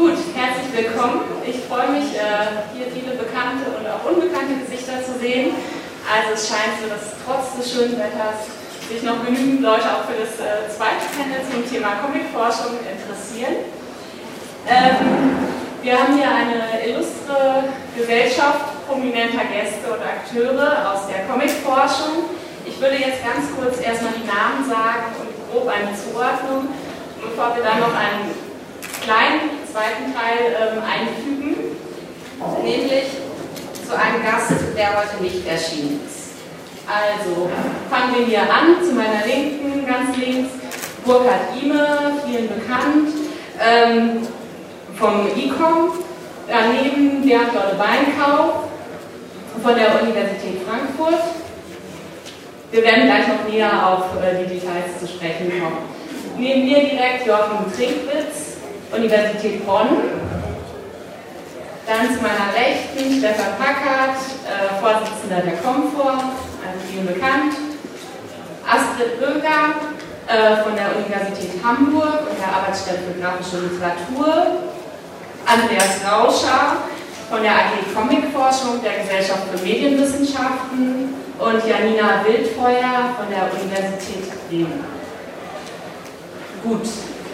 Gut, herzlich willkommen. Ich freue mich, äh, hier viele bekannte und auch unbekannte Gesichter zu sehen. Also es scheint so, dass trotz des schönen Wetters sich noch genügend Leute auch für das äh, zweite Panel zum Thema Comicforschung interessieren. Ähm, wir haben hier eine illustre Gesellschaft prominenter Gäste und Akteure aus der Comicforschung. Ich würde jetzt ganz kurz erstmal die Namen sagen und grob eine Zuordnung, bevor wir dann noch einen kleinen zweiten Teil ähm, einfügen, nämlich zu einem Gast, der heute nicht erschienen ist. Also fangen wir hier an, zu meiner Linken, ganz links, Burkhard Ime, vielen bekannt, ähm, vom ICOM, daneben Bernd Lotte Weinkauf von der Universität Frankfurt. Wir werden gleich noch näher auf äh, die Details zu sprechen kommen. Neben mir direkt Joachim Trinkwitz, Universität Bonn. Dann zu meiner Rechten Stefan Packard, äh, Vorsitzender der Comfort, also vielen bekannt. Astrid Böger äh, von der Universität Hamburg und der Arbeitsstelle für grafische Literatur. Andreas Rauscher von der AG Comicforschung der Gesellschaft für Medienwissenschaften und Janina Wildfeuer von der Universität Bremen. Gut,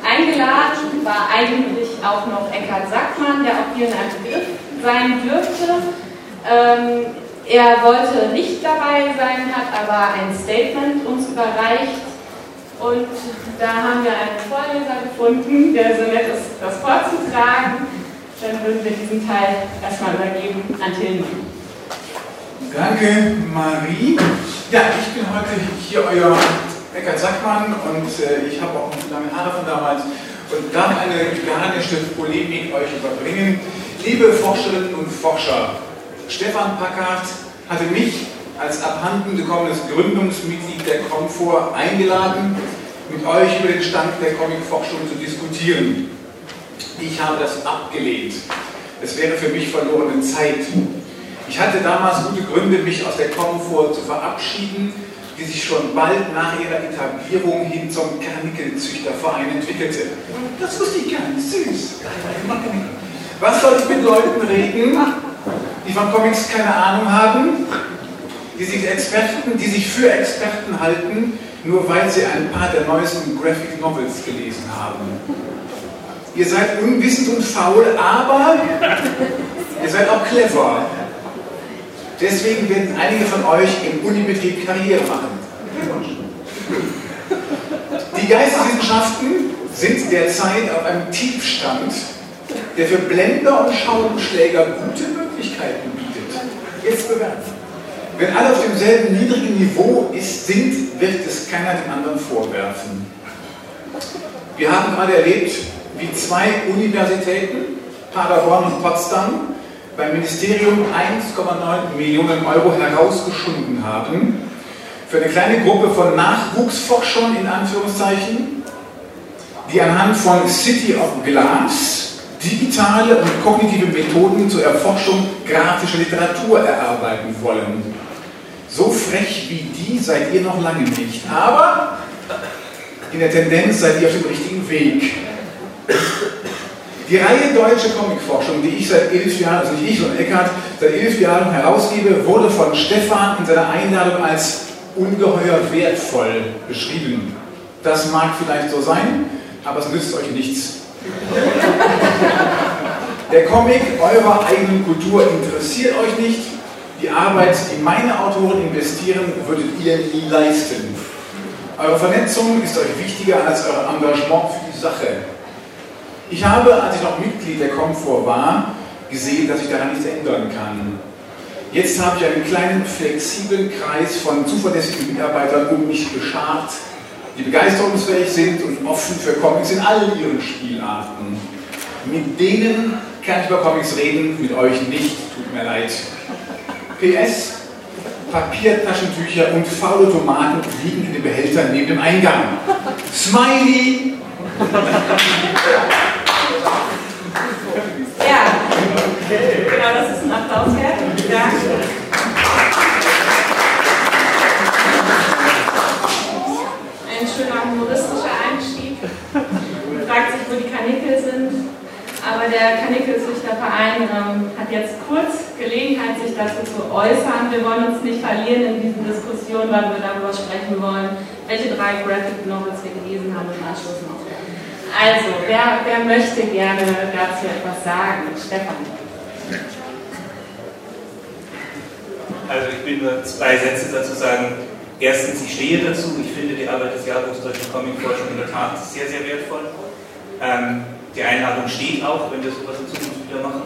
Eingeladen war eigentlich auch noch Eckhard Sackmann, der auch hier in einem Begriff sein dürfte. Ähm, er wollte nicht dabei sein, hat aber ein Statement uns überreicht. Und da haben wir einen Vorleser gefunden, der so nett ist, das vorzutragen. Dann würden wir diesen Teil erstmal übergeben an Tilman. Danke, Marie. Ja, ich bin heute hier euer Eckhard Sackmann und äh, ich habe auch noch lange Haare von damals und darf eine geharnischte Polemik euch überbringen. Liebe Forscherinnen und Forscher, Stefan Packard hatte mich als abhanden gekommenes Gründungsmitglied der Comfort eingeladen, mit euch über den Stand der Comicforschung zu diskutieren. Ich habe das abgelehnt. Es wäre für mich verlorene Zeit. Ich hatte damals gute Gründe, mich aus der Comfort zu verabschieden, die sich schon bald nach ihrer Etablierung hin zum Karnickelzüchterverein entwickelte. Das wusste ich gar nicht, süß. Was soll ich mit Leuten reden, die von Comics keine Ahnung haben, die sich Experten, die sich für Experten halten, nur weil sie ein paar der neuesten Graphic Novels gelesen haben. Ihr seid unwissend und faul, aber ihr seid auch clever. Deswegen werden einige von euch im Unibetrieb Karriere machen. Die Geisteswissenschaften sind derzeit auf einem Tiefstand, der für Blender und Schauenschläger gute Möglichkeiten bietet. Jetzt bewerten. Wenn alle auf demselben niedrigen Niveau ist, sind, wird es keiner dem anderen vorwerfen. Wir haben gerade erlebt, wie zwei Universitäten, Paderborn und Potsdam, beim Ministerium 1,9 Millionen Euro herausgeschunden haben für eine kleine Gruppe von Nachwuchsforschern in Anführungszeichen, die anhand von City of Glass digitale und kognitive Methoden zur Erforschung grafischer Literatur erarbeiten wollen. So frech wie die seid ihr noch lange nicht, aber in der Tendenz seid ihr auf dem richtigen Weg. Die Reihe Deutsche Comicforschung, die ich seit elf Jahren, also nicht ich, sondern Eckhard, seit elf Jahren herausgebe, wurde von Stefan in seiner Einladung als ungeheuer wertvoll beschrieben. Das mag vielleicht so sein, aber es nützt euch nichts. Der Comic eurer eigenen Kultur interessiert euch nicht. Die Arbeit, die meine Autoren investieren, würdet ihr nie leisten. Eure Vernetzung ist euch wichtiger als euer Engagement für die Sache. Ich habe, als ich noch Mitglied der Comfort war, gesehen, dass ich daran nichts ändern kann. Jetzt habe ich einen kleinen, flexiblen Kreis von zuverlässigen Mitarbeitern um mich geschart, die begeisterungsfähig sind und offen für Comics in allen ihren Spielarten. Mit denen kann ich über Comics reden, mit euch nicht, tut mir leid. PS, Papiertaschentücher und faule Tomaten liegen in den Behältern neben dem Eingang. Smiley! Ja, genau, das ist ein Applaus wert. Ja. Ein schöner humoristischer Einstieg. Man fragt sich, wo die Kanickel sind. Aber der Kanickelzüchterverein ähm, hat jetzt kurz Gelegenheit, sich dazu zu äußern. Wir wollen uns nicht verlieren in diesen Diskussionen, weil wir darüber sprechen wollen, welche drei Graphic Novels wir gelesen haben im Anschluss noch. Also, wer, wer möchte gerne dazu etwas sagen? Stefan. Also ich will nur zwei Sätze dazu sagen. Erstens, ich stehe dazu. Ich finde die Arbeit des Jahrbuchs Deutsche Comicforschung in der Tat sehr, sehr wertvoll. Ähm, die Einladung steht auch, wenn wir sowas in Zukunft wieder machen.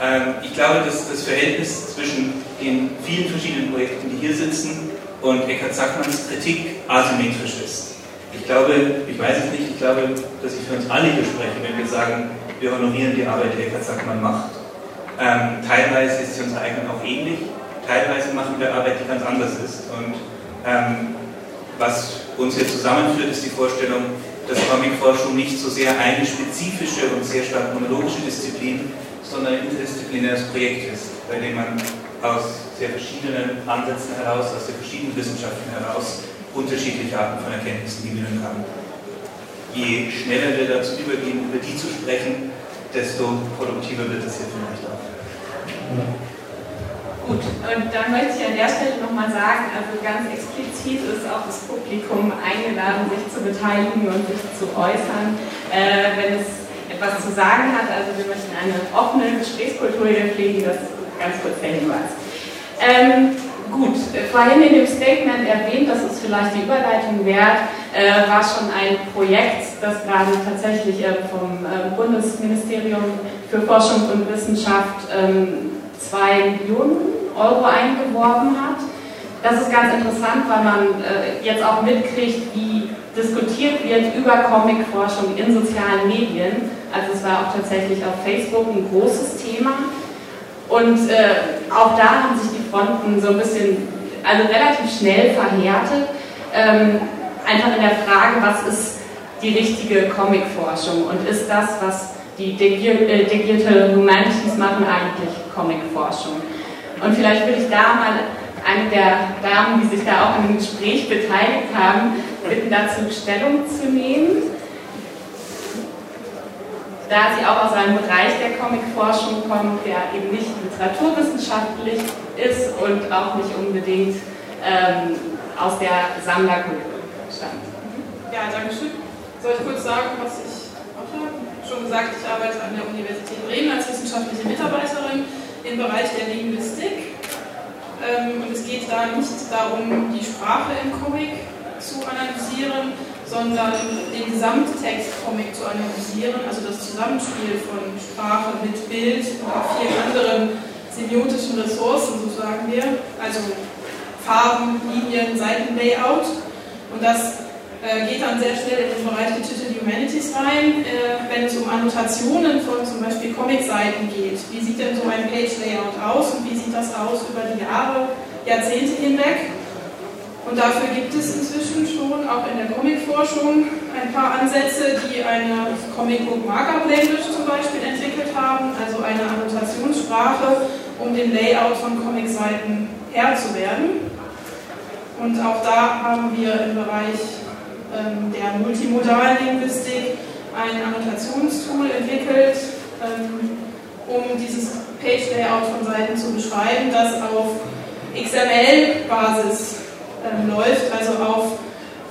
Ähm, ich glaube, dass das Verhältnis zwischen den vielen verschiedenen Projekten, die hier sitzen, und Eckhard Sackmanns Kritik asymmetrisch ist. Ich glaube, ich weiß es nicht, ich glaube, dass ich für uns alle hier spreche, wenn wir sagen, wir honorieren die Arbeit, die Eckhard Sackmann macht. Ähm, teilweise ist sie uns eigenen auch ähnlich, teilweise machen wir Arbeit, die ganz anders ist. Und ähm, was uns hier zusammenführt, ist die Vorstellung, dass Comicforschung nicht so sehr eine spezifische und sehr stark monologische Disziplin, sondern ein interdisziplinäres Projekt ist, bei dem man aus sehr verschiedenen Ansätzen heraus, aus den verschiedenen Wissenschaften heraus unterschiedliche Arten von Erkenntnissen gewinnen kann. Je schneller wir dazu übergehen, über die zu sprechen, desto produktiver wird es hier vielleicht auch. Gut, und dann möchte ich an der Stelle nochmal sagen, also ganz explizit ist auch das Publikum eingeladen, sich zu beteiligen und sich zu äußern, äh, wenn es etwas zu sagen hat. Also wir möchten eine offene Gesprächskultur hier pflegen, das ist ganz kurz der Hinweis. Ähm, gut, vorhin in dem Statement erwähnt, das ist vielleicht die Überleitung wert, äh, war schon ein Projekt, das gerade tatsächlich äh, vom äh, Bundesministerium für Forschung und Wissenschaft ähm, zwei Millionen Euro eingeworben hat. Das ist ganz interessant, weil man äh, jetzt auch mitkriegt, wie diskutiert wird über Comicforschung in sozialen Medien. Also es war auch tatsächlich auf Facebook ein großes Thema. Und äh, auch da haben sich die Fronten so ein bisschen, also relativ schnell verhärtet. Ähm, einfach in der Frage, was ist die richtige Comicforschung und ist das, was die äh, Digital Humanities machen, eigentlich Comicforschung? Und vielleicht würde ich da mal eine der Damen, die sich da auch an dem Gespräch beteiligt haben, bitten, dazu Stellung zu nehmen. Da sie auch aus einem Bereich der Comicforschung kommt, der eben nicht literaturwissenschaftlich ist und auch nicht unbedingt ähm, aus der Sammlerkultur stammt. Ja, danke schön. Soll ich kurz sagen, was ich? Schon gesagt, ich arbeite an der Universität Bremen als wissenschaftliche Mitarbeiterin im Bereich der Linguistik. Ähm, und es geht da nicht darum, die Sprache im Comic zu analysieren, sondern den Gesamttext Comic zu analysieren, also das Zusammenspiel von Sprache mit Bild und auch vielen anderen semiotischen Ressourcen, so sagen wir, also Farben, Linien, Seitenlayout. Und das geht dann sehr schnell in den Bereich Digital Humanities rein, äh, wenn es um Annotationen von zum Beispiel Comicseiten geht. Wie sieht denn so ein Page-Layout aus und wie sieht das aus über die Jahre, Jahrzehnte hinweg? Und dafür gibt es inzwischen schon auch in der Comicforschung ein paar Ansätze, die eine Comic Book Markup Language zum Beispiel entwickelt haben, also eine Annotationssprache, um den Layout von Comicseiten Herr zu werden. Und auch da haben wir im Bereich der multimodalen Linguistik ein Annotationstool entwickelt, ähm, um dieses Page-Layout von Seiten zu beschreiben, das auf XML-Basis ähm, läuft, also auf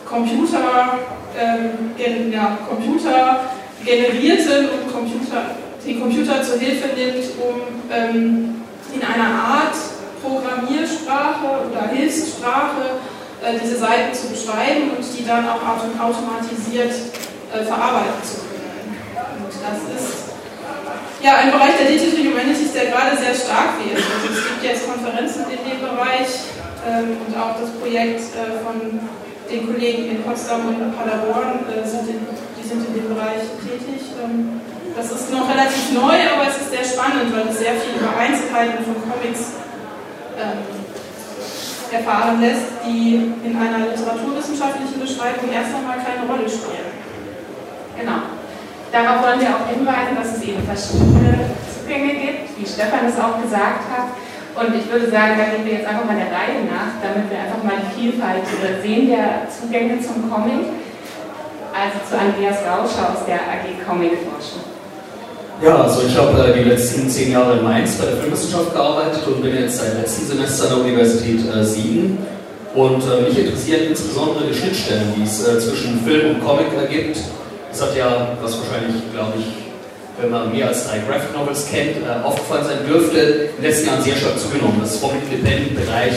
Computer, ähm, ja, Computer generierten und Computer, den Computer zur Hilfe nimmt, um ähm, in einer Art Programmiersprache oder Hilfssprache diese Seiten zu beschreiben und die dann auch automatisiert äh, verarbeiten zu können. Und das ist ja ein Bereich der Digital Humanities, der gerade sehr stark wird. Also es gibt jetzt Konferenzen in dem Bereich ähm, und auch das Projekt äh, von den Kollegen in Potsdam und Paderborn äh, in, die sind in dem Bereich tätig. Ähm, das ist noch relativ neu, aber es ist sehr spannend, weil es sehr viel über Einzelheiten von Comics ähm, erfahren lässt, die in einer literaturwissenschaftlichen Beschreibung erst einmal keine Rolle spielen. Genau. Darauf wollen wir auch hinweisen, dass es eben verschiedene Zugänge gibt, wie Stefan es auch gesagt hat. Und ich würde sagen, da gehen wir jetzt einfach mal der Reihe nach, damit wir einfach mal die Vielfalt äh, sehen der Zugänge zum Comic. Also zu Andreas Rauscher aus der AG Comic Forschung. Ja, also ich habe äh, die letzten zehn Jahre in Mainz bei der Filmwissenschaft gearbeitet und bin jetzt seit letztem Semester an der Universität äh, Siegen. Und äh, mich interessieren insbesondere die Schnittstellen, die es äh, zwischen Film und Comic gibt. Das hat ja, was wahrscheinlich, glaube ich, wenn man mehr als drei Graphic Novels kennt, äh, aufgefallen sein dürfte, in den letzten Jahren sehr stark zugenommen. Das vom Independent-Bereich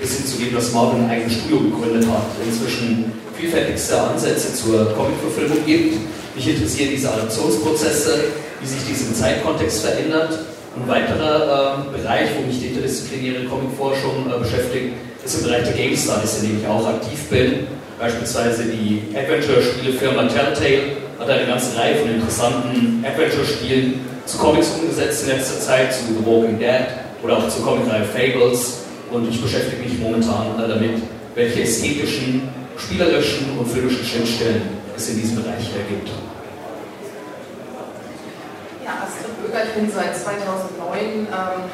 bis hin zu dem, dass Marvel ein eigenes Studio gegründet hat. Inzwischen vielfältigste Ansätze zur Comic-Verfilmung gibt. Mich interessieren diese Adaptionsprozesse, wie sich dies im Zeitkontext verändert. Ein weiterer äh, Bereich, wo mich die interdisziplinäre Comicforschung äh, beschäftigt, ist im Bereich der Game Studies, in dem ich auch aktiv bin. Beispielsweise die Adventure-Spielefirma Telltale hat eine ganze Reihe von interessanten Adventure-Spielen zu Comics umgesetzt in letzter Zeit, zu The Walking Dead oder auch zur Comicreihe Fables. Und ich beschäftige mich momentan äh, damit, welche ästhetischen, spielerischen und filmischen Schnittstellen es in diesem Bereich gibt. Ich bin seit 2009 ähm,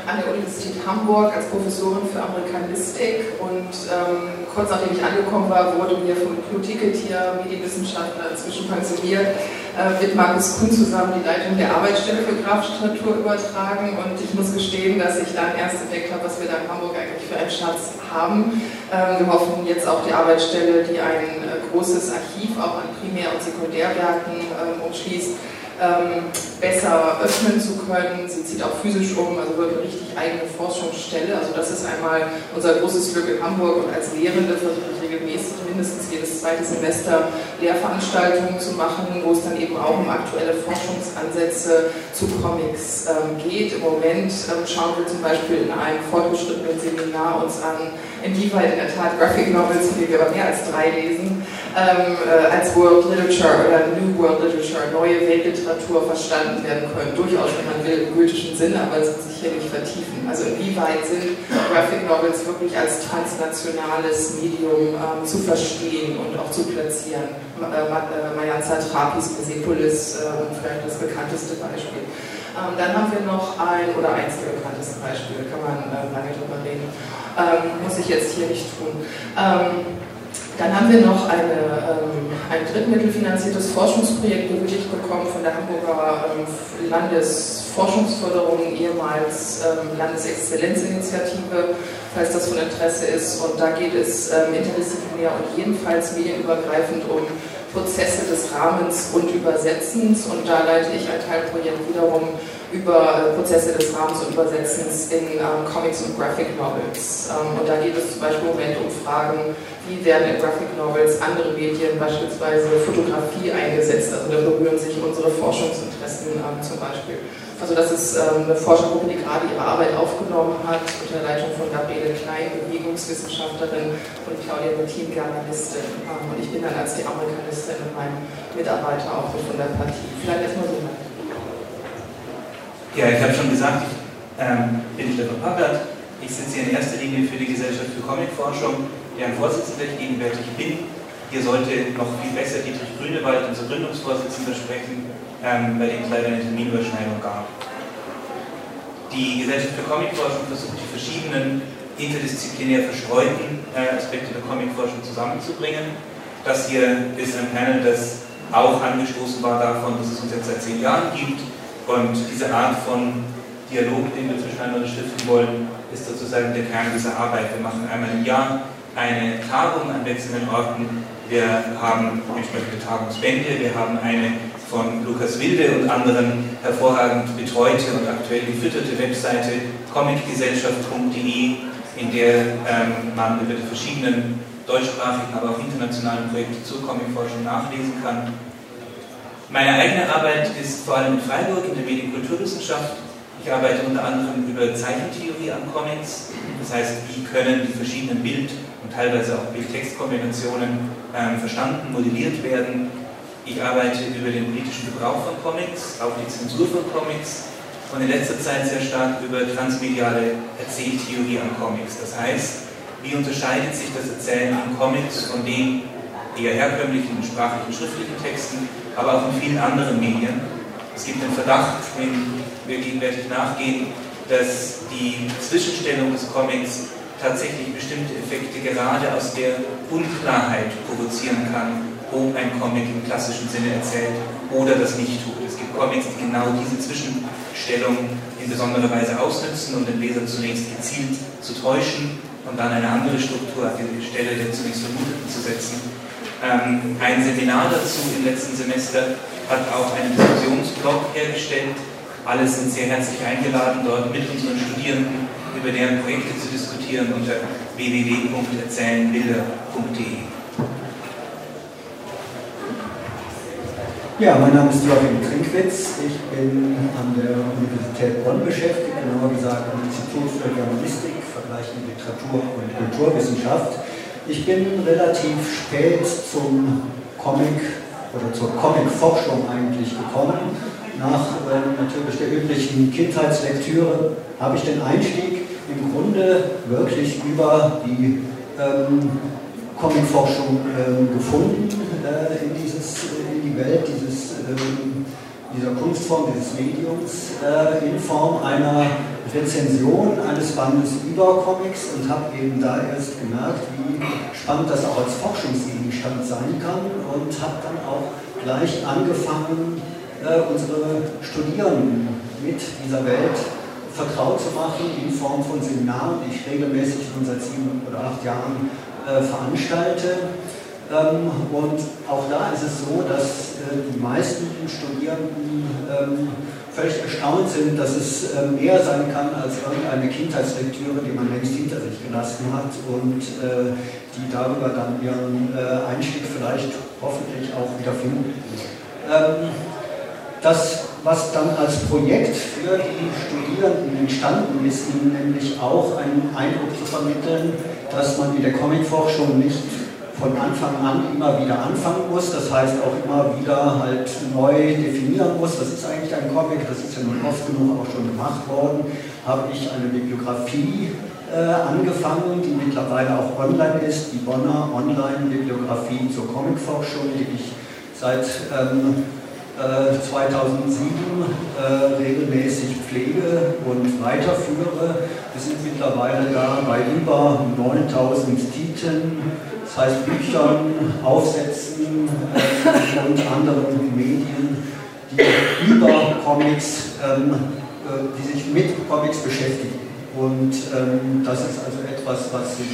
an der Universität Hamburg als Professorin für Amerikanistik und ähm, kurz nachdem ich angekommen war, wurde mir von Knut Ticketier, Medienwissenschaftler, inzwischen pensioniert, äh, mit Markus Kuhn zusammen die Leitung der Arbeitsstelle für grafische Natur übertragen und ich muss gestehen, dass ich dann erst entdeckt habe, was wir da in Hamburg eigentlich für einen Schatz haben. Ähm, wir hoffen jetzt auch die Arbeitsstelle, die ein äh, großes Archiv auch an Primär- und Sekundärwerken ähm, umschließt, ähm, besser öffnen zu können. Sie zieht auch physisch um, also wird eine richtig eigene Forschungsstelle. Also das ist einmal unser großes Glück in Hamburg und als Lehrende versuche ich regelmäßig mindestens jedes zweite Semester Lehrveranstaltungen zu machen, wo es dann eben auch um aktuelle Forschungsansätze zu Comics ähm, geht. Im Moment ähm, schauen wir zum Beispiel in einem fortgeschrittenen Seminar uns an, inwieweit in der Tat Graphic Novels, die wir aber mehr als drei lesen, ähm, äh, als World Literature oder New World Literature, neue Weltliteratur verstanden werden können. Durchaus, wenn man will, im gültigen Sinne, aber das muss sich hier nicht vertiefen. Also inwieweit sind Graphic Novels wirklich als transnationales Medium ähm, zu verstehen und auch zu platzieren? Äh, äh, Mayan Satrapis, Persepolis, äh, vielleicht das bekannteste Beispiel. Ähm, dann haben wir noch ein, oder eins der bekanntesten Beispiele, kann man äh, lange drüber reden ähm, muss ich jetzt hier nicht tun. Ähm, dann haben wir noch eine, ähm, ein drittmittelfinanziertes Forschungsprojekt bewilligt bekommen von der Hamburger ähm, Landesforschungsförderung, ehemals ähm, Landesexzellenzinitiative, falls das von Interesse ist. Und da geht es interdisziplinär und jedenfalls medienübergreifend um Prozesse des Rahmens und Übersetzens. Und da leite ich ein Teilprojekt wiederum über äh, Prozesse des Rahmens und Übersetzens in ähm, Comics und Graphic Novels. Ähm, und da geht es zum Beispiel im Moment um Fragen, wie werden in Graphic Novels andere Medien, beispielsweise Fotografie, eingesetzt. Also da berühren sich unsere Forschungsinteressen ähm, zum Beispiel. Also das ist ähm, eine Forschergruppe, die gerade ihre Arbeit aufgenommen hat, unter Leitung von Gabriele Klein, Bewegungswissenschaftlerin, und Claudia Bettin, Germanistin. Ähm, und ich bin dann als die Amerikanistin mit meinem Mitarbeiter auch mit von der Partie. Vielleicht erstmal so weit. Ja, ich habe schon gesagt, ich ähm, bin Stefan Pappert. Ich sitze hier in erster Linie für die Gesellschaft für Comicforschung, deren Vorsitzender ich gegenwärtig bin. Hier sollte noch viel besser Dietrich Grünewald, unser Gründungsvorsitzender, sprechen, ähm, bei dem es leider eine Terminüberschneidung gab. Die Gesellschaft für Comicforschung versucht, die verschiedenen interdisziplinär verstreuten äh, Aspekte der Comicforschung zusammenzubringen. Das hier ist ein Panel, das auch angestoßen war davon, dass es uns jetzt seit zehn Jahren gibt und diese Art von Dialog, den wir zwischeneinander stiften wollen, ist sozusagen der Kern dieser Arbeit. Wir machen einmal im Jahr eine Tagung an wechselnden Orten. Wir haben entsprechende Tagungsbände. Wir haben eine von Lukas Wilde und anderen hervorragend betreute und aktuell gefütterte Webseite comicgesellschaft.de, in der ähm, man über die verschiedenen deutschsprachigen, aber auch internationalen Projekte zur Comicforschung nachlesen kann. Meine eigene Arbeit ist vor allem in Freiburg in der Medienkulturwissenschaft. Ich arbeite unter anderem über Zeichentheorie an Comics. Das heißt, wie können die verschiedenen Bild- und teilweise auch Bild-Text-Kombinationen ähm, verstanden, modelliert werden. Ich arbeite über den politischen Gebrauch von Comics, auch die Zensur von Comics und in letzter Zeit sehr stark über transmediale Erzähltheorie an Comics. Das heißt, wie unterscheidet sich das Erzählen an Comics von den eher herkömmlichen sprachlichen schriftlichen Texten aber auch in vielen anderen Medien. Es gibt den Verdacht, wenn wir gegenwärtig nachgehen, dass die Zwischenstellung des Comics tatsächlich bestimmte Effekte gerade aus der Unklarheit provozieren kann, ob ein Comic im klassischen Sinne erzählt oder das nicht tut. Es gibt Comics, die genau diese Zwischenstellung in besonderer Weise ausnützen und den Leser zunächst gezielt zu täuschen und dann eine andere Struktur an die Stelle der zunächst Vermuteten zu setzen. Ähm, ein Seminar dazu im letzten Semester hat auch einen Diskussionsblog hergestellt. Alle sind sehr herzlich eingeladen, dort mit unseren Studierenden über deren Projekte zu diskutieren unter www.erzählenbilder.de. Ja, mein Name ist Joachim Trinkwitz. Ich bin an der Universität Bonn beschäftigt, genauer gesagt am Institut für Germanistik, vergleichende Literatur und Kulturwissenschaft. Ich bin relativ spät zum Comic oder zur Comic-Forschung eigentlich gekommen. Nach äh, natürlich der üblichen Kindheitslektüre habe ich den Einstieg im Grunde wirklich über die ähm, Comic-Forschung ähm, gefunden äh, in, dieses, Welt dieses, ähm, dieser Kunstform, dieses Mediums, äh, in Form einer Rezension eines Bandes über Comics und habe eben da erst gemerkt, wie spannend das auch als Forschungsgegenstand sein kann und habe dann auch gleich angefangen, äh, unsere Studierenden mit dieser Welt vertraut zu machen in Form von Seminaren, die ich regelmäßig schon seit sieben oder acht Jahren äh, veranstalte. Ähm, und auch da ist es so, dass äh, die meisten Studierenden ähm, völlig erstaunt sind, dass es äh, mehr sein kann als irgendeine Kindheitslektüre, die man längst hinter sich gelassen hat und äh, die darüber dann ihren äh, Einstieg vielleicht hoffentlich auch wieder finden. Ähm, das, was dann als Projekt für die Studierenden entstanden ist, ihnen nämlich auch einen Eindruck zu vermitteln, dass man in der Comicforschung nicht von Anfang an immer wieder anfangen muss, das heißt auch immer wieder halt neu definieren muss, was ist eigentlich ein Comic, das ist ja nun oft genug auch schon gemacht worden, habe ich eine Bibliografie äh, angefangen, die mittlerweile auch online ist, die Bonner Online-Bibliografie zur Comicforschung, die ich seit ähm, 2007 äh, regelmäßig pflege und weiterführe. Wir sind mittlerweile da bei über 9000 Titeln, das heißt Büchern, Aufsätzen äh, und anderen Medien, die über Comics, ähm, äh, die sich mit Comics beschäftigen. Und ähm, das ist also etwas, was sich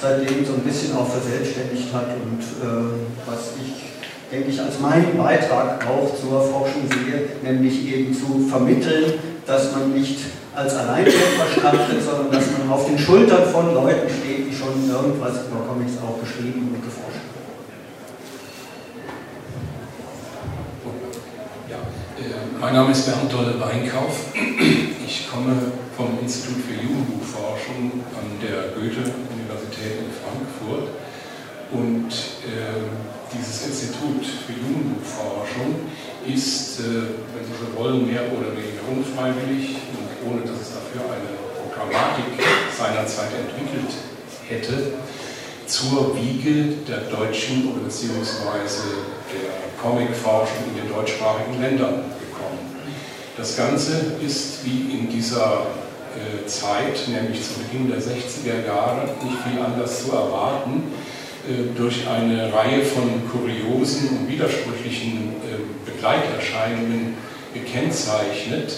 seitdem so ein bisschen auch verselbstständigt hat und äh, was ich denke ich, als meinen Beitrag auch zur Forschung sehe, nämlich eben zu vermitteln, dass man nicht als Alleinkämpfer startet, sondern dass man auf den Schultern von Leuten steht, die schon irgendwas über Comics auch geschrieben und geforscht haben. Äh, mein Name ist Bernd Dolle Weinkauf. Ich komme vom Institut für Jugendbuchforschung an der Goethe-Universität in Frankfurt und äh, dieses Institut für Jugendbuchforschung ist, äh, wenn Sie so wollen, mehr oder weniger unfreiwillig und ohne dass es dafür eine Programmatik seinerzeit entwickelt hätte, zur Wiege der deutschen oder beziehungsweise der Comicforschung in den deutschsprachigen Ländern gekommen. Das Ganze ist wie in dieser äh, Zeit, nämlich zu Beginn der 60er Jahre, nicht viel anders zu erwarten äh, durch eine Reihe von kuriosen und widersprüchlichen äh, Begleiterscheinungen gekennzeichnet.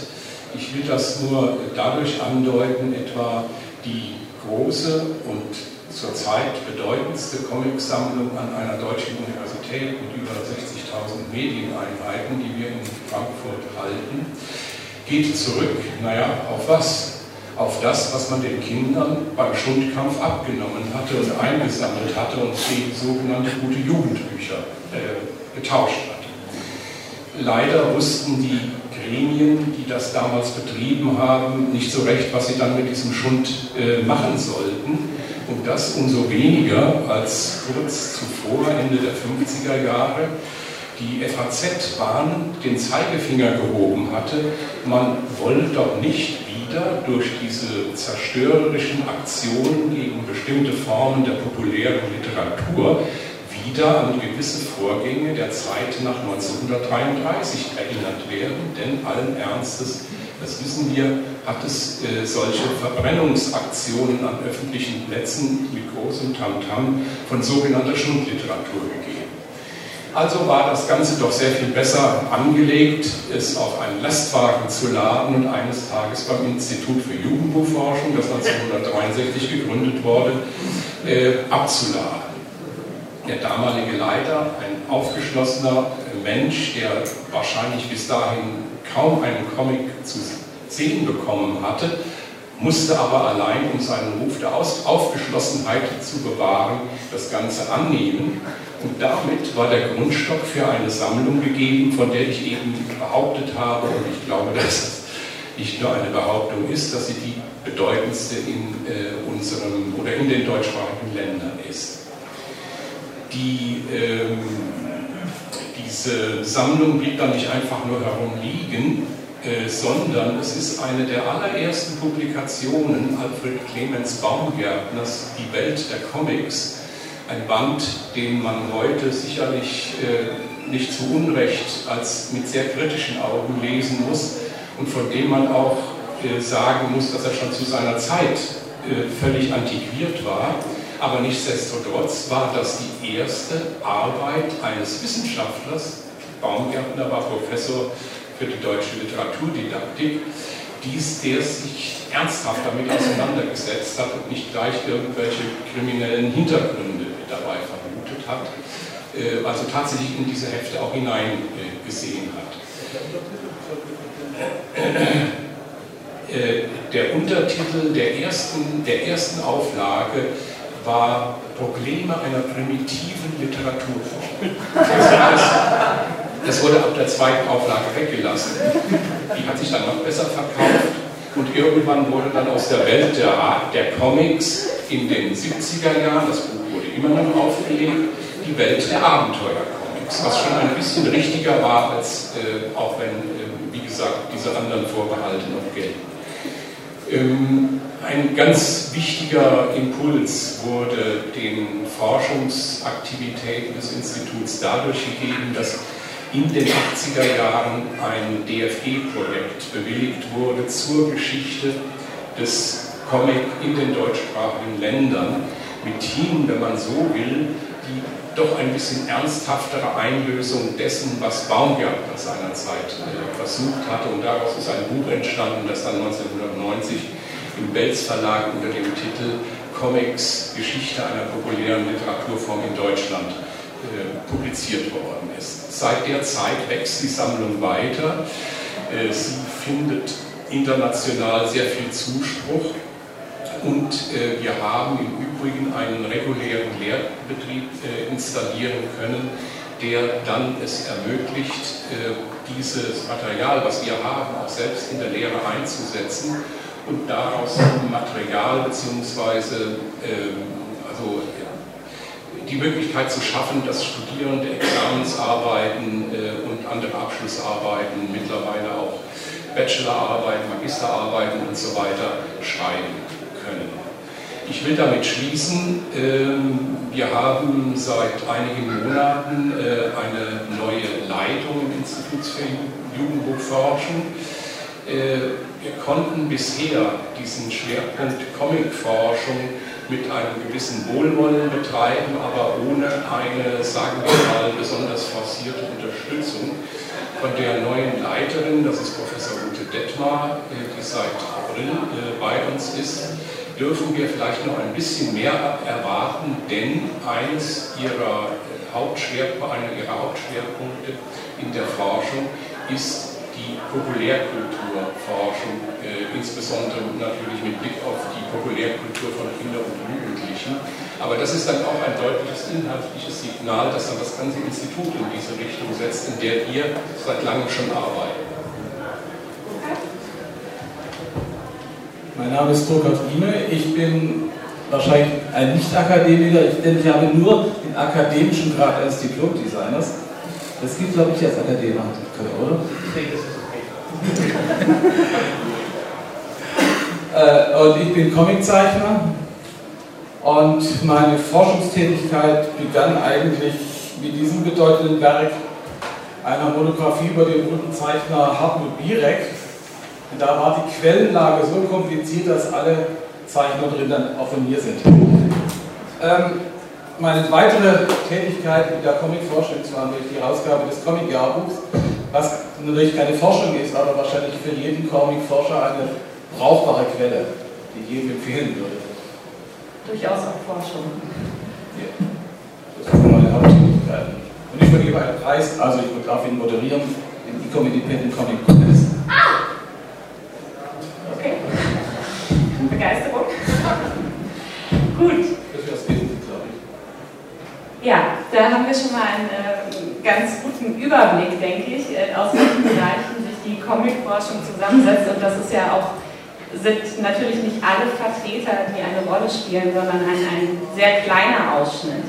Ich will das nur dadurch andeuten, etwa die große und zurzeit bedeutendste Comicsammlung an einer deutschen Universität mit über 60.000 Medieneinheiten, die wir in Frankfurt halten, geht zurück, naja, auf was? auf das, was man den Kindern beim Schundkampf abgenommen hatte und eingesammelt hatte und die sogenannte gute Jugendbücher äh, getauscht. Leider wussten die Gremien, die das damals betrieben haben, nicht so recht, was sie dann mit diesem Schund äh, machen sollten. Und das umso weniger, als kurz zuvor, Ende der 50er Jahre, die FAZ-Bahn den Zeigefinger gehoben hatte, man wolle doch nicht wieder durch diese zerstörerischen Aktionen gegen bestimmte Formen der populären Literatur wieder an gewisse Vorgänge der Zeit nach 1933 erinnert werden, denn allen Ernstes das wissen wir, hat es äh, solche Verbrennungsaktionen an öffentlichen Plätzen mit großem Tamtam von sogenannter Schundliteratur gegeben. Also war das Ganze doch sehr viel besser angelegt, es auf einen Lastwagen zu laden und eines Tages beim Institut für Jugendbuchforschung, das 1963 gegründet wurde, äh, abzuladen. Der damalige Leiter, ein aufgeschlossener Mensch, der wahrscheinlich bis dahin kaum einen Comic zu sehen bekommen hatte, musste aber allein, um seinen Ruf der Aufgeschlossenheit zu bewahren, das Ganze annehmen. Und damit war der Grundstock für eine Sammlung gegeben, von der ich eben behauptet habe, und ich glaube, dass es nicht nur eine Behauptung ist, dass sie die bedeutendste in äh, unserem oder in den deutschsprachigen Ländern ist. Die, ähm, diese Sammlung blieb dann nicht einfach nur herumliegen, äh, sondern es ist eine der allerersten Publikationen Alfred Clemens Baumgärtners, Die Welt der Comics, ein Band, den man heute sicherlich äh, nicht zu Unrecht als mit sehr kritischen Augen lesen muss und von dem man auch äh, sagen muss, dass er schon zu seiner Zeit äh, völlig antiquiert war. Aber nichtsdestotrotz war das die erste Arbeit eines Wissenschaftlers. Baumgärtner war Professor für die deutsche Literaturdidaktik, dies, der sich ernsthaft damit auseinandergesetzt hat und nicht gleich irgendwelche kriminellen Hintergründe dabei vermutet hat, äh, also tatsächlich in diese Hefte auch hineingesehen hat. Äh, der Untertitel der ersten, der ersten Auflage war Probleme einer primitiven Literaturform. Das wurde ab der zweiten Auflage weggelassen. Die hat sich dann noch besser verkauft und irgendwann wurde dann aus der Welt der, der Comics in den 70er Jahren, das Buch wurde immer noch aufgelegt, die Welt der Abenteuercomics, was schon ein bisschen richtiger war, als äh, auch wenn, äh, wie gesagt, diese anderen Vorbehalte noch gelten. Ähm, ein ganz wichtiger Impuls wurde den Forschungsaktivitäten des Instituts dadurch gegeben, dass in den 80er Jahren ein DFG-Projekt bewilligt wurde zur Geschichte des Comic in den deutschsprachigen Ländern, mithin, wenn man so will, die doch ein bisschen ernsthaftere Einlösung dessen, was Baumgärtner seinerzeit äh, versucht hatte. Und daraus ist ein Buch entstanden, das dann 1990 im Belz Verlag unter dem Titel Comics Geschichte einer populären Literaturform in Deutschland äh, publiziert worden ist. Seit der Zeit wächst die Sammlung weiter. Äh, sie findet international sehr viel Zuspruch und äh, wir haben im Übrigen einen regulären Lehrbetrieb installieren können, der dann es ermöglicht, dieses Material, was wir haben, auch selbst in der Lehre einzusetzen und daraus Material bzw. Ähm, also die Möglichkeit zu schaffen, dass Studierende Examensarbeiten äh, und andere Abschlussarbeiten, mittlerweile auch Bachelorarbeiten, Magisterarbeiten und so weiter schreiben können. Ich will damit schließen, ähm, wir haben seit einigen Monaten äh, eine neue Leitung im Institut für Jugendbuchforschung. Äh, wir konnten bisher diesen Schwerpunkt Comicforschung mit einem gewissen Wohlwollen betreiben, aber ohne eine, sagen wir mal, besonders forcierte Unterstützung von der neuen Leiterin, das ist Professor Ute Detmar, äh, die seit April bei uns ist, dürfen wir vielleicht noch ein bisschen mehr erwarten, denn eines ihrer Hauptschwerpunkte, einer ihrer Hauptschwerpunkte in der Forschung ist die Populärkulturforschung, äh, insbesondere natürlich mit Blick auf die Populärkultur von Kindern und Jugendlichen. Aber das ist dann auch ein deutliches inhaltliches Signal, dass dann das ganze Institut in diese Richtung setzt, in der wir seit langem schon arbeiten. Mein Name ist Burkhard Rieme. Ich bin wahrscheinlich ein Nicht-Akademiker, denn ich habe nur den akademischen Grad eines Diplom-Designers. Das gibt, glaube ich, als Akademiker, oder? Ich denke, das ist okay. äh, und ich bin Comiczeichner und meine Forschungstätigkeit begann eigentlich mit diesem bedeutenden Werk einer Monographie über den guten Zeichner Hartmut Birek. Und da war die Quellenlage so kompliziert, dass alle Zeichnungen drin dann auch von mir sind. Ähm, meine weitere Tätigkeit mit der Comicforschung war durch die Herausgabe des Comic-Jahrbuchs, was natürlich keine Forschung ist, aber wahrscheinlich für jeden Comic-Forscher eine brauchbare Quelle, die ich jedem empfehlen würde. Durchaus auch Forschung. Ja. Das sind meine Haupttätigkeiten. Und ich vergebe einen Preis, also ich darf ihn moderieren, den Ecom Independent Comic Contest. Okay. Begeisterung. Gut. Das wäre das Wesentliche, glaube ich. Ja, da haben wir schon mal einen äh, ganz guten Überblick, denke ich, äh, aus welchen Bereichen sich die Comicforschung zusammensetzt. Und das ist ja auch, sind natürlich nicht alle Vertreter, die eine Rolle spielen, sondern ein, ein sehr kleiner Ausschnitt.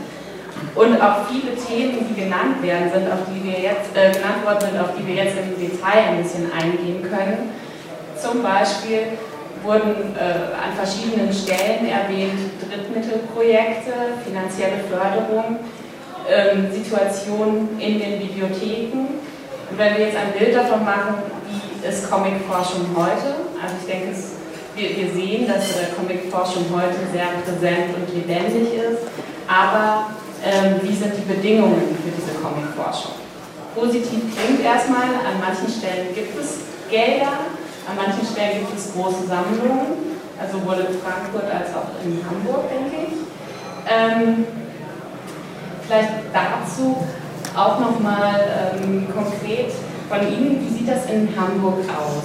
Und auch viele Themen, die genannt werden, sind, auf die wir jetzt äh, genannt worden sind, auf die wir jetzt im Detail ein bisschen eingehen können. Zum Beispiel wurden äh, an verschiedenen Stellen erwähnt Drittmittelprojekte, finanzielle Förderung, ähm, Situationen in den Bibliotheken. Und wenn wir jetzt ein Bild davon machen, wie ist Comicforschung heute, also ich denke, es, wir, wir, sehen, dass äh, Comicforschung heute sehr präsent und lebendig ist, aber ähm, wie sind die Bedingungen für diese Comicforschung? Positiv klingt erstmal, an manchen Stellen gibt es Gelder, an manchen Stellen gibt es große Sammlungen, also sowohl in Frankfurt als auch in Hamburg, denke ich. Ähm, vielleicht dazu auch nochmal ähm, konkret von Ihnen, wie sieht das in Hamburg aus?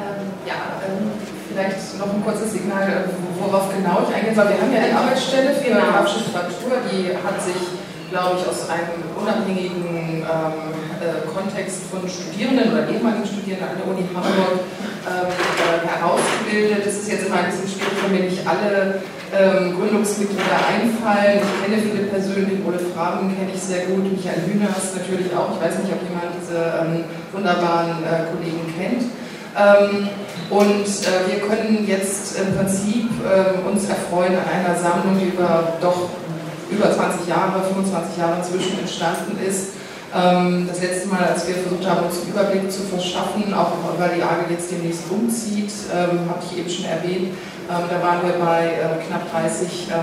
Ähm, ja, ähm, vielleicht noch ein kurzes Signal, äh, worauf genau ich eingehen soll. Wir haben ja eine Arbeitsstelle für genau. Fraktur, die hat sich, glaube ich, aus einem unabhängigen ähm, äh, Kontext von Studierenden oder ehemaligen Studierenden an der Uni Hamburg ähm, äh, herausgebildet. Es ist jetzt immer ein bisschen schwierig, wenn mir nicht alle ähm, Gründungsmitglieder einfallen. Ich kenne viele persönlich, Ole Fraben kenne ich sehr gut, Michael Hühners natürlich auch. Ich weiß nicht, ob jemand diese ähm, wunderbaren äh, Kollegen kennt. Ähm, und äh, wir können jetzt im Prinzip äh, uns erfreuen an einer Sammlung, über doch über 20 Jahre, 25 Jahre inzwischen entstanden ist. Ähm, das letzte Mal, als wir versucht haben, uns einen Überblick zu verschaffen, auch weil die AGE jetzt demnächst umzieht, ähm, habe ich eben schon erwähnt, ähm, da waren wir bei äh, knapp 30.000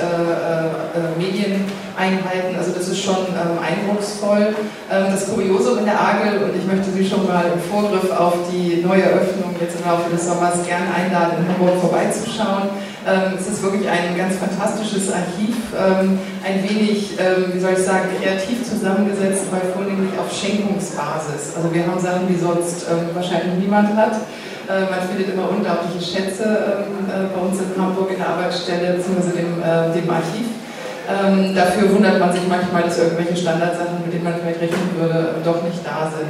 äh, äh, Medieneinheiten. Also das ist schon eindrucksvoll. Das Kuriosum in der AGEL, und ich möchte Sie schon mal im Vorgriff auf die neue Eröffnung jetzt im Laufe des Sommers gern einladen, in Hamburg vorbeizuschauen. Es ist wirklich ein ganz fantastisches Archiv, ein wenig, wie soll ich sagen, kreativ zusammengesetzt, weil vornehmlich auf Schenkungsbasis. Also wir haben Sachen, die sonst wahrscheinlich niemand hat. Äh, man findet immer unglaubliche Schätze ähm, äh, bei uns in Hamburg in der Arbeitsstelle bzw. Dem, äh, dem Archiv. Ähm, dafür wundert man sich manchmal, dass irgendwelche Standardsachen, mit denen man vielleicht rechnen würde, doch nicht da sind.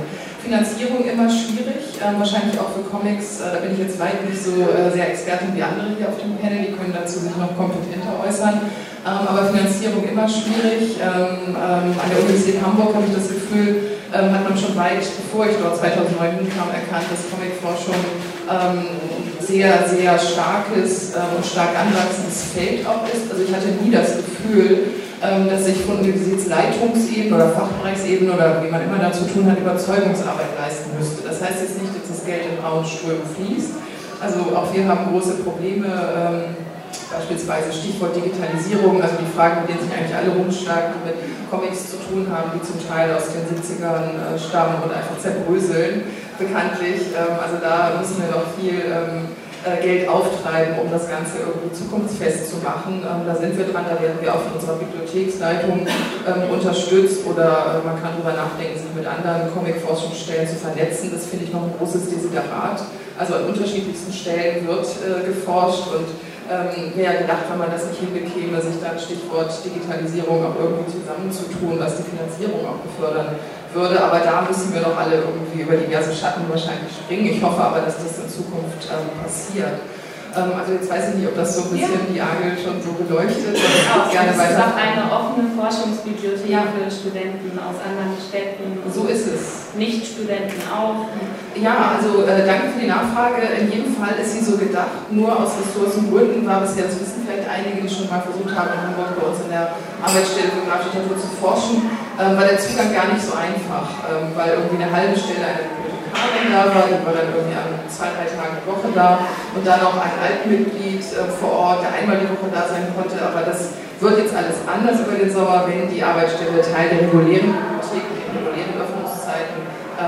Finanzierung immer schwierig, äh, wahrscheinlich auch für Comics. Äh, da bin ich jetzt weit nicht so äh, sehr Expertin wie andere hier auf dem Panel, die können dazu noch kompetenter äußern. Ähm, aber Finanzierung immer schwierig. Ähm, ähm, an der Universität Hamburg habe ich das Gefühl, ähm, hat man schon weit, bevor ich dort 2009 hinkam, erkannt, dass Comicforschung ähm, sehr, sehr starkes und stark anwachsendes Feld auch ist. Also ich hatte nie das Gefühl, ähm, dass ich von Universitätsleitungsebene oder Fachbereichsebene oder wie man immer dazu tun hat, Überzeugungsarbeit leisten müsste. Das heißt jetzt nicht, dass das Geld in rauen Strömen fließt. Also auch wir haben große Probleme. Ähm, Beispielsweise Stichwort Digitalisierung, also die Fragen, mit denen sich eigentlich alle rumschlagen, die mit Comics zu tun haben, die zum Teil aus den 70ern äh, stammen und einfach zerbröseln, bekanntlich. Ähm, also da müssen wir noch viel ähm, Geld auftreiben, um das Ganze irgendwie zukunftsfest zu machen. Ähm, da sind wir dran, da werden wir auch von unserer Bibliotheksleitung unterstützt oder äh, man kann darüber nachdenken, sich mit anderen Comic-Forschungsstellen zu vernetzen. Das finde ich noch ein großes Desiderat. Also an unterschiedlichsten Stellen wird geforscht und ähm, wäre gedacht, wenn man das nicht hinbekäme, sich dann Stichwort Digitalisierung auch irgendwie zusammenzutun, was die Finanzierung auch befördern würde. Aber da müssen wir doch alle irgendwie über diverse Schatten wahrscheinlich springen. Ich hoffe aber, dass das in Zukunft ähm, passiert. Ähm, also jetzt weiß ich nicht, ob das so ein bisschen ja. die Agel schon so beleuchtet. Genau, gerne es ist auch eine offene Forschungsbibliothek ja. für Studenten aus anderen Städten. So ist es. Nicht-Studenten auch. Ja, also äh, danke für die Nachfrage. In jedem Fall ist sie so gedacht. Nur aus Ressourcengründen war bisher, das wissen vielleicht einige, die schon mal versucht haben, in Hamburg bei uns in der Arbeitsstelle für grafische Literatur zu forschen, ähm, war der Zugang gar nicht so einfach, ähm, weil irgendwie eine halbe Stelle eine Bibliothekarin da war, die war dann irgendwie an zwei, drei Tagen die Woche da und dann noch ein Altmitglied äh, vor Ort, der einmal die Woche da sein konnte, aber das wird jetzt alles anders über den Sommer, wenn die Arbeitsstelle Teil der regulären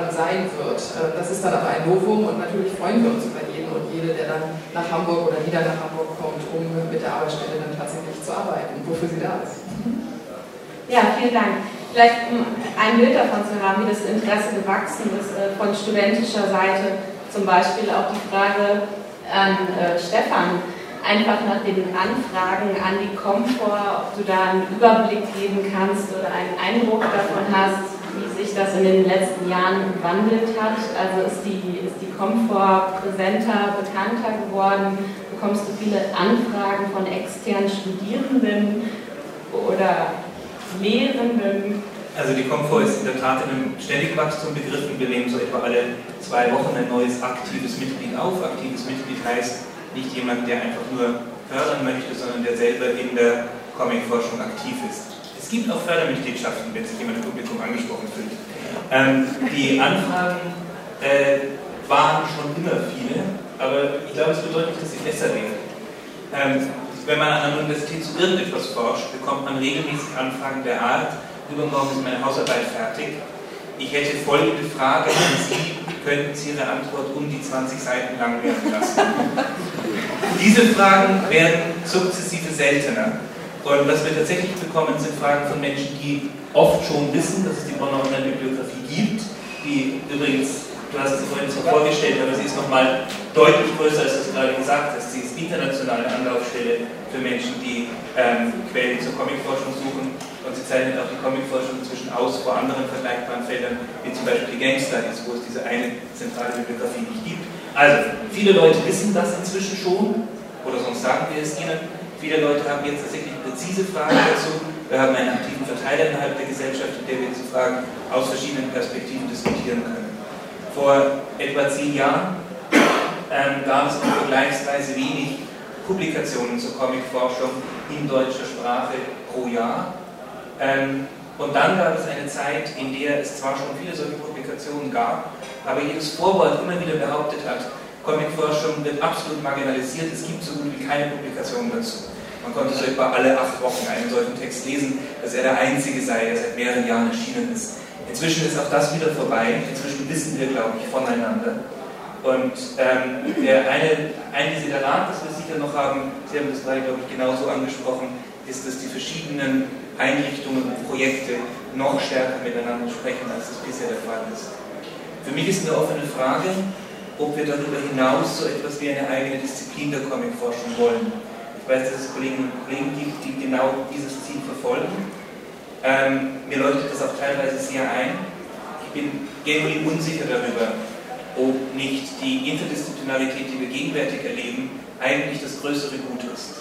Ähm, sein wird. Äh, das ist dann aber ein Novum und natürlich freuen wir uns über jeden und jede, der dann nach Hamburg oder wieder nach Hamburg kommt, um mit der Arbeitsstelle dann tatsächlich zu arbeiten, wofür sie da ist. Ja, vielen Dank. Vielleicht um ein Bild davon zu haben, wie das Interesse gewachsen ist äh, von studentischer Seite, zum Beispiel auch die Frage an äh, Stefan einfach nach den Anfragen an die Komfort, ob du da einen Überblick geben kannst oder einen Eindruck davon hast, wie sich das in den letzten Jahren gewandelt hat. Also ist die, ist die Komfort präsenter, bekannter geworden? Bekommst du viele Anfragen von externen Studierenden oder Lehrenden? Also die Komfort ist in der Tat in einem ständigen Wachstum begriffen. Wir nehmen so etwa alle zwei Wochen ein neues aktives Mitglied auf. Aktives Mitglied heißt, nicht jemand, der einfach nur fördern möchte, sondern der selber in der Comic-Forschung aktiv ist. Es gibt auch Fördermitgliedschaften, wenn sich jemand im Publikum angesprochen fühlt. Ähm, die Anfragen äh, waren schon immer viele, aber ich glaube, es bedeutet nicht, dass sie besser wären. Ähm, wenn man an einer Universität zu irgendetwas forscht, bekommt man regelmäßig Anfragen der Art, übermorgen ist meine Hausarbeit fertig, ich hätte folgende Frage an Sie, könnten Sie Ihre Antwort um die 20 Seiten lang werden lassen? Diese Fragen werden sukzessive seltener. Und was wir tatsächlich bekommen, sind Fragen von Menschen, die oft schon wissen, dass es die Bonner Online-Bibliografie gibt, die übrigens, du hast sie vorhin so vorgestellt, aber sie ist nochmal deutlich größer, als du gerade gesagt hast. Sie ist internationale Anlaufstelle für Menschen, die ähm, Quellen zur Comicforschung suchen und sie zeichnet auch die Comicforschung inzwischen aus vor anderen vergleichbaren Feldern, wie zum Beispiel die Game wo es diese eine zentrale Bibliografie nicht gibt. Also, viele Leute wissen das inzwischen schon, oder sonst sagen wir es ihnen. Viele Leute haben jetzt tatsächlich präzise Fragen dazu. Wir haben einen aktiven Verteiler innerhalb der Gesellschaft, in der wir diese Fragen aus verschiedenen Perspektiven diskutieren können. Vor etwa zehn Jahren ähm, gab es vergleichsweise wenig Publikationen zur Comicforschung in deutscher Sprache pro Jahr. Ähm, und dann gab es eine Zeit, in der es zwar schon viele solche Publikationen gab, aber jedes Vorwort immer wieder behauptet hat, Comicforschung wird absolut marginalisiert, es gibt so gut wie keine Publikationen dazu. Man konnte so etwa alle acht Wochen einen solchen Text lesen, dass er der einzige sei, der seit mehreren Jahren erschienen ist. Inzwischen ist auch das wieder vorbei. Inzwischen wissen wir, glaube ich, voneinander. Und ähm, der eine, ein Desiderat, das wir sicher noch haben, Sie haben das gerade, glaube ich, genauso angesprochen, ist, dass die verschiedenen Einrichtungen und Projekte noch stärker miteinander sprechen, als das bisher der Fall ist. Für mich ist eine offene Frage, ob wir darüber hinaus so etwas wie eine eigene Disziplin der Comicforschung wollen. Ich weiß, dass es Kolleginnen und Kollegen gibt, die genau dieses Ziel verfolgen. Ähm, mir leuchtet das auch teilweise sehr ein. Ich bin genuin unsicher darüber, ob nicht die Interdisziplinarität, die wir gegenwärtig erleben, eigentlich das größere Gut ist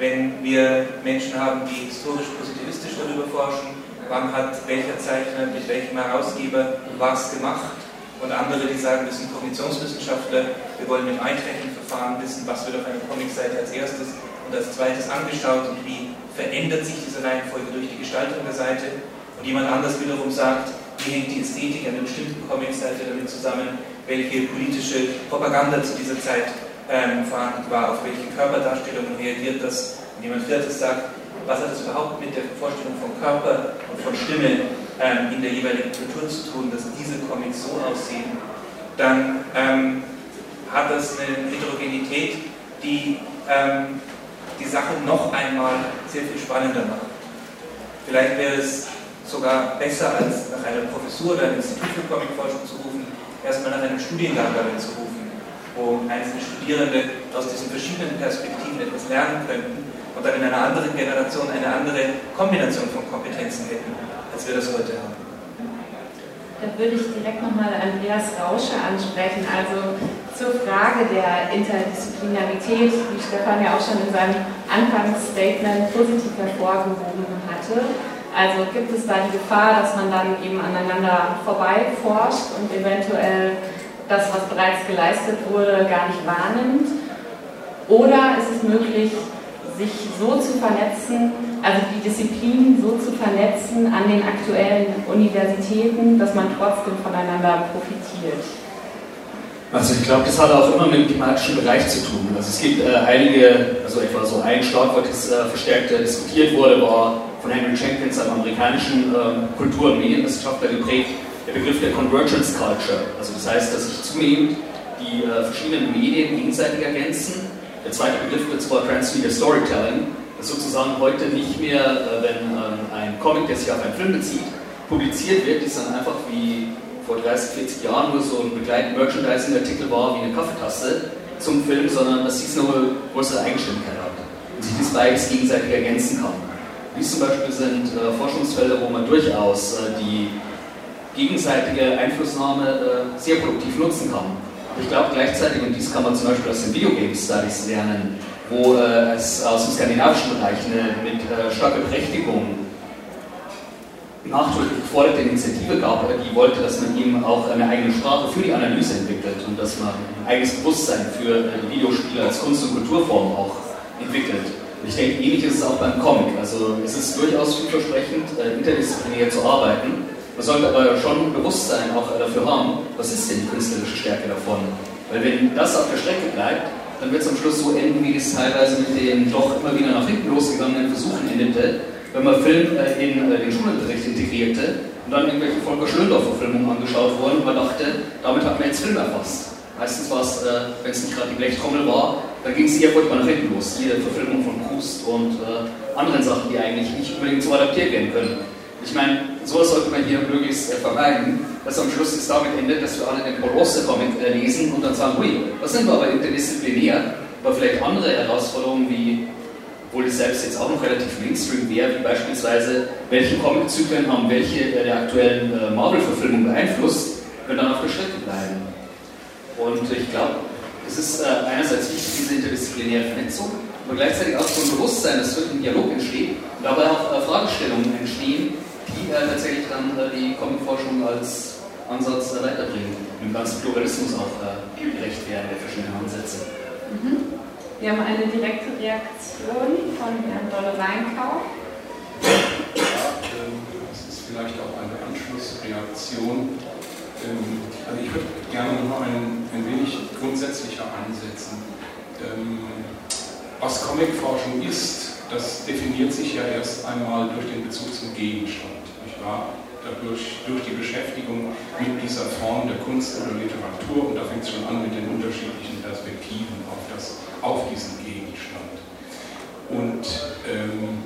wenn wir Menschen haben, die historisch positivistisch darüber forschen, wann hat welcher Zeichner mit welchem Herausgeber was gemacht und andere, die sagen, wir sind Kognitionswissenschaftler, wir wollen mit Einträchtigungsverfahren wissen, was wird auf einer Comicseite als erstes und als zweites angeschaut und wie verändert sich diese Reihenfolge durch die Gestaltung der Seite und jemand anders wiederum sagt, wie hängt die Ästhetik einer bestimmten Comicseite damit zusammen, welche politische Propaganda zu dieser Zeit ähm, vorhanden war, auf welche Körperdarstellungen reagiert das. Und jemand Viertes sagt, was hat das überhaupt mit der Vorstellung von Körper und von Stimme ähm, in der jeweiligen Kultur zu tun, dass diese Comics so aussehen, dann ähm, hat das eine Heterogenität, die ähm, die Sache noch einmal sehr viel spannender macht. Vielleicht wäre es sogar besser, als nach einer Professur oder einem Institut für Comicforschung zu rufen, erstmal nach einem Studiengang darin zu rufen wo einzelne Studierende aus diesen verschiedenen Perspektiven etwas lernen könnten und dann in einer anderen Generation eine andere Kombination von Kompetenzen hätten, als wir das heute haben. Da würde ich direkt nochmal Andreas Rausche ansprechen, also zur Frage der Interdisziplinarität, die Stefan ja auch schon in seinem Anfangsstatement positiv hervorgehoben hatte. Also gibt es da die Gefahr, dass man dann eben aneinander vorbei forscht und eventuell das, was bereits geleistet wurde, gar nicht wahrnimmt? Oder ist es möglich, sich so zu vernetzen, also die Disziplinen so zu vernetzen an den aktuellen Universitäten, dass man trotzdem voneinander profitiert? Also ich glaube, das hat auch immer mit dem thematischen Bereich zu tun. Also es gibt äh, einige, also etwa so ein Schlagwort, das äh, verstärkt äh, diskutiert wurde, war von Henry Jenkins, einem amerikanischen ähm, Kultur- und Medienwissenschaftler geprägt, der Begriff der Convergence Culture. Also das heißt, dass sich zunehmend die äh, verschiedenen Medien gegenseitig ergänzen. Der zweite Begriff wird zwar Transmedia Storytelling, sozusagen heute nicht mehr, äh, wenn ähm, ein Comic, der sich auf einen Film bezieht, publiziert wird, ist dann einfach wie vor 30, 40 Jahren nur so ein begleitender Merchandising-Artikel war wie eine Kaffeetasse zum Film, sondern dass dies eine größere Eigenständigkeit hat und sich das beides gegenseitig ergänzen kann. Dies zum Beispiel sind äh, Forschungsfelder, wo man durchaus äh, die gegenseitige Einflussnahme äh, sehr produktiv nutzen kann. Aber ich glaube gleichzeitig, und dies kann man zum Beispiel aus den Videogame Studies lernen, wo äh, es aus dem skandinavischen Bereich eine, mit äh, starker Berechtigung nachdrücklich geforderte Initiative gab, die wollte, dass man eben auch eine eigene Sprache für die Analyse entwickelt und dass man ein eigenes Bewusstsein für äh, Videospiele als Kunst- und Kulturform auch entwickelt. Ich denke, ähnlich ist es auch beim Comic. Also es ist durchaus vielversprechend, äh, interdisziplinär zu arbeiten. Man sollte aber schon Bewusstsein auch dafür haben, was ist denn die künstlerische Stärke davon. Weil wenn das auf der Strecke bleibt, dann wird es am Schluss so enden, wie es teilweise mit den doch immer wieder nach hinten losgegangenen Versuchen endete, wenn man Film äh, in äh, den Schulunterricht integrierte und dann irgendwelche Volker Schlöndorff-Verfilmungen angeschaut wurden und man dachte, damit hat man jetzt Film erfasst. Meistens war es, äh, wenn es nicht gerade die Blechtrommel war, dann ging es eher mal nach hinten los. Jede Verfilmung von Proust und anderen Sachen, die eigentlich nicht unbedingt so adaptiert werden können. Ich meine, sowas sollte man hier möglichst äh, vermeiden, dass am Schluss es damit endet, dass wir alle den Paul Auster-Comic äh, lesen und dann sagen, hui, was sind wir aber interdisziplinär, aber vielleicht andere Herausforderungen wie obwohl es selbst jetzt auch noch relativ Mainstream wäre, wie beispielsweise, welche Comiczyklen haben welche der aktuellen äh, Marvel-Verfilmung beeinflusst, können dann auf der Strecke bleiben. Und ich glaube, es ist äh, einerseits wichtig, diese interdisziplinäre Vernetzung, aber gleichzeitig auch so ein Bewusstsein, dass wirklich ein Dialog entsteht und dabei auch äh, Fragestellungen entstehen, die äh, tatsächlich dann äh, die Comicforschung als Ansatz äh, weiterbringen und dem ganzen Pluralismus auch gerecht werden der verschiedenen Ansätze. Mhm. Wir haben eine direkte Reaktion von Herrn Dolle-Weinkauf. Ja, ähm, das ist vielleicht auch eine Anschlussreaktion. Ähm, also ich würde gerne noch ein, ein wenig grundsätzlicher ansetzen. Ähm, was Comicforschung ist, das definiert sich ja erst einmal durch den Bezug zum Gegenstand. Wahr? Dadurch, durch die Beschäftigung mit dieser Form der Kunst oder Literatur, und da fängt es schon an mit den unterschiedlichen Perspektiven auf das auf diesen Gegenstand. Und ähm,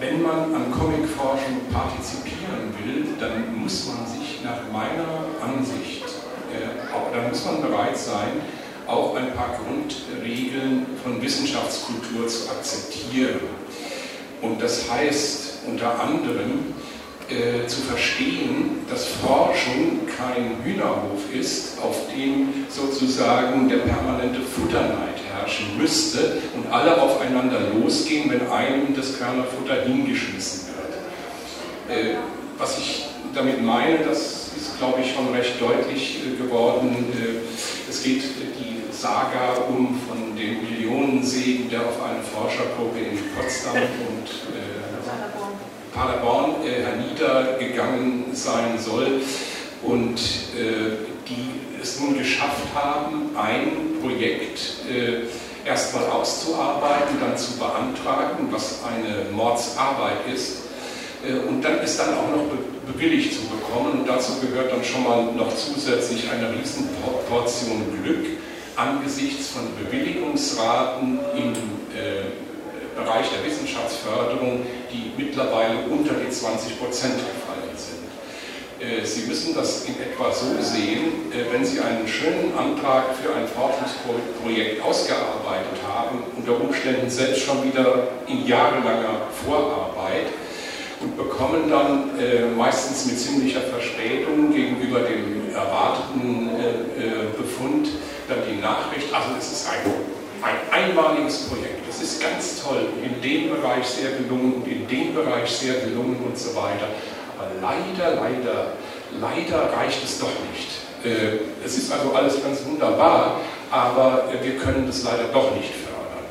wenn man an Comicforschung partizipieren will, dann muss man sich nach meiner Ansicht, äh, auch, dann muss man bereit sein, auch ein paar Grundregeln von Wissenschaftskultur zu akzeptieren. Und das heißt unter anderem, äh, zu verstehen, dass Forschung kein Hühnerhof ist, auf dem sozusagen der permanente Futterneid herrschen müsste und alle aufeinander losgehen, wenn einem das Körnerfutter hingeschmissen wird. Äh, was ich damit meine, das ist, glaube ich, schon recht deutlich äh, geworden. Äh, es geht die Saga um von dem Millionensegen, der auf eine Forschergruppe in Potsdam und äh, Paderborn äh, herniedergegangen sein soll und äh, die es nun geschafft haben, ein Projekt äh, erstmal auszuarbeiten, dann zu beantragen, was eine Mordsarbeit ist und dann ist dann auch noch bewilligt zu bekommen. Und dazu gehört dann schon mal noch zusätzlich eine Riesenportion Glück angesichts von Bewilligungsraten im äh, Bereich der Wissenschaftsförderung, die mittlerweile unter die 20 Prozent gefallen sind. Äh, Sie müssen das in etwa so sehen, äh, wenn Sie einen schönen Antrag für ein Forschungsprojekt ausgearbeitet haben, unter Umständen selbst schon wieder in jahrelanger Vorarbeit und bekommen dann äh, meistens mit ziemlicher Verspätung gegenüber dem erwarteten Befund dann die Nachricht, also es ist ein ein einmaliges Projekt. Das ist ganz toll, in dem Bereich sehr gelungen und in dem Bereich sehr gelungen und so weiter. Aber leider, leider, leider reicht es doch nicht. Äh, es ist also alles ganz wunderbar, aber wir können das leider doch nicht fördern.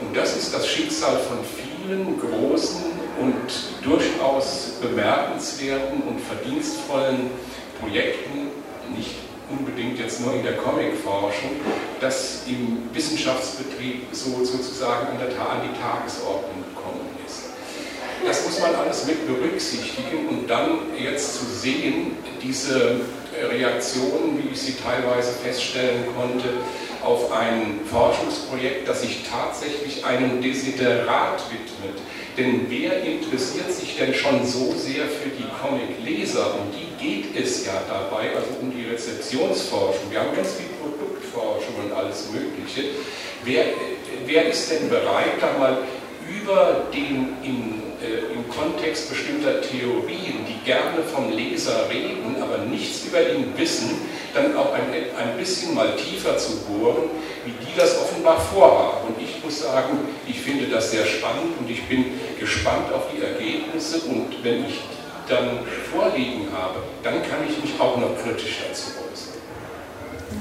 Und das ist das Schicksal von vielen großen und durchaus bemerkenswerten und verdienstvollen Projekten, nicht unbedingt jetzt nur in der Comicforschung, das im Wissenschaftsbetrieb so sozusagen an, der, an die Tagesordnung gekommen ist. Das muss man alles mit berücksichtigen und dann jetzt zu sehen, diese Reaktionen, wie ich sie teilweise feststellen konnte, auf ein Forschungsprojekt, das sich tatsächlich einem Desiderat widmet. Denn wer interessiert sich denn schon so sehr für die Comic-Leser? Um die geht es ja dabei, also um die Rezeptionsforschung. Wir haben ganz viel Produktforschung und alles Mögliche. Wer, wer ist denn bereit, da mal über den in, äh, im Kontext bestimmter Theorien, die gerne vom Leser reden, aber nichts über ihn wissen, dann auch ein, ein bisschen mal tiefer zu bohren, wie die das offenbar vorhaben. Und ich muss sagen, ich finde das sehr spannend und ich bin gespannt auf die Ergebnisse und wenn ich dann vorliegen habe, dann kann ich mich auch noch kritisch dazu äußern.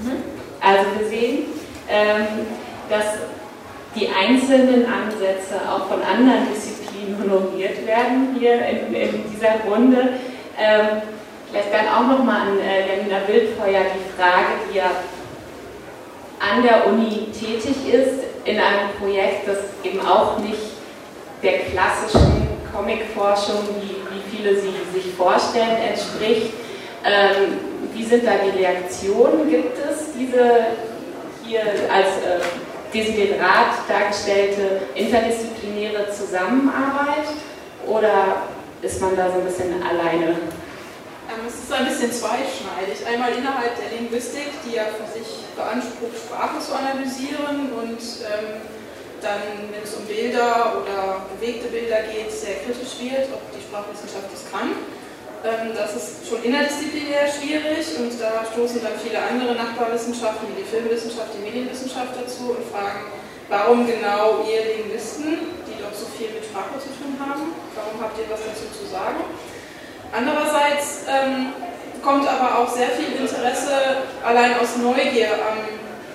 Mhm. Also wir sehen, ähm, dass die einzelnen Ansätze auch von anderen Disziplinen honoriert werden hier in, in dieser Runde. Ähm, vielleicht dann auch nochmal an äh, Janina Wildfeuer die Frage, die ja an der Uni tätig ist, in einem Projekt, das eben auch nicht der klassischen Comicforschung, wie, wie viele sie sich vorstellen, entspricht. Ähm, wie sind da die Reaktionen? Gibt es diese hier als äh, Desiderat dargestellte interdisziplinäre Zusammenarbeit oder ist man da so ein bisschen alleine? Ähm, es ist ein bisschen zweischneidig. Einmal innerhalb der Linguistik, die ja für sich beansprucht, Sprache zu analysieren und ähm, dann, wenn es um Bilder oder bewegte Bilder geht, sehr kritisch wird, ob die Sprachwissenschaft das kann. Ähm, das ist schon interdisziplinär schwierig und da stoßen dann viele andere Nachbarwissenschaften wie die Filmwissenschaft, die Medienwissenschaft dazu und fragen, warum genau ihr Linguisten, so viel mit Sprache zu tun haben, warum habt ihr was dazu zu sagen? Andererseits ähm, kommt aber auch sehr viel Interesse allein aus Neugier an,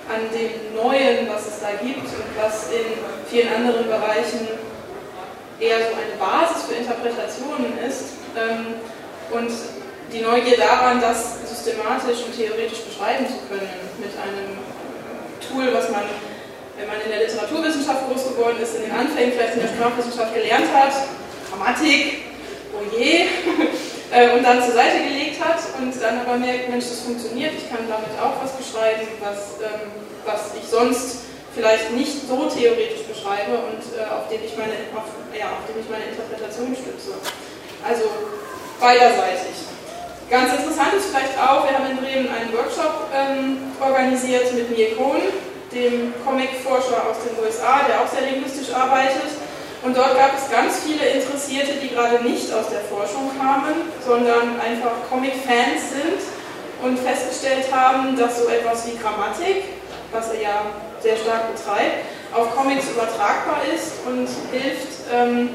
an dem Neuen, was es da gibt und was in vielen anderen Bereichen eher so eine Basis für Interpretationen ist. Ähm, und die Neugier daran, das systematisch und theoretisch beschreiben zu können mit einem Tool, was man, wenn man in der Literaturwissenschaft groß geworden ist, in den Anfängen vielleicht in der Sprachwissenschaft gelernt hat, Grammatik, oh je, äh, und dann zur Seite gelegt hat und dann aber merkt, Mensch, das funktioniert, ich kann damit auch was beschreiben, was, ähm, was ich sonst vielleicht nicht so theoretisch beschreibe und äh, auf, dem ich meine, auf, ja, auf dem ich meine Interpretation stütze. Also beiderseitig. Ganz interessant ist vielleicht auch, wir haben in Bremen einen Workshop ähm, organisiert mit Mir Cohn, dem Comicforscher aus den USA, der auch sehr linguistisch arbeitet. Und dort gab es ganz viele Interessierte, die gerade nicht aus der Forschung kamen, sondern einfach Comic-Fans sind und festgestellt haben, dass so etwas wie Grammatik, was er ja sehr stark betreibt, auf Comics übertragbar ist und hilft, ähm,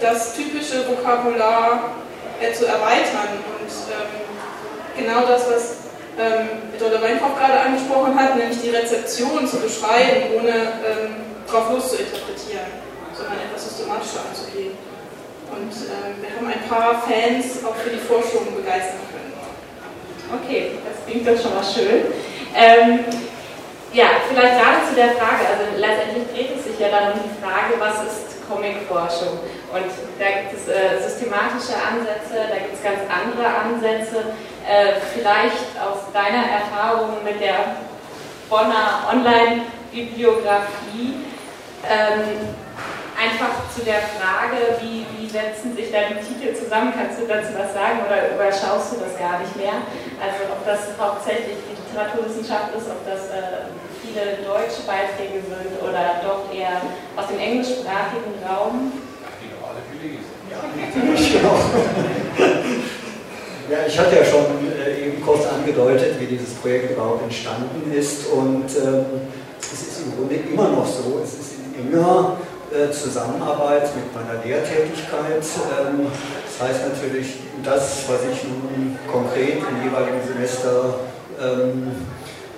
das typische Vokabular äh, zu erweitern. Und ähm, genau das, was ähm, Dolle Weinkauf gerade angesprochen hat, nämlich die Rezeption zu beschreiben, ohne ähm, drauf los zu interpretieren, sondern etwas systematischer anzugehen. Und ähm, wir haben ein paar Fans auch für die Forschung begeistern können. Okay, das klingt doch schon mal schön. Ähm, ja, vielleicht gerade zu der Frage, also letztendlich dreht es sich ja dann um die Frage, was ist Comicforschung. Und da gibt es äh, systematische Ansätze, da gibt es ganz andere Ansätze. Äh, vielleicht aus deiner Erfahrung mit der Bonner Online-Bibliografie ähm, einfach zu der Frage, wie, wie setzen sich die Titel zusammen? Kannst du dazu was sagen oder überschaust du das gar nicht mehr? Also ob das hauptsächlich die Literaturwissenschaft ist, ob das äh, viele deutsche Beiträge sind oder doch eher aus dem englischsprachigen Raum? Ja, ich hatte ja schon äh, eben kurz angedeutet, wie dieses Projekt überhaupt entstanden ist und ähm, es ist im Grunde immer noch so, es ist in enger äh, Zusammenarbeit mit meiner Lehrtätigkeit. Ähm, das heißt natürlich, das, was ich nun konkret im jeweiligen Semester ähm,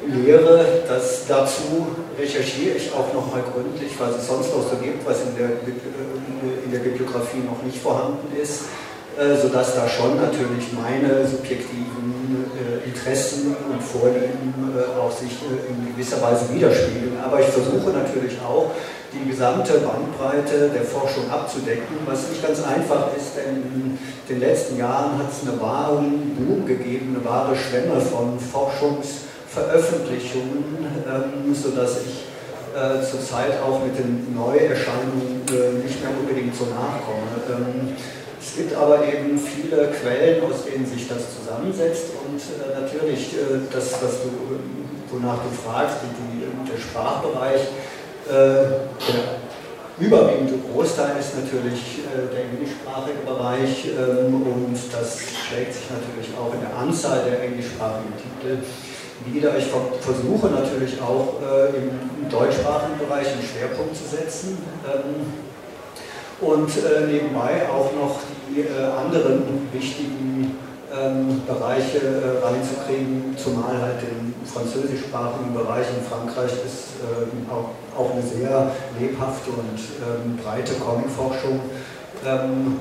lehre. Das, dazu recherchiere ich auch nochmal gründlich, was es sonst noch so gibt, was in der, in der Bibliografie noch nicht vorhanden ist, äh, sodass da schon natürlich meine subjektiven äh, Interessen und Vorlieben äh, auch sich in gewisser Weise widerspiegeln. Aber ich versuche natürlich auch, die gesamte Bandbreite der Forschung abzudecken, was nicht ganz einfach ist, denn in den letzten Jahren hat es eine wahren Boom gegeben, eine wahre Schwemme von Forschungsveröffentlichungen, ähm, sodass ich äh, zurzeit auch mit den Neuerscheinungen äh, nicht mehr unbedingt so nachkomme. Ähm, es gibt aber eben viele Quellen, aus denen sich das zusammensetzt und äh, natürlich das, was du, wonach du fragst, die, der Sprachbereich, der überwiegende Großteil ist natürlich äh, der englischsprachige Bereich ähm, und das schlägt sich natürlich auch in der Anzahl der englischsprachigen Titel wieder. Ich versuche natürlich auch äh, im deutschsprachigen Bereich einen Schwerpunkt zu setzen ähm, und nebenbei auch noch die anderen wichtigen ähm, Bereiche äh, reinzukriegen, zumal halt im französischsprachigen Bereich in Frankreich ist ähm, auch, auch, eine sehr lebhafte und ähm, breite Comicforschung, ähm,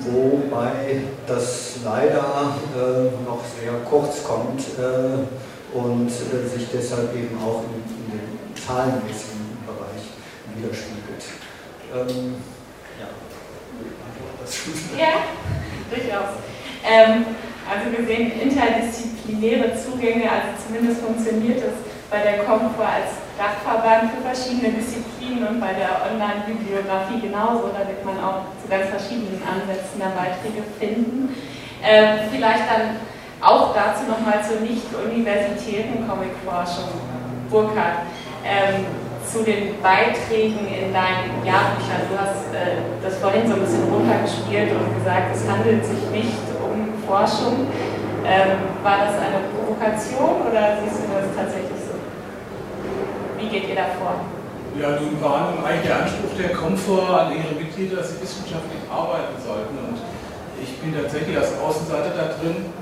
wobei das leider äh, noch sehr kurz kommt äh, und äh, sich deshalb eben auch in, in dem zahlenmäßigen Bereich widerspiegelt. Ähm, ja, durchaus. Ähm, also wir sehen interdisziplinäre Zugänge, also zumindest funktioniert es bei der Comfort als Dachverband für verschiedene Disziplinen und bei der Online-Bibliografie genauso. Da wird man auch zu ganz verschiedenen Ansätzen da Beiträge finden. Ähm, vielleicht dann auch dazu nochmal zur nicht-universitären Comicforschung. Burkhard, ähm, zu den Beiträgen in deinen Jahrbüchern. Du hast äh, das vorhin so ein bisschen runtergespielt und gesagt, es handelt sich nicht Forschung. Ähm, war das eine Provokation oder siehst du das tatsächlich so? Wie geht ihr da vor? Ja, nun war eigentlich der Anspruch der Komfort an ihre Mitglieder, dass sie wissenschaftlich arbeiten sollten. Und ich bin tatsächlich als Außenseiter da drin,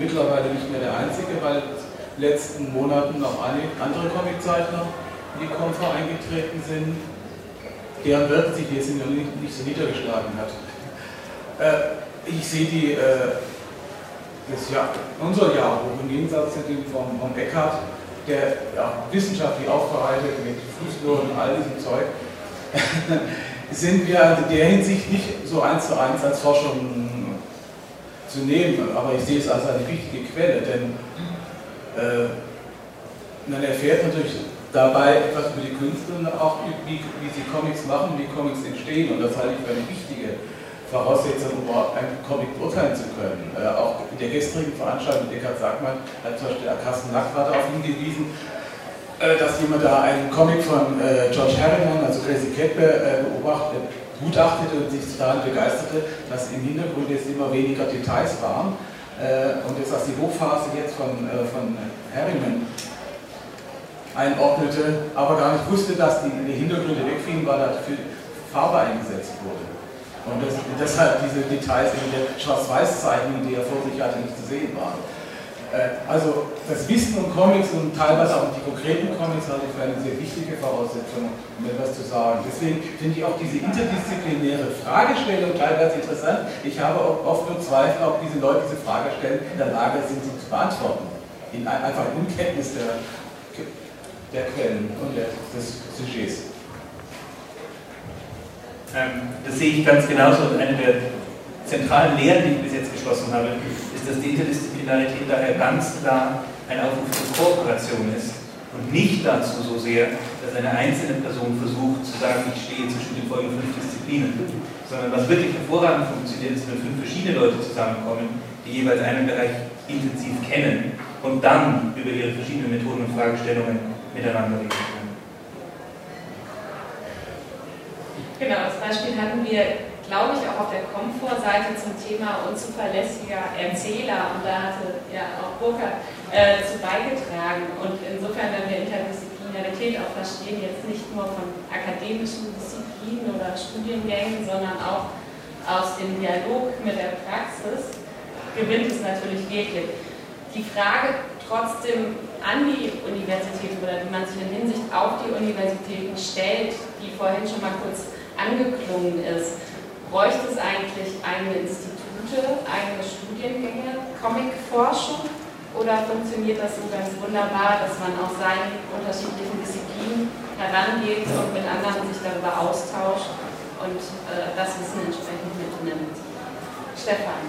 mittlerweile nicht mehr der Einzige, weil in den letzten Monaten noch einige andere Comiczeichner in die Komfort eingetreten sind, deren Wirken sich jetzt nicht, nicht so niedergeschlagen hat. Äh, ich sehe die äh, das Jahr, unser Jahrbuch im Gegensatz zu dem von, von Eckhart, der ja, wissenschaftlich aufbereitet mit Fußnoten und all diesem Zeug, sind wir in der Hinsicht nicht so eins zu eins als Forschung zu nehmen. Aber ich sehe es als eine wichtige Quelle, denn äh, man erfährt natürlich dabei etwas über die Künstler auch wie, wie sie Comics machen, wie Comics entstehen. Und das halte ich für eine wichtige Voraussetzung, um einen Comic beurteilen zu können. Äh, auch in der gestrigen Veranstaltung mit Eckhard Sagmann hat zum Beispiel der Carsten Nackwater darauf hingewiesen, äh, dass jemand da einen Comic von äh, George Harriman, also Crazy Cat, äh, beobachtet, gutachtete und sich total begeisterte, dass im Hintergrund jetzt immer weniger Details waren. Äh, und jetzt als die Hochphase jetzt von, äh, von Harriman einordnete, aber gar nicht wusste, dass die, die Hintergründe wegfielen, weil dafür Farbe eingesetzt wurde. Und das, deshalb diese Details in der Schwarz-Weiß-Zeichnung, die er vor sich hatte, nicht zu sehen waren. Äh, also das Wissen um Comics und teilweise auch die konkreten Comics halte ich für eine sehr wichtige Voraussetzung, um etwas zu sagen. Deswegen finde ich auch diese interdisziplinäre Fragestellung teilweise interessant. Ich habe oft nur Zweifel, ob diese Leute diese Frage stellen, in der Lage sind, sie zu beantworten. In einfach Unkenntnis der, der Quellen und der, des Sujets. Ähm, das sehe ich ganz genauso. Und eine der zentralen Lehren, die ich bis jetzt geschlossen habe, ist, dass die Interdisziplinarität daher ganz klar ein Aufruf zur Kooperation ist und nicht dazu so sehr, dass eine einzelne Person versucht zu sagen, ich stehe zwischen den folgenden fünf Disziplinen, sondern was wirklich hervorragend funktioniert, ist, wenn fünf verschiedene Leute zusammenkommen, die jeweils einen Bereich intensiv kennen und dann über ihre verschiedenen Methoden und Fragestellungen miteinander reden können. Genau, das Beispiel hatten wir, glaube ich, auch auf der Komfortseite zum Thema unzuverlässiger Erzähler und da hatte ja auch Burkhard äh, zu beigetragen. Und insofern, wenn wir Interdisziplinarität auch verstehen, jetzt nicht nur von akademischen Disziplinen oder Studiengängen, sondern auch aus dem Dialog mit der Praxis, gewinnt es natürlich wirklich. Die Frage trotzdem an die Universitäten oder wie man sich in Hinsicht auf die Universitäten stellt, die vorhin schon mal kurz angeklungen ist. Bräuchte es eigentlich eigene Institute, eigene Studiengänge, Comicforschung oder funktioniert das so ganz wunderbar, dass man aus seinen unterschiedlichen Disziplinen herangeht und mit anderen sich darüber austauscht und äh, das Wissen entsprechend mitnimmt? Stefan.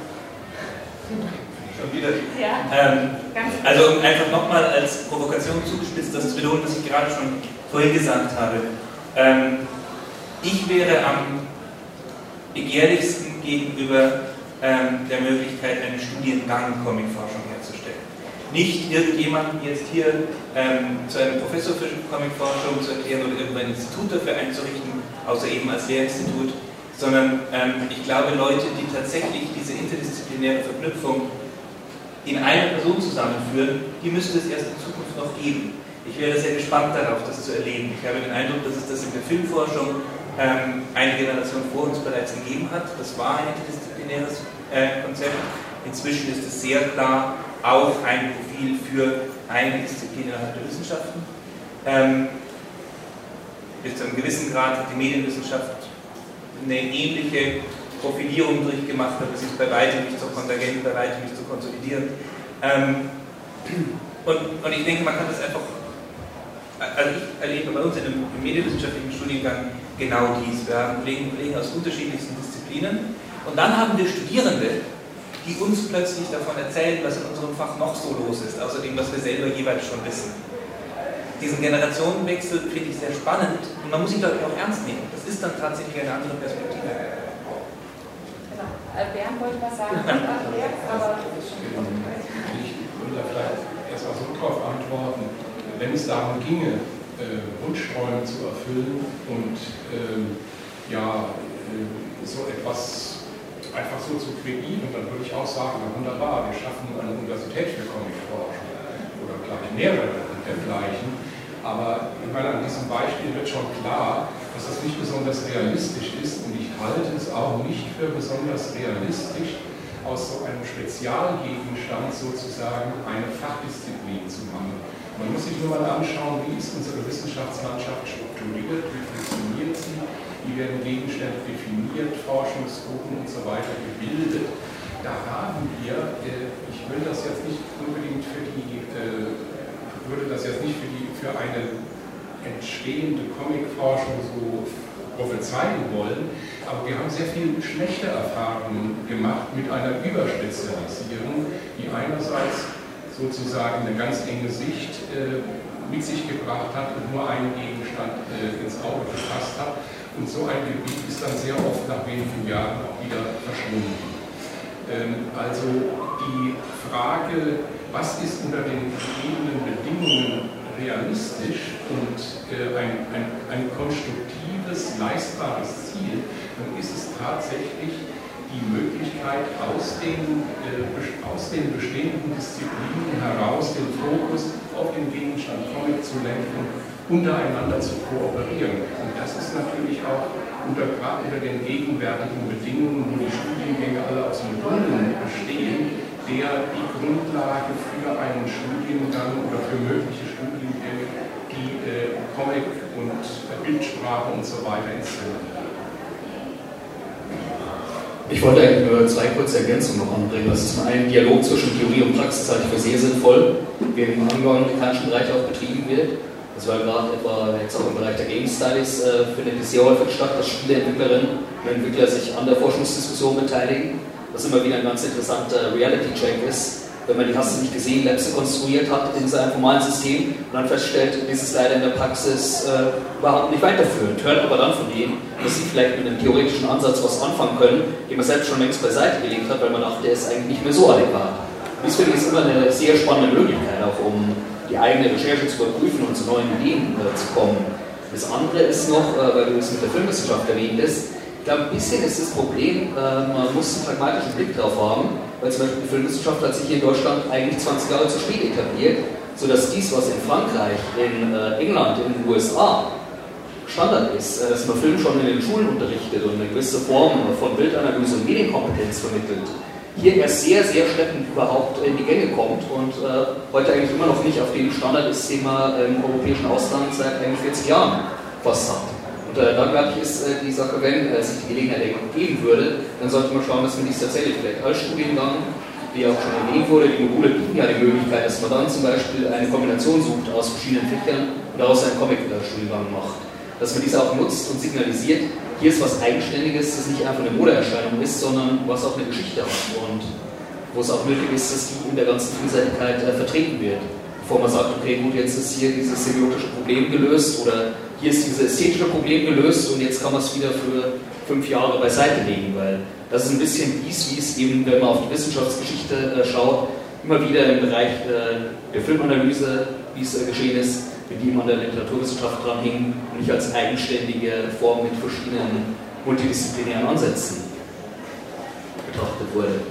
Schon wieder. Ja. Ähm, also um einfach nochmal als Provokation zugespitzt, das zu wiederholen, was ich gerade schon vorhin gesagt habe. Ähm, ich wäre am begehrlichsten gegenüber ähm, der Möglichkeit, einen Studiengang Comicforschung herzustellen. Nicht irgendjemanden jetzt hier ähm, zu einem Professor für Comicforschung zu erklären oder irgendein Institut dafür einzurichten, außer eben als Lehrinstitut, sondern ähm, ich glaube, Leute, die tatsächlich diese interdisziplinäre Verknüpfung in einer Person zusammenführen, die müsste es erst in Zukunft noch geben. Ich wäre sehr gespannt darauf, das zu erleben. Ich habe den Eindruck, dass es das in der Filmforschung ähm, eine Generation vor uns bereits gegeben hat. Das war ein interdisziplinäres äh, Konzept. Inzwischen ist es sehr klar auch ein Profil für eine Disziplin innerhalb der Wissenschaften. Ähm, bis zu einem gewissen Grad hat die Medienwissenschaft eine ähnliche Profilierung durchgemacht, aber sie ist bei weitem nicht so konvergent, bei weitem nicht so konsolidierend. Ähm, und, und ich denke, man kann das einfach, also ich erlebe bei uns in einem medienwissenschaftlichen Studiengang genau dies. Wir haben Kollegen und Kollegen aus unterschiedlichsten Disziplinen und dann haben wir Studierende, die uns plötzlich davon erzählen, was in unserem Fach noch so los ist, außer dem, was wir selber jeweils schon wissen. Diesen Generationenwechsel finde ich sehr spannend und man muss ihn, glaube ich, auch ernst nehmen. Das ist dann tatsächlich eine andere Perspektive. Äh, Bernd wollte was sagen, aber Ich würde da vielleicht erstmal so drauf antworten. Wenn es darum ginge, äh, Wunschträume zu erfüllen und ähm, ja, äh, so etwas einfach so zu kreieren, dann würde ich auch sagen, wunderbar, wir schaffen eine Universität für Comicforschung oder gleich mehrere dergleichen. Aber ich meine, an diesem Beispiel wird schon klar, dass das nicht besonders realistisch ist und ich halte es auch nicht für besonders realistisch, aus so einem Spezialgegenstand sozusagen eine Fachdisziplin zu machen. Man muss sich nur mal anschauen, wie ist unsere Wissenschaftslandschaft strukturiert, wie funktioniert sie, wie werden Gegenstände definiert, Forschungsgruppen und so weiter gebildet. Da haben wir, äh, ich will das jetzt nicht unbedingt für die, äh, würde das jetzt nicht für, die, für eine entstehende Comicforschung so prophezeien wollen, aber wir haben sehr viel schlechte Erfahrungen gemacht mit einer Überspezialisierung, die einerseits sozusagen eine ganz enge Sicht äh, mit sich gebracht hat und nur einen Gegenstand äh, ins Auge gefasst hat. Und so ein Gebiet ist dann sehr oft nach wenigen Jahren auch wieder verschwunden. Ähm, also die Frage, was ist unter den gegebenen Bedingungen realistisch und äh, ein, ein, ein konstruktives, leistbares Ziel, dann ist es tatsächlich die Möglichkeit, aus den, äh, aus den bestehenden Disziplinen heraus den Fokus auf den Gegenstand Comic zu lenken, untereinander zu kooperieren. Und das ist natürlich auch unter, gerade unter den gegenwärtigen Bedingungen, wo die Studiengänge alle aus Modulen bestehen, der die Grundlage für einen Studiengang oder für mögliche Studiengänge, die äh, Comic und äh, Bildsprache und so weiter inszenieren. Ich wollte eigentlich nur zwei kurze Ergänzungen noch anbringen. Das ist zum einen Dialog zwischen Theorie und Praxis halte ich für sehr sinnvoll, wie im angloamerikanischen Bereich auch betrieben wird. Das war gerade etwa jetzt auch im Bereich der Game Studies äh, findet es sehr häufig statt, dass Spieleentwicklerinnen und Entwickler sich an der Forschungsdiskussion beteiligen was immer wieder ein ganz interessanter Reality-Check ist, wenn man die hast du nicht gesehen, Labs konstruiert hat in seinem formalen System und dann feststellt, ist es leider in der Praxis äh, überhaupt nicht weiterführend. Hört aber dann von denen, dass sie vielleicht mit einem theoretischen Ansatz was anfangen können, den man selbst schon längst beiseite gelegt hat, weil man dachte, der ist eigentlich nicht mehr so adäquat. Dies finde ich ist immer eine sehr spannende Möglichkeit, auch um die eigene Recherche zu überprüfen und zu neuen Ideen äh, zu kommen. Das andere ist noch, äh, weil du es mit der Filmwissenschaft erwähnt hast, glaube, ein bisschen ist das Problem, äh, man muss einen pragmatischen Blick drauf haben, weil zum Beispiel die Filmwissenschaft hat sich hier in Deutschland eigentlich 20 Jahre zu spät etabliert, sodass dies, was in Frankreich, in äh, England, in den USA Standard ist, äh, dass man Film schon in den Schulen unterrichtet und eine gewisse Form von Bildanalyse und Medienkompetenz vermittelt, hier erst sehr, sehr schleppend überhaupt in die Gänge kommt und äh, heute eigentlich immer noch nicht auf dem Standard ist, den man im europäischen Ausland seit eigentlich 40 Jahren fast hat. Äh, da glaube ich, ist äh, die Sache, wenn äh, sich die Gelegenheit geben würde, dann sollte man schauen, dass man dies tatsächlich vielleicht als Studiengang, wie auch schon erwähnt wurde, die Module bieten ja die Möglichkeit, dass man dann zum Beispiel eine Kombination sucht aus verschiedenen Fächern und daraus einen Comic-Studiengang macht. Dass man dies auch nutzt und signalisiert, hier ist was Eigenständiges, das nicht einfach eine Modeerscheinung ist, sondern was auch eine Geschichte hat und wo es auch nötig ist, dass die in der ganzen Vielseitigkeit äh, vertreten wird. Bevor man sagt, okay, gut, jetzt ist hier dieses semiotische Problem gelöst oder hier ist dieses ästhetische Problem gelöst und jetzt kann man es wieder für fünf Jahre beiseite legen, weil das ist ein bisschen dies, wie es eben, wenn man auf die Wissenschaftsgeschichte äh, schaut, immer wieder im Bereich äh, der Filmanalyse, wie es äh, geschehen ist, mit ihm an der Literaturwissenschaft dranhing und nicht als eigenständige Form mit verschiedenen multidisziplinären Ansätzen betrachtet wurde.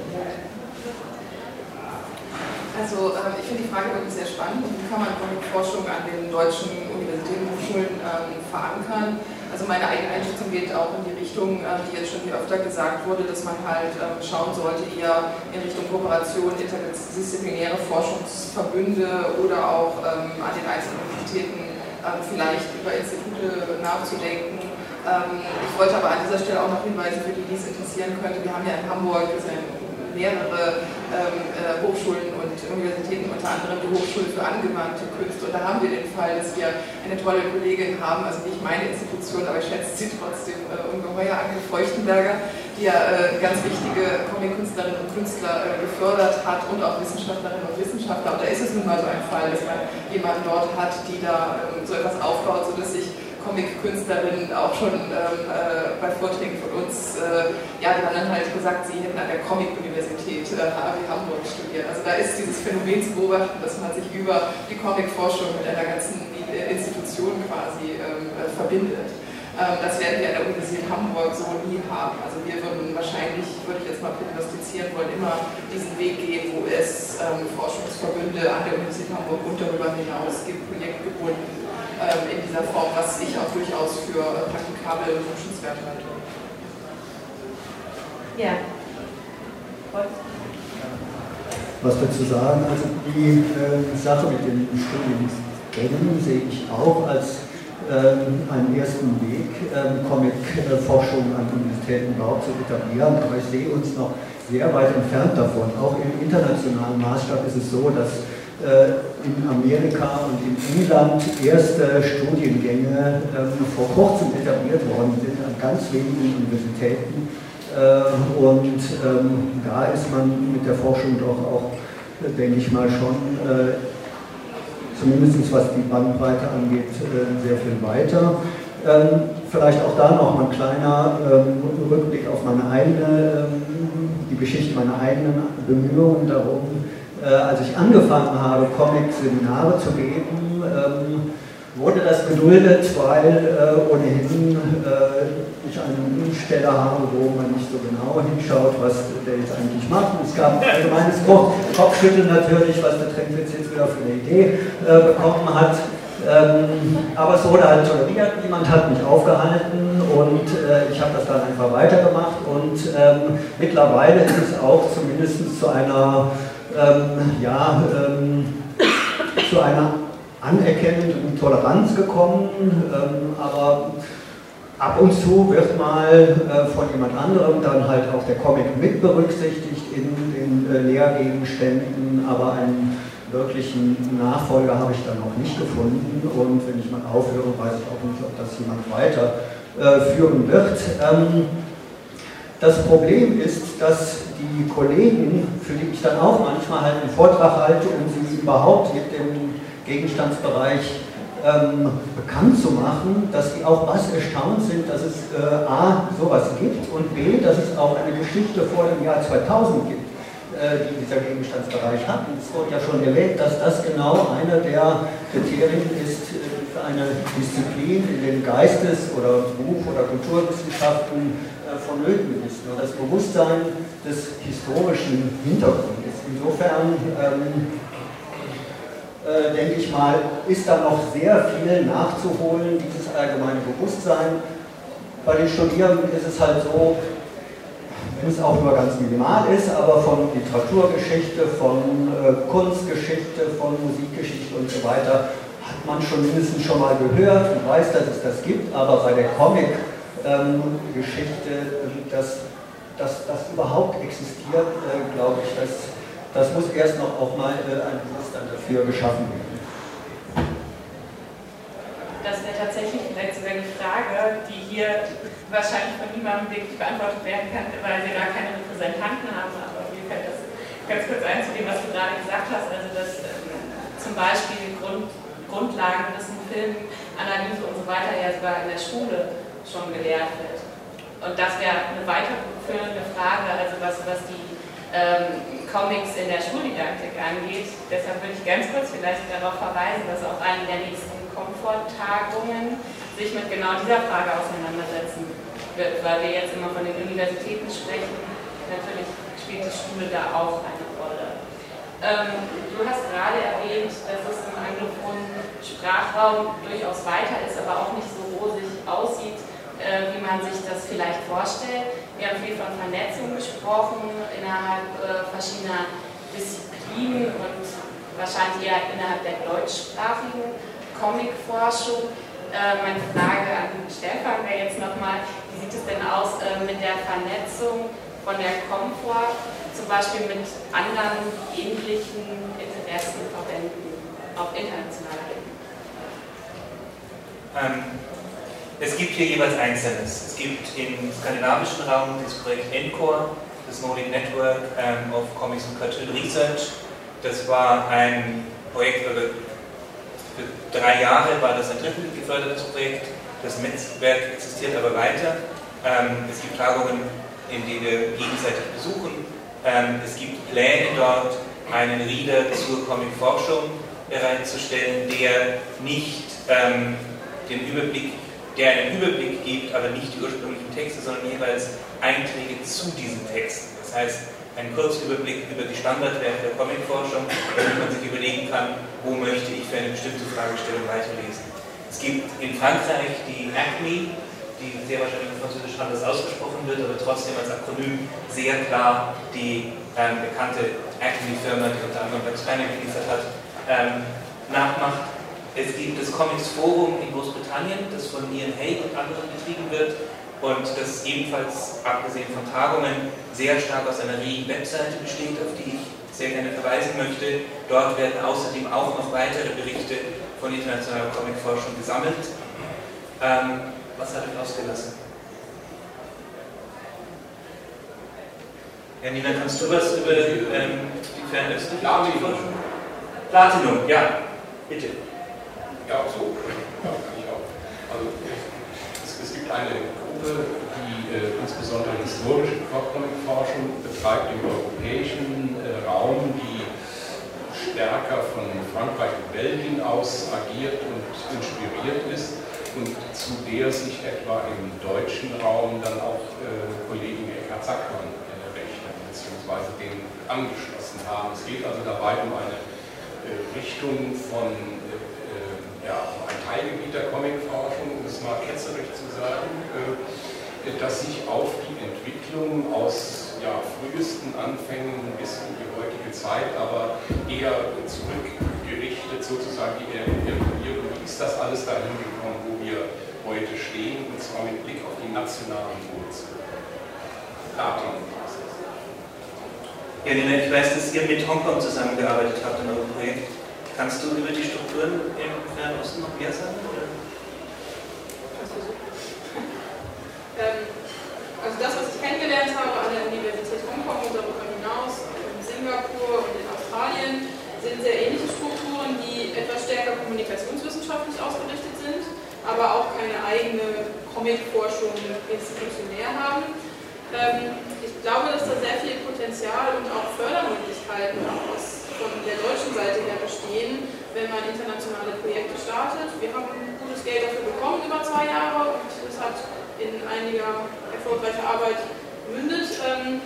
Also äh, ich finde die Frage wirklich sehr spannend. Wie kann man Forschung an den deutschen Und Hochschulen ähm, verankern? Also meine eigene Einschätzung geht auch in die Richtung, äh, die jetzt schon öfter gesagt wurde, dass man halt ähm, schauen sollte eher in Richtung Kooperation, interdisziplinäre Forschungsverbünde oder auch ähm, an den einzelnen Universitäten ähm, vielleicht über Institute nachzudenken. Ähm, ich wollte aber an dieser Stelle auch noch hinweisen, für die, die es interessieren könnte, wir haben ja in Hamburg, mehrere Hochschulen und Universitäten, unter anderem die Hochschule für angewandte Künste. Und da haben wir den Fall, dass wir eine tolle Kollegin haben, also nicht meine Institution, aber ich schätze sie trotzdem äh, ungeheuer, Anke Feuchtenberger, die ja äh, ganz wichtige Comic-Künstlerinnen und Künstler äh, gefördert hat und auch Wissenschaftlerinnen und Wissenschaftler. Und da ist es nun mal so ein Fall, dass man jemanden dort hat, die da ähm, so etwas aufbaut, sodass sich Comic-Künstlerinnen auch schon ähm, äh, bei Vorträgen von uns, äh, ja, die haben dann halt gesagt, sie hätten an der Comic-Universität äh, Hamburg studiert. Also da ist dieses Phänomen zu beobachten, dass man sich über die Comic-Forschung mit einer ganzen äh, Institution quasi ähm, äh, verbindet. Ähm, das werden wir an der Universität Hamburg so nie haben. Also wir würden wahrscheinlich, würde ich jetzt mal prognostizieren wollen, immer diesen Weg gehen, wo es ähm, Forschungsverbünde an der Universität Hamburg und darüber hinaus gibt, projektgebunden in dieser Form, was ich auch durchaus für praktikabel und wünschenswert halte. Ja. Was dazu sagen? Also die äh, Sache mit den Studiengängen sehe ich auch als ähm, einen ersten Weg, ähm, Comic-Forschung an Universitäten überhaupt zu etablieren, aber ich sehe uns noch sehr weit entfernt davon. Auch im internationalen Maßstab ist es so, dass äh, in Amerika und in England erste Studiengänge ähm, vor kurzem etabliert worden sind an ganz wenigen Universitäten. Äh, und ähm, da ist man mit der Forschung doch auch, denke ich mal, schon, äh, zumindest was die Bandbreite angeht, sehr viel weiter. Ähm, vielleicht auch da noch mal ein kleiner Rückblick auf meine eigene, die Geschichte meiner eigenen Bemühungen darum, äh, als ich angefangen habe, Comic-Seminare zu geben, ähm, wurde das geduldet, weil äh, ohnehin äh, ich eine Stelle habe, wo man nicht so genau hinschaut, was der jetzt eigentlich macht. Es gab ein allgemeines Kopfschütteln natürlich, was der Trenkwitz jetzt wieder für eine Idee äh, bekommen hat. Ähm, aber es wurde halt toleriert, niemand hat mich aufgehalten und äh, ich habe das dann einfach weitergemacht und ähm, mittlerweile ist es auch zumindest zu einer ähm, ja, ähm, zu einer anerkennenden Toleranz gekommen, ähm, aber ab und zu wird mal äh, von jemand anderem dann halt auch der Comic mit berücksichtigt in den äh, Lehrgegenständen, aber einen wirklichen Nachfolger habe ich dann noch nicht gefunden und wenn ich mal aufhöre, weiß ich auch nicht, ob das jemand weiterführen äh, wird. Ähm, das Problem ist, dass die Kollegen, für die ich dann auch manchmal halt einen Vortrag halte, um sie überhaupt mit dem Gegenstandsbereich ähm, bekannt zu machen, dass die auch was erstaunt sind, dass es äh, A, sowas gibt und B, dass es auch eine Geschichte vor dem Jahr 2000 gibt, äh, die dieser Gegenstandsbereich hat. Und es wurde ja schon erwähnt, dass das genau einer der Kriterien ist äh, für eine Disziplin in den Geistes- oder Buch- oder Kulturwissenschaften äh, vonnöten Nur das Bewusstsein des historischen Hintergrundes. Insofern ähm, äh, denke ich mal, ist da noch sehr viel nachzuholen, dieses allgemeine Bewusstsein. Bei den Studierenden ist es halt so, wenn es auch nur ganz minimal ist, aber von Literaturgeschichte, von äh, Kunstgeschichte, von Musikgeschichte und so weiter, hat man schon mindestens schon mal gehört und weiß, dass es das gibt, aber bei der Comic-Geschichte, ähm, dass, dass das überhaupt existiert, äh, glaube ich, das, das muss erst noch auch mal äh, ein Bewusstsein dafür geschaffen werden. Das wäre tatsächlich vielleicht sogar eine Frage, die hier wahrscheinlich von niemandem wirklich beantwortet werden kann, weil wir da keine Repräsentanten haben, aber mir fällt das ganz kurz ein zu dem, was du gerade gesagt hast, also dass ähm, zum Beispiel Grund, Grundlagen des Filmanalyse und so weiter ja sogar in der Schule schon gelehrt wird. Und das wäre eine weiterführende Frage, also was, was die ähm, Comics in der Schuldidaktik angeht. Deshalb würde ich ganz kurz vielleicht darauf verweisen, dass auch eine der nächsten Komforttagungen sich mit genau dieser Frage auseinandersetzen wird, weil wir jetzt immer von den Universitäten sprechen. Natürlich spielt die Schule da auch eine Rolle. Ähm, du hast gerade erwähnt, dass es im anglophonen Sprachraum durchaus weiter ist, aber auch nicht so rosig aussieht, äh, wie man sich das vielleicht vorstellt. Wir haben viel von Vernetzung gesprochen innerhalb äh, verschiedener Disziplinen und wahrscheinlich eher innerhalb der deutschsprachigen Comicforschung. Äh, meine Frage an Stefan wäre jetzt nochmal, wie sieht es denn aus äh, mit der Vernetzung von der Comfort, zum Beispiel mit anderen ähnlichen Interessenverbänden auf internationaler Ebene? Ähm, es gibt hier jeweils Einzelnes. Es gibt im skandinavischen Raum das Projekt ENCORE, das Nordic Network ähm, of Comics and Cartoon Research. Das war ein Projekt, oder für drei Jahre war das ein drittmittel gefördertes Projekt. Das Netzwerk existiert aber weiter. Ähm, es gibt Tagungen, in denen wir gegenseitig besuchen. Ähm, es gibt Pläne dort, einen Reader zur Comic-Forschung bereitzustellen, der nicht den Überblick, der einen Überblick gibt, aber nicht die ursprünglichen Texte, sondern jeweils Einträge zu diesen Texten. Das heißt, einen Kurzüberblick über die Standardwerke der Comicforschung, damit man sich überlegen kann, wo möchte ich für eine bestimmte Fragestellung weiterlesen. Es gibt in Frankreich die ACME, die sehr wahrscheinlich in Französisch anders ausgesprochen wird, aber trotzdem als Akronym sehr klar die ähm, bekannte Acme-Firma, die unter anderem Bugs Banner geliefert hat, ähm, nachmacht. Es gibt das Comics Forum in Großbritannien, das von Ian Hay und anderen betrieben wird und das ebenfalls, abgesehen von Tagungen, sehr stark aus einer regen Webseite besteht, auf die ich sehr gerne verweisen möchte. Dort werden außerdem auch noch weitere Berichte von internationaler Comicforschung gesammelt. Ähm, was habe ich ausgelassen? Ja, Nina, kannst du was über ähm, die fernöstliche Forschung? Platinum, ja, bitte. Ja, so. Ja. Also, es, es gibt eine Gruppe, die äh, insbesondere historische Comic-Forschung betreibt im europäischen äh, Raum, die stärker von Frankreich und Belgien aus agiert und inspiriert ist und zu der sich etwa im deutschen Raum dann auch äh, Kollegen Eckhard Sackmann äh, rechnen, beziehungsweise den angeschlossen haben. Es geht also dabei um eine äh, Richtung von ja, ein Teilgebiet der Comicforschung, um es mal ketzerisch zu sagen, äh, das sich auf die Entwicklung aus ja, frühesten Anfängen bis in die heutige Zeit, aber eher zurückgerichtet sozusagen, wie, wie ist das alles dahin gekommen, wo wir heute stehen, und zwar mit Blick auf die nationalen Wurzeln. Ja, ich weiß, dass ihr mit Hongkong zusammengearbeitet habt in eurem Projekt. Kannst du über die Strukturen im Fernen noch mehr sagen? Oder? Ähm, also das, was ich kennengelernt habe an der Universität Hongkong und darüber hinaus, in Singapur und in Australien, sind sehr ähnliche Strukturen, die etwas stärker kommunikationswissenschaftlich ausgerichtet sind, aber auch keine eigene Comic-Forschung institutionär haben. Ähm, ich glaube, dass da sehr viel Potenzial und auch Fördermöglichkeiten aus, von der deutschen Seite her bestehen, wenn man internationale Projekte startet. Wir haben gutes Geld dafür bekommen über zwei Jahre und es hat in einiger erfolgreicher Arbeit mündet. Ähm,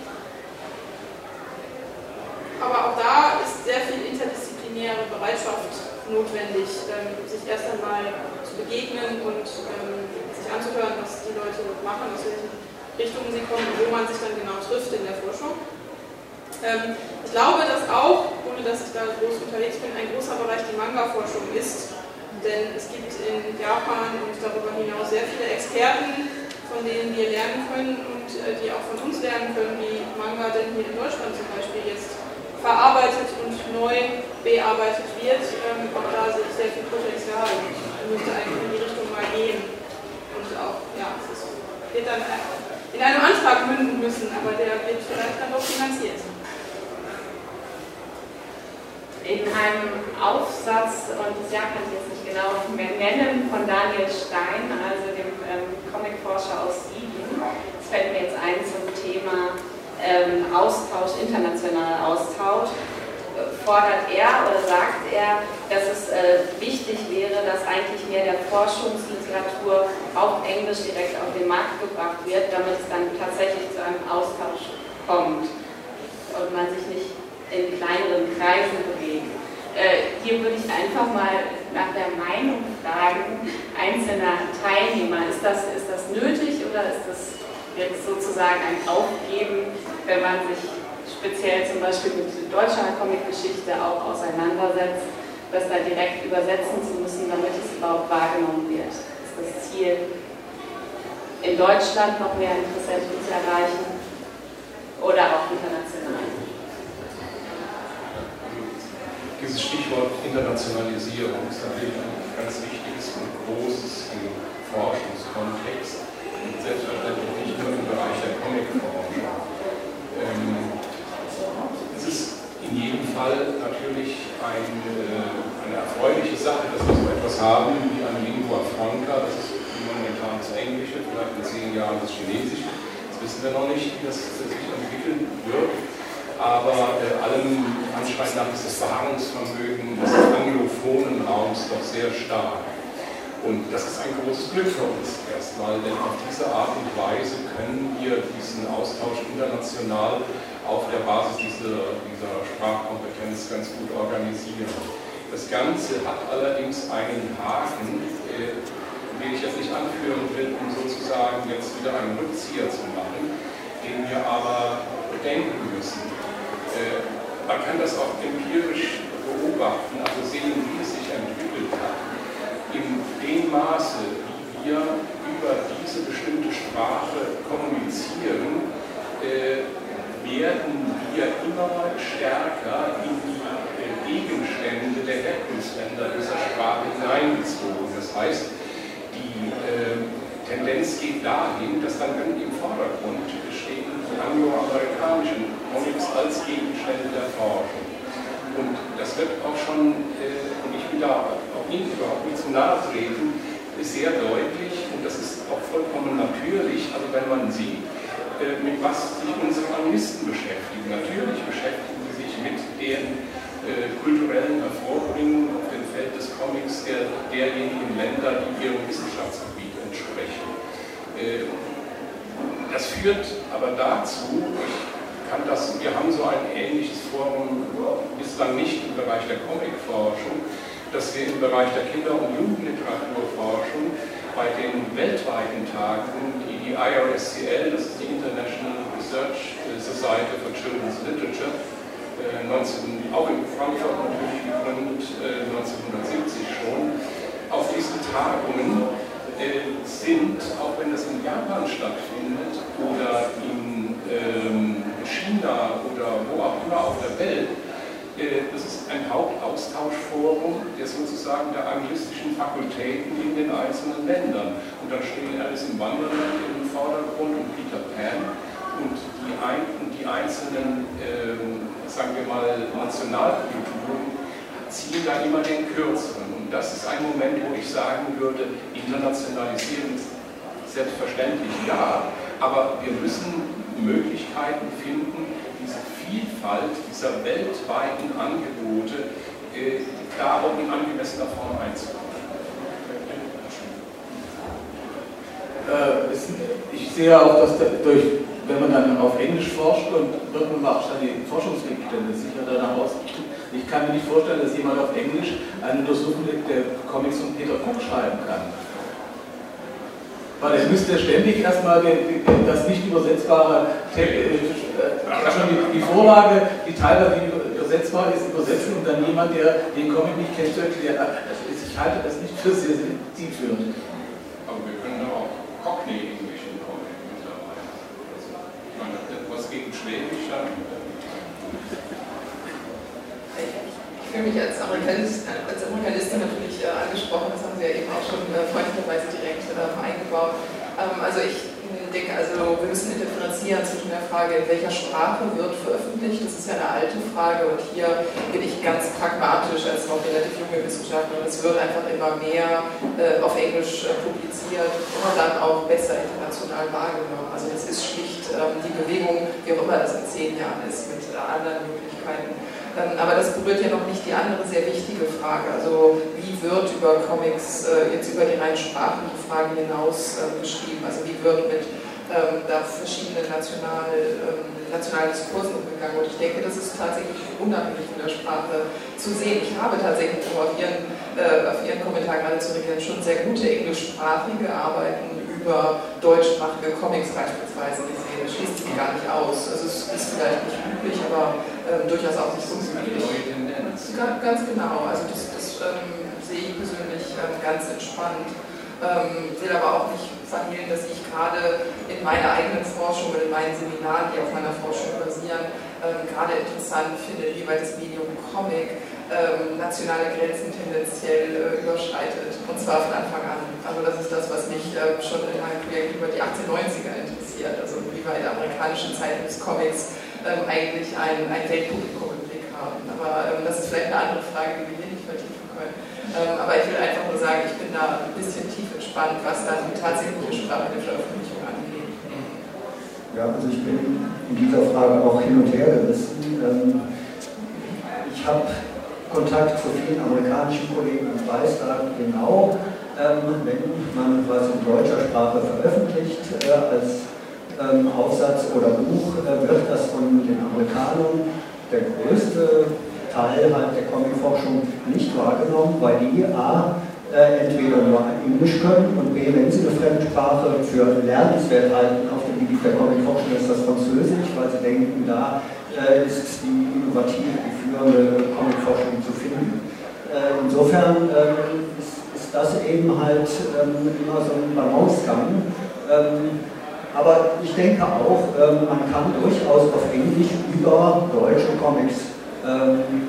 aber auch da ist sehr viel interdisziplinäre Bereitschaft notwendig, ähm, sich erst einmal zu begegnen und ähm, sich anzuhören, was die Leute machen, aus welchen Richtungen sie kommen und wo man sich dann genau trifft in der Forschung. Ähm, ich glaube, dass auch, ohne dass ich da groß unterwegs bin, ein großer Bereich die Manga-Forschung ist. Denn es gibt in Japan und darüber hinaus sehr viele Experten, von denen wir lernen können und äh, die auch von uns lernen können, wie Manga denn hier in Deutschland zum Beispiel jetzt verarbeitet und neu bearbeitet wird. Ähm, auch da sehe sehr viel Potenzial. Man müsste eigentlich in die Richtung mal gehen. Und auch, ja, es wird dann in einem Antrag münden müssen, aber der wird vielleicht dann auch finanziert in einem Aufsatz, und das Jahr kann ich jetzt nicht genau mehr nennen, von Daniel Stein, also dem ähm, Comicforscher aus Siegen. Das fällt mir jetzt ein zum Thema ähm, Austausch, internationaler Austausch. Fordert er oder sagt er, dass es äh, wichtig wäre, dass eigentlich mehr der Forschungsliteratur auf Englisch direkt auf den Markt gebracht wird, damit es dann tatsächlich zu einem Austausch kommt und man sich nicht in kleineren Kreisen bewegt. Äh, hier würde ich einfach mal nach der Meinung fragen, einzelner Teilnehmer, ist das, ist das nötig oder ist das jetzt sozusagen ein Aufgeben, wenn man sich speziell zum Beispiel mit deutscher Comicgeschichte auch auseinandersetzt, das da direkt übersetzen zu müssen, damit es überhaupt wahrgenommen wird? Ist das Ziel, in Deutschland noch mehr Interessenten zu erreichen oder auch international? Dieses Stichwort Internationalisierung ist natürlich ein ganz wichtiges und großes im Forschungskontext selbstverständlich nicht nur im Bereich der Comicforschung. Ähm, es ist in jedem Fall natürlich ein, äh, eine erfreuliche Sache, dass wir so etwas haben wie eine Lingua Franca, das ist momentan das Englische, vielleicht in zehn Jahren das Chinesische. Das wissen wir noch nicht, wie das sich entwickeln wird aber äh, allem Anschein nach ist das Beharrungsvermögen des anglophonen Raums doch sehr stark. Und das ist ein großes Glück für uns erstmal, denn auf diese Art und Weise können wir diesen Austausch international auf der Basis dieser, dieser Sprachkompetenz ganz gut organisieren. Das Ganze hat allerdings einen Haken, äh, den ich jetzt nicht anführen will, um sozusagen jetzt wieder einen Rückzieher zu machen, den wir aber bedenken müssen. Äh, man kann das auch empirisch beobachten, also sehen, wie es sich entwickelt hat. In dem Maße, wie wir über diese bestimmte Sprache kommunizieren, äh, werden wir immer stärker in die äh, Gegenstände der Herkunftsländer dieser Sprache hineingezogen. Das heißt, die Tendenz geht dahin, dass dann im Vordergrund angloamerikanischen Comics als Gegenstände der Forschung. Und das wird auch schon, äh, und ich will da auch Ihnen überhaupt nicht zu nahe treten, sehr deutlich, und das ist auch vollkommen natürlich, also wenn man sieht, äh, mit was sich unsere Analysten beschäftigen. Natürlich beschäftigen sie sich mit den äh, kulturellen Hervorbringen auf dem Feld des Comics der, derjenigen Länder, die ihrem Wissenschaftsgebiet entsprechen. Äh, das führt aber dazu, kann das, wir haben so ein ähnliches Forum bislang nicht im Bereich der Comicforschung, dass wir im Bereich der Kinder- und Jugendliteraturforschung bei den weltweiten Tagen, die die IRSCL, das ist die International Research Society for Children's Literature, 19, äh, auch in Frankfurt natürlich gegründet, 1970 äh, schon, auf diesen Tagungen äh, sind, auch wenn das in Japan stattfindet oder in ähm, China oder wo auch immer auf der Welt, äh, das ist ein Hauptaustauschforum der sozusagen der anglistischen Fakultäten in den einzelnen Ländern. Und dann stehen Alice im Wanderland im Vordergrund und Peter Pan und die, ein, die einzelnen, ähm, sagen wir mal, Nationalkulturen ziehen da immer den Kürzeren. Das ist ein Moment, wo ich sagen würde, internationalisieren ist selbstverständlich ja, aber wir müssen Möglichkeiten finden, diese Vielfalt dieser weltweiten Angebote äh, da auch in angemessener Form einzubauen. Äh, ich sehe auch, dass durch, wenn man dann auf Englisch forscht und auch dann die Forschungsgegenstände sicher danach ausrichtet, ich kann mir nicht vorstellen, dass jemand auf Englisch eine Untersuchung der Comics von Peter Cook schreiben kann. weil er müsste ständig erstmal das nicht übersetzbare, äh, schon die, Vorlage, die teilweise übersetzbar ist, übersetzen und dann jemand, der den Comic nicht kennt, zu erklären. Also ich halte das nicht für sehr zielführend. Aber wir können auch Cockney English in Comic mittlerweile. Hat etwas gegen Schwäbisch dann. Ich fühle mich als, Amerikanist, als Amerikanistin natürlich äh, angesprochen, das haben Sie ja eben auch schon äh, freundlicherweise direkt äh, eingebaut. Ähm, also ich denke, also wir müssen differenzieren zwischen der Frage, in welcher Sprache wird veröffentlicht, das ist ja eine alte Frage und hier bin ich ganz pragmatisch als noch relativ junge Wissenschaftlerin. Es wird einfach immer mehr äh, auf Englisch äh, publiziert und dann auch besser international wahrgenommen. Also es ist schlicht ähm, die Bewegung, wie auch immer das in zehn Jahren ist, mit äh, anderen Möglichkeiten ähm, aber das berührt ja noch nicht die andere sehr wichtige Frage. Also wie wird über Comics äh, jetzt über die rein sprachliche Frage hinaus äh, geschrieben? Also wie wird mit ähm, da verschiedenen national, ähm, nationalen Diskursen umgegangen? Und ich denke, das ist tatsächlich unabhängig von der Sprache zu sehen. Ich habe tatsächlich auf Ihren, äh, auf Ihren Kommentar gerade zu reagieren schon sehr gute englischsprachige Arbeiten über deutschsprachige Comics beispielsweise gesehen. Das schließt sich gar nicht aus. Also es ist vielleicht nicht üblich, aber ähm, durchaus unüblich. Ganz, ganz genau. Also das, das ähm, sehe ich persönlich ähm, ganz entspannt. Ähm, will aber auch nicht verhehlen, dass ich gerade in meiner eigenen Forschung und in meinen Seminaren, die auf meiner Forschung basieren, ähm, gerade interessant finde, wie weit das Medium Comic ähm, nationale Grenzen tendenziell äh, überschreitet. Und zwar von Anfang an. Also das ist das, was mich äh, schon in meinem Projekt über die 1890er interessiert. Also wie weit amerikanische Zeitungscomics ähm, eigentlich ein, ein Weltpublikum im Blick haben. Aber ähm, das ist vielleicht eine andere Frage, die wir hier nicht vertiefen können. Ähm, aber ich will einfach nur sagen, ich bin da ein bisschen tief entspannt, was dann die tatsächliche Sprache der Veröffentlichung angeht. Ja, also ich bin in dieser Frage auch hin und her gerissen. Ähm, ich habe Kontakt zu vielen amerikanischen Kollegen und weiß da genau, ähm, wenn man was in deutscher Sprache veröffentlicht äh, als ähm, Aufsatz oder Buch, äh, wird das von den Amerikanern der größte Teil halt der Comicforschung nicht wahrgenommen, weil die A äh, entweder nur Englisch können und B, wenn sie eine Fremdsprache für lernenswert halten auf dem Gebiet der Comicforschung, ist das Französisch, weil sie denken, da äh, ist die innovative, die führende Comicforschung zu finden. Äh, insofern ähm, ist, ist, das eben halt ähm, immer so ein Balancegang. Aber ich denke auch, ähm, man kann durchaus auf Englisch über deutsche Comics ähm,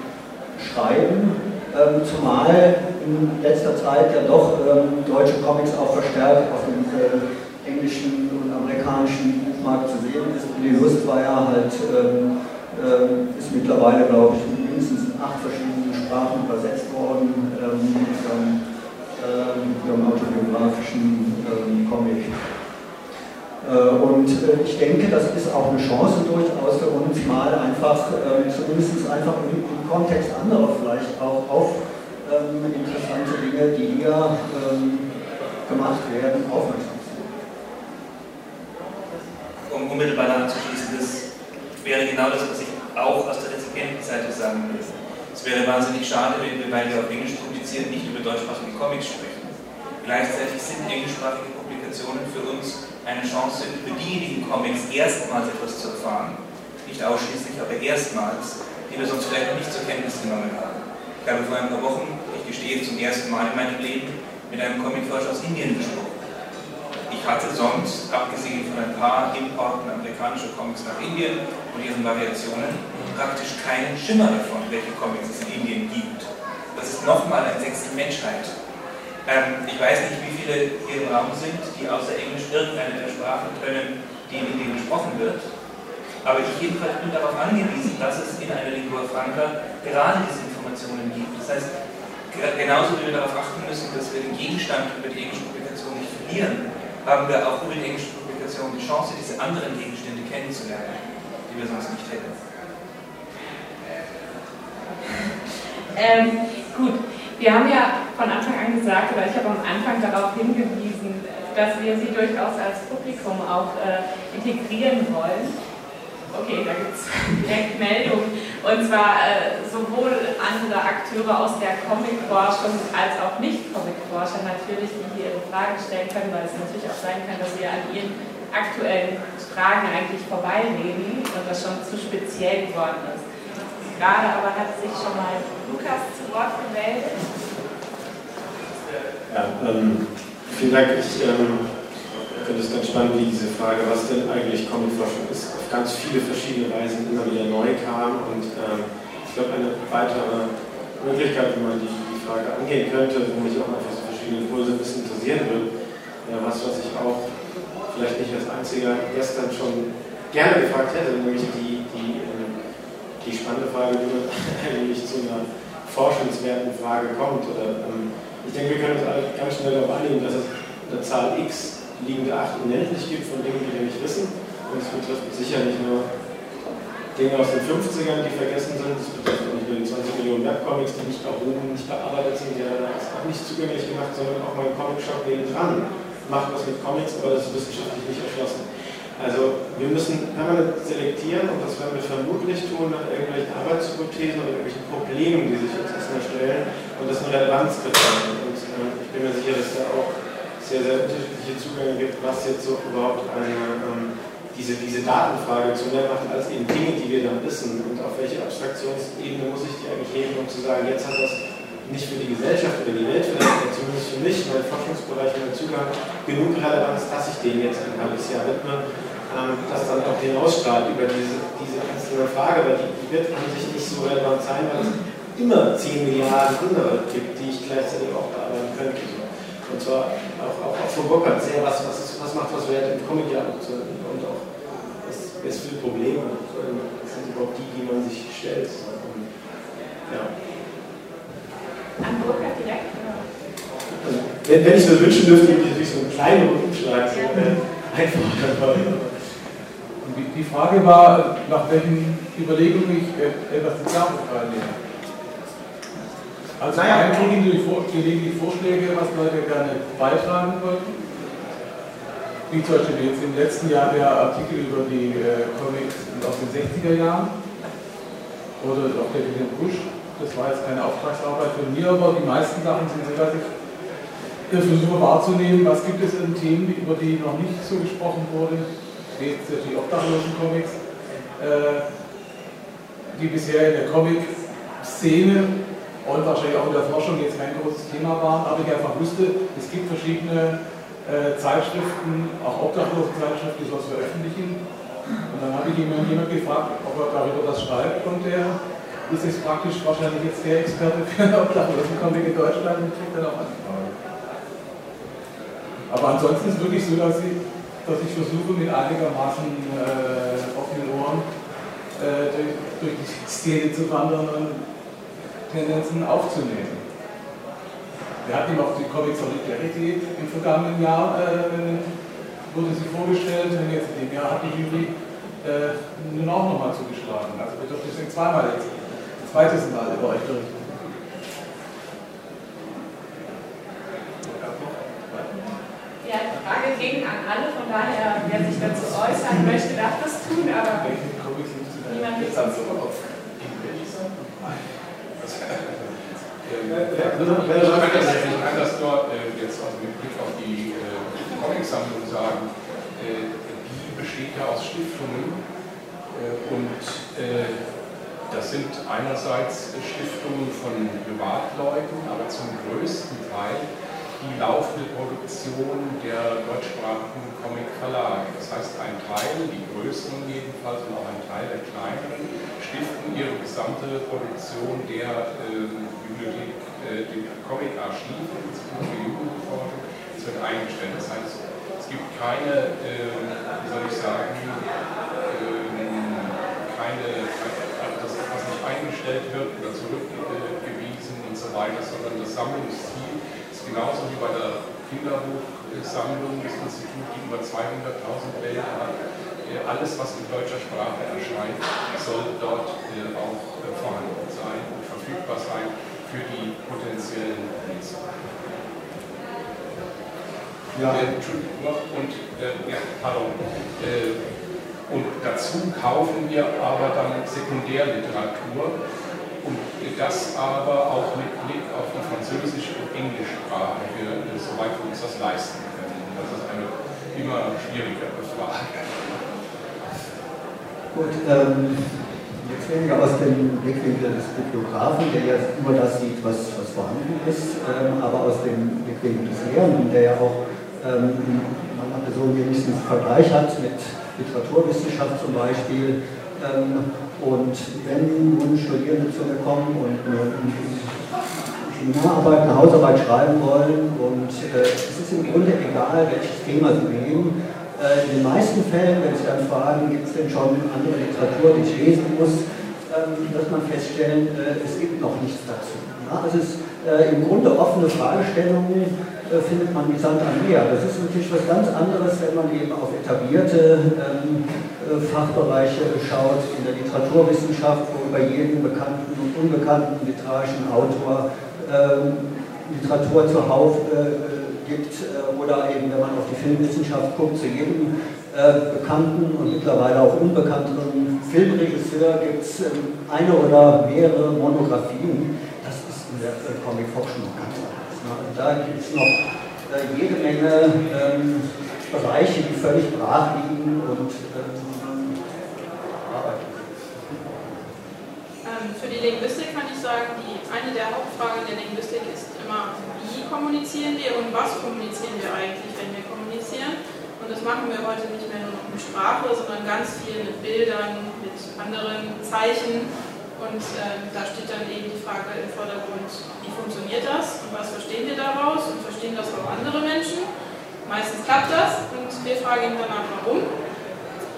schreiben ähm, zumal in letzter Zeit ja doch deutsche Comics auch verstärkt auf dem äh, englischen und amerikanischen Buchmarkt zu sehen ist. Die Lust war ja halt, ist mittlerweile, glaube ich, in mindestens acht verschiedenen Sprachen übersetzt worden mit äh, autobiografischen ähm. Äh, und äh, ich denke, das ist auch eine Chance durchaus für uns, mal einfach, äh, zumindest einfach im Kontext anderer vielleicht auch auf ähm, interessante Dinge, die hier ähm, gemacht werden, aufmerksam zu machen. Um unmittelbar daran zu schließen, das wäre genau das, was ich auch aus der Rezipientenseite sagen würde. Es wäre wahnsinnig schade, wenn wir, weil wir auf Englisch publizieren, nicht über deutschsprachige Comics sprechen. Gleichzeitig sind englischsprachige Publikationen für uns eine Chance, über diejenigen Comics erstmals etwas zu erfahren. Nicht ausschließlich, aber erstmals die wir sonst vielleicht noch nicht zur Kenntnis genommen haben. Ich habe vor ein paar Wochen, ich gestehe zum ersten Mal in meinem Leben, mit einem Comicforscher aus Indien gesprochen. Ich hatte sonst, abgesehen von ein paar Importen amerikanischer Comics nach Indien und ihren Variationen, praktisch keinen Schimmer davon, welche Comics es in Indien gibt. Das ist nochmal ein Sechstel Menschheit. Ähm, ich weiß nicht, wie viele hier im Raum sind, die außer Englisch irgendeine der Sprachen können, die in Indien gesprochen wird. Aber ich jedenfalls bin darauf angewiesen, dass es in einer Lingua Franca gerade diese Informationen gibt. Das heißt, genauso wie wir darauf achten müssen, dass wir den Gegenstand über die englische Publikation nicht verlieren, haben wir auch über die englische Publikation die Chance, diese anderen Gegenstände kennenzulernen, die wir sonst nicht hätten. Ähm, gut, wir haben ja von Anfang an gesagt, oder ich habe am Anfang darauf hingewiesen, dass wir Sie durchaus als Publikum auch äh, integrieren wollen. Okay, da gibt es direkt Meldungen. Und zwar äh, sowohl andere Akteure aus der Comic-Forschung als auch Nicht-Comic-Forscher natürlich, die hier ihre Fragen stellen können, weil es natürlich auch sein kann, dass wir an ihren aktuellen Fragen eigentlich vorbeireden und das schon zu speziell geworden ist. Gerade aber hat sich schon mal Lukas zu Wort gemeldet. Ja, ähm, vielen Dank. Ich ähm, finde es ganz spannend, wie diese Frage, was denn eigentlich Comicforschung ist, auf ganz viele verschiedene Weisen immer wieder neu kam. Und ähm, ich glaube, eine weitere Möglichkeit, wie man die, die Frage angehen könnte, wo mich auch einfach so verschiedene Impulse ein bisschen interessieren würde, ja, was, was ich auch vielleicht nicht als einziger gestern schon gerne gefragt hätte, nämlich die, die spannende Frage, wie man eigentlich zu einer forschenswerten Frage kommt. Oder, ähm, ich denke, wir können uns alle ganz schnell darauf einigen, dass es eine Zahl x liegende Acht unendlich gibt von Dingen, die wir nicht wissen. Und es betrifft sicher nicht nur Dinge aus den 50ern, die vergessen sind. Es betrifft auch nicht nur die 20 Millionen Webcomics, die nicht erhoben, nicht bearbeitet sind, die das auch nicht zugänglich gemacht, sondern auch mal ein Comic-Shop neben dran macht was mit Comics, aber das ist wissenschaftlich nicht erschlossen. Also wir müssen permanent selektieren und das werden wir vermutlich tun nach irgendwelchen Arbeitshypothesen oder irgendwelchen Problemen, die sich uns erstmal stellen und das eine Relevanzkriterium. Und äh, ich bin mir sicher, dass da auch sehr, sehr unterschiedliche Zugänge gibt, was jetzt so überhaupt eine, ähm, diese, diese Datenfrage zu mehr macht, als eben Dinge, die wir dann wissen und auf welche Abstraktionsebene muss ich die eigentlich heben, um zu sagen, jetzt hat das nicht für die Gesellschaft oder die Welt aber zumindest für mich, mein Forschungsbereich, mein Zugang, genug Relevanz, dass ich dem jetzt ein halbes Jahr widme, ähm, das dann auch hinausstrahlt über diese, diese einzelne Frage, weil die, die wird an sich nicht so relevant sein, weil es immer 10 Milliarden andere gibt, die ich gleichzeitig auch bearbeiten könnte. Und zwar auch, auch, auch von Bockert sehr, was, was, ist, was macht was wert, im Comic-Jahr zu und auch was, was für Probleme sind überhaupt die, die man sich stellt. Und, ja. An Burkhard direkt? Also, wenn, wenn ich mir wünschen dürfte, würde ich natürlich so einen kleinen Umschlag so, äh, einfordern. Die, die Frage war, nach welchen Überlegungen ich äh, etwas die Klarheit nehme. Also naja. ein gelegentlich Vorschläge, was Leute gerne beitragen wollten. Wie zum Beispiel jetzt im letzten Jahr der Artikel über die äh, Comics aus den 60er Jahren oder auch der William Bush. Das war jetzt keine Auftragsarbeit von mir, aber die meisten Sachen sind dass ich versuche wahrzunehmen, was gibt es in Themen, über die noch nicht so gesprochen wurde. Jetzt die obdachlosen Comics, äh, die bisher in der Comic-Szene und wahrscheinlich auch in der Forschung jetzt kein großes Thema waren, aber ich einfach wusste, es gibt verschiedene äh, Zeitschriften, auch obdachlose Zeitschriften, die sowas veröffentlichen. Und dann habe ich jemand, jemand gefragt, ob er darüber was schreibt und der ist jetzt praktisch wahrscheinlich jetzt der Experte für Obdachlosencomic in Deutschland und kriegt dann auch Anfragen. Aber ansonsten ist es wirklich so, dass ich, dass ich versuche, mit einigermaßen äh, offenen Ohren äh, durch, durch die Szene zu wandern und Tendenzen aufzunehmen. Wir hatten auch die Comic Solidarity im vergangenen Jahr, äh, wurde sie vorgestellt, und jetzt in dem Jahr hat die Jury äh, nun auch nochmal zugeschlagen. Also wir dürfen deswegen zweimal jetzt, zweites Mal über euch berichten. Ja, die Frage ging an alle, von daher, wer sich dazu äußern möchte, darf das tun, aber niemand wird sonst ich kann das nur äh, jetzt also mit Blick auf die äh, Comicsammlung sagen, äh, die besteht ja aus Stiftungen und das sind einerseits Stiftungen von Privatleuten, aber zum größten Teil die laufende Produktion der deutschsprachigen Comic-Verlage. Das heißt, ein Teil, die größeren jedenfalls und auch ein Teil der kleineren, stiften ihre gesamte Produktion der äh, Bibliothek, äh, dem Comic-Archiv, für Jugendforschung, das wird eingestellt. Das heißt, es gibt keine, äh, wie soll ich sagen, ähm, keine, das, was nicht eingestellt wird oder zurückgewiesen und so weiter, sondern das Sammlungsziel ist genauso wie bei der Kinderbuchsammlung des Instituts, die über 200.000 Bände hat alles, was in deutscher Sprache erscheint, soll dort äh, auch äh, vorhanden sein und verfügbar sein für die potenziellen Leser. Ja. Äh, und, äh, ja, pardon. Äh, und dazu kaufen wir aber dann Sekundärliteratur und das aber auch mit Blick auf die französische und Englischsprache, wir, soweit wir uns das leisten können. Das ist eine immer schwierigere Frage. Gut, ähm, jetzt weniger aus dem Blickwinkel des Bibliografen, der ja nur das sieht, was, was vorhanden ist, ähm, aber aus dem Blickwinkel des Lehrenden, der ja auch ähm, so wenigstens einen Vergleich hat mit Literaturwissenschaft zum Beispiel. Ähm, und wenn nun Studierende zu mir kommen und eine Seminararbeit, eine Hausarbeit schreiben wollen und äh, es ist im Grunde egal, welches Thema sie nehmen, äh, in den meisten Fällen, wenn Sie dann fragen, gibt es denn schon andere Literatur, die ich lesen muss, ähm, dass man feststellen, äh, es gibt noch nichts dazu. Ja, es ist äh, im Grunde offene Fragestellungen findet man wie Sand am Meer. Das ist natürlich was ganz anderes, wenn man eben auf etablierte ähm, äh, Fachbereiche schaut, in der Literaturwissenschaft, wo über jeden bekannten und unbekannten literarischen Autor ähm, Literatur zuhauf äh, gibt, äh, oder eben, wenn man auf die Filmwissenschaft guckt, zu jedem äh, bekannten und mittlerweile auch unbekannteren Filmregisseur gibt es ähm, eine oder mehrere Monografien. Das ist in der Comic-Forschung. Und da gibt es noch äh, jede Menge ähm, Bereiche, die völlig brach liegen und ähm, arbeiten. Ähm, für die Linguistik kann ich sagen, die, eine der Hauptfragen der Linguistik ist immer, wie kommunizieren wir und was kommunizieren wir eigentlich, wenn wir kommunizieren. Und das machen wir heute nicht mehr nur noch mit Sprache, sondern ganz viel mit Bildern, mit anderen Zeichen. Und äh, da steht dann eben die Frage im Vordergrund, wie funktioniert das und was verstehen wir daraus und verstehen das auch andere Menschen. Meistens klappt das und wir fragen ihn danach, warum.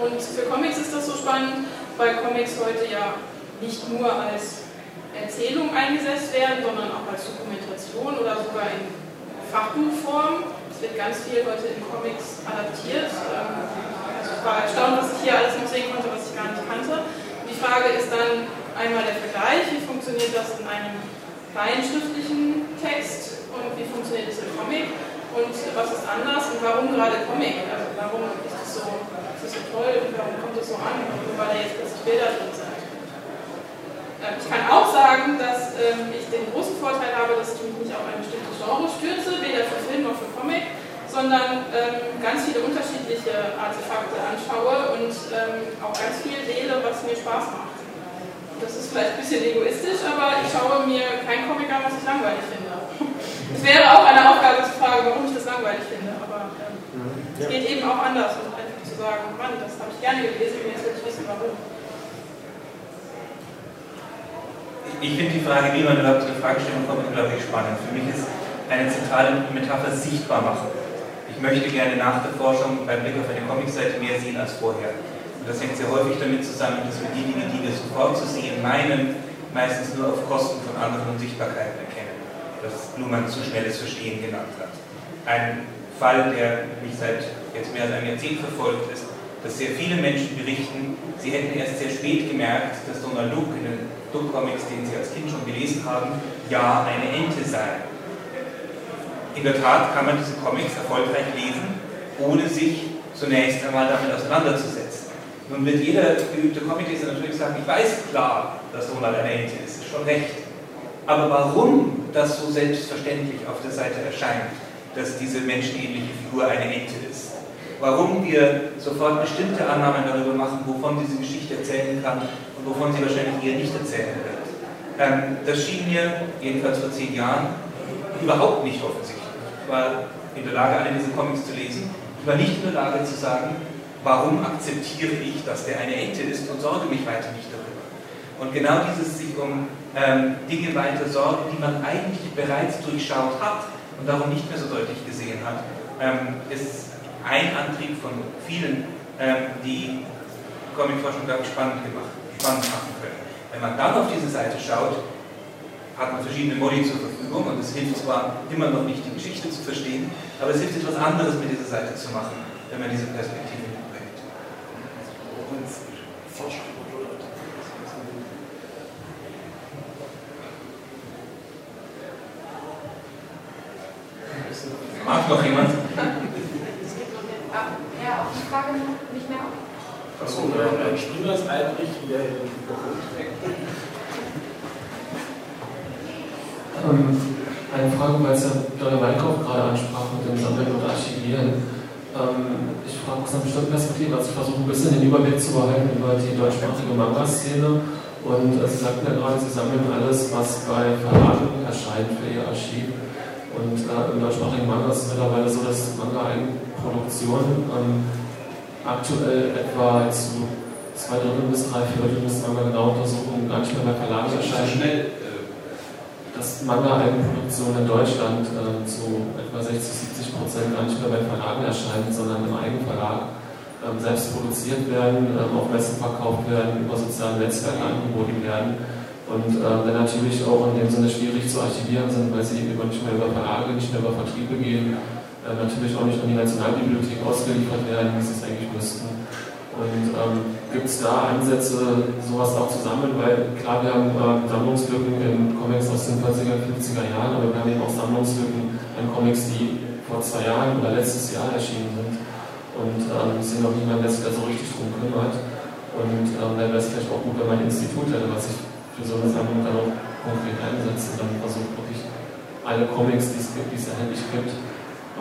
Und für Comics ist das so spannend, weil Comics heute ja nicht nur als Erzählung eingesetzt werden, sondern auch als Dokumentation oder sogar in Fachbuchform. Es wird ganz viel heute in Comics adaptiert. Ähm, also ich war erstaunt, was ich hier alles noch sehen konnte, was ich gar nicht kannte. Die Frage ist dann, einmal der Vergleich, wie funktioniert das in einem rein schriftlichen Text und wie funktioniert es im Comic und was ist anders und warum gerade Comic, also warum ist das so, ist das so toll und warum kommt es so an, nur weil da jetzt plötzlich Bilder drin sind. Ähm, ich kann auch sagen, dass ähm, ich den großen Vorteil habe, dass ich mich nicht auf ein bestimmtes Genre stürze, weder für Film noch für Comic, sondern ähm, ganz viele unterschiedliche Artefakte anschaue und auch ganz viel wähle, was mir Spaß macht. Das ist vielleicht ein bisschen egoistisch, aber ich schaue mir kein Comic an, was ich langweilig finde. Es wäre auch eine Aufgabe zu fragen, warum ich das langweilig finde, aber ähm, es geht eben auch anders und einfach zu sagen, Mann, das habe ich gerne gelesen und jetzt will ich wissen, warum. Ich finde die Frage, wie man überhaupt zu der Fragestellung kommt, unglaublich spannend. Für mich ist eine zentrale Metapher sichtbar machen. Ich möchte gerne nach der Forschung beim Blick auf eine Comicseite mehr sehen als vorher. Und das hängt sehr häufig damit zusammen, dass wir die Dinge, die wir sofort zu sehen meinen, meistens nur auf Kosten von anderen Unsichtbarkeiten erkennen. Das Luhmann zu schnelles Verstehen genannt hat. Ein Fall, der mich seit jetzt mehr als einem Jahrzehnt verfolgt, ist, dass sehr viele Menschen berichten, sie hätten erst sehr spät gemerkt, dass Donald Duck in den Duck-Comics, den sie als Kind schon gelesen haben, ja eine Ente sei. In der Tat kann man diese Comics erfolgreich lesen, ohne sich zunächst einmal damit auseinanderzusetzen. Nun wird jeder geübte Comicleser natürlich sagen, ich weiß klar, dass Donald eine Ente ist, ist schon recht. Aber warum das so selbstverständlich auf der Seite erscheint, dass diese menschenähnliche Figur eine Ente ist? Warum wir sofort bestimmte Annahmen darüber machen, wovon diese Geschichte erzählen kann und wovon sie wahrscheinlich eher nicht erzählen wird. Ähm, das schien mir, jedenfalls vor zehn Jahren, überhaupt nicht offensichtlich. Ich war in der Lage, alle diese Comics zu lesen. Ich war nicht in der Lage zu sagen, warum akzeptiere ich, dass der eine Ente ist und sorge mich weiter nicht darüber. Und genau dieses sich um ähm, Dinge weiter sorgen, die man eigentlich bereits durchschaut hat und darum nicht mehr so deutlich gesehen hat, ähm, ist ein Antrieb von vielen, ähm, die Comicforschung, glaube ich, spannend, gemacht, spannend machen können. Wenn man dann auf diese Seite schaut, hat man verschiedene Modi zur Verfügung und es hilft zwar immer noch nicht, die Geschichte zu verstehen, aber es hilft etwas anderes mit dieser Seite zu machen, wenn man diese Perspektive Macht noch jemand? Ja, auch die Frage nicht mehr. Achso. Übersetzung oder ein Spielers einrichten, der in ähm, Eine Frage, weil es ja Dörre Weinkauf gerade ansprach mit dem Sammeln und Archivieren. Ähm, ich frage aus einer bestimmten Perspektive, also ich versuche ein bisschen den Überblick zu behalten über die deutschsprachige Manga-Szene. Und äh, Sie sagten ja gerade, Sie sammeln alles, was bei Verlagen erscheint für Ihr Archiv. Und äh, im deutschsprachigen Manga ist es mittlerweile so, dass Manga-Eigenproduktion ähm, aktuell etwa zu zwei Drittel bis drei Viertel müssen wir genau untersuchen, gar nicht mehr bei Verlagen erscheinen. Schnell. Äh, dass Manga-Eigenproduktion in Deutschland äh, zu etwa 60, 70 Prozent gar nicht mehr bei Verlagen erscheint, sondern im Eigenverlag ähm, selbst produziert werden, ähm, auf Messen verkauft werden, über soziale Netzwerke angeboten werden und äh, dann natürlich auch in dem Sinne schwierig zu archivieren sind, weil sie eben nicht mehr über Verlage, nicht mehr über Vertriebe gehen äh, natürlich auch nicht an die Nationalbibliothek ausgeliefert werden, wie sie es eigentlich müssten. Und ähm, gibt es da Ansätze, sowas auch zu sammeln? Weil klar, wir haben äh, Sammlungslücken in Comics aus den 40er, 50er Jahren, aber wir haben eben auch Sammlungslücken in Comics, die vor zwei Jahren oder letztes Jahr erschienen sind. Und ähm, es sind noch niemand, der sich da so richtig drum kümmert. Und ähm, dann wäre es vielleicht auch gut, wenn man ein Institut hätte, was sich für so eine Sammlung dann auch konkret einsetzt und dann versucht, wirklich alle Comics, die es gibt, die es erhältlich gibt,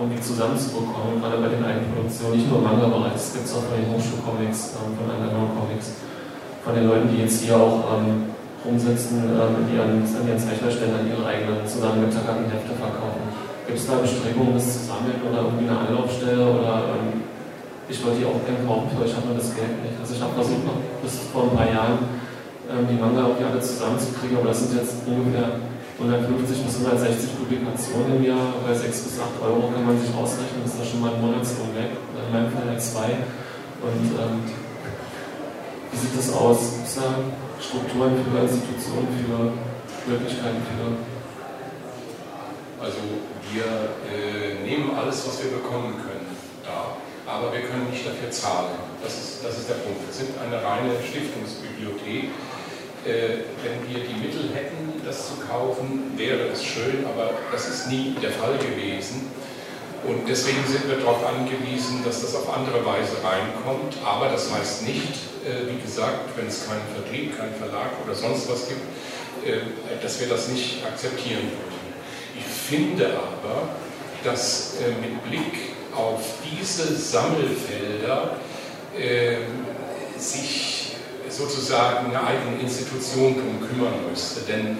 irgendwie zusammenzubekommen, gerade bei den Eigenproduktionen, nicht nur Manga-Bereich, es gibt es auch von den Hochschulcomics, ähm, von anderen Comics, von den Leuten, die jetzt hier auch ähm, rumsitzen, ähm, in ihren, an ihren Zeichnerständen ihre eigenen zusammengetackten Hefte verkaufen. Gibt es da Bestrebungen, das zu sammeln oder irgendwie eine Anlaufstelle oder ähm, ich wollte die auch gerne kaufen, aber ich habe nur das Geld nicht. Also ich habe versucht, noch bis vor ein paar Jahren ähm, die Manga irgendwie alle zusammenzukriegen, aber das sind jetzt ungefähr 150 bis 160 Publikationen im Jahr, bei 6 bis 8 Euro kann man sich ausrechnen, ist da schon mal ein Monatslohn weg, in meinem Fall zwei. Und ähm, wie sieht das aus? Gibt es da Strukturen für Institutionen, für Möglichkeiten für? Also wir äh, nehmen alles, was wir bekommen können, da, aber wir können nicht dafür zahlen. Das ist, das ist der Punkt. Wir sind eine reine Stiftungsbibliothek äh, wenn wir die Mittel hätten, das zu kaufen, wäre es schön, aber das ist nie der Fall gewesen. Und deswegen sind wir darauf angewiesen, dass das auf andere Weise reinkommt. Aber das heißt nicht, äh, wie gesagt, wenn es keinen Vertrieb, keinen Verlag oder sonst was gibt, äh, dass wir das nicht akzeptieren würden. Ich finde aber, dass mit Blick auf diese Sammelfelder sich sozusagen eine eigene Institution darum kümmern müsste. Denn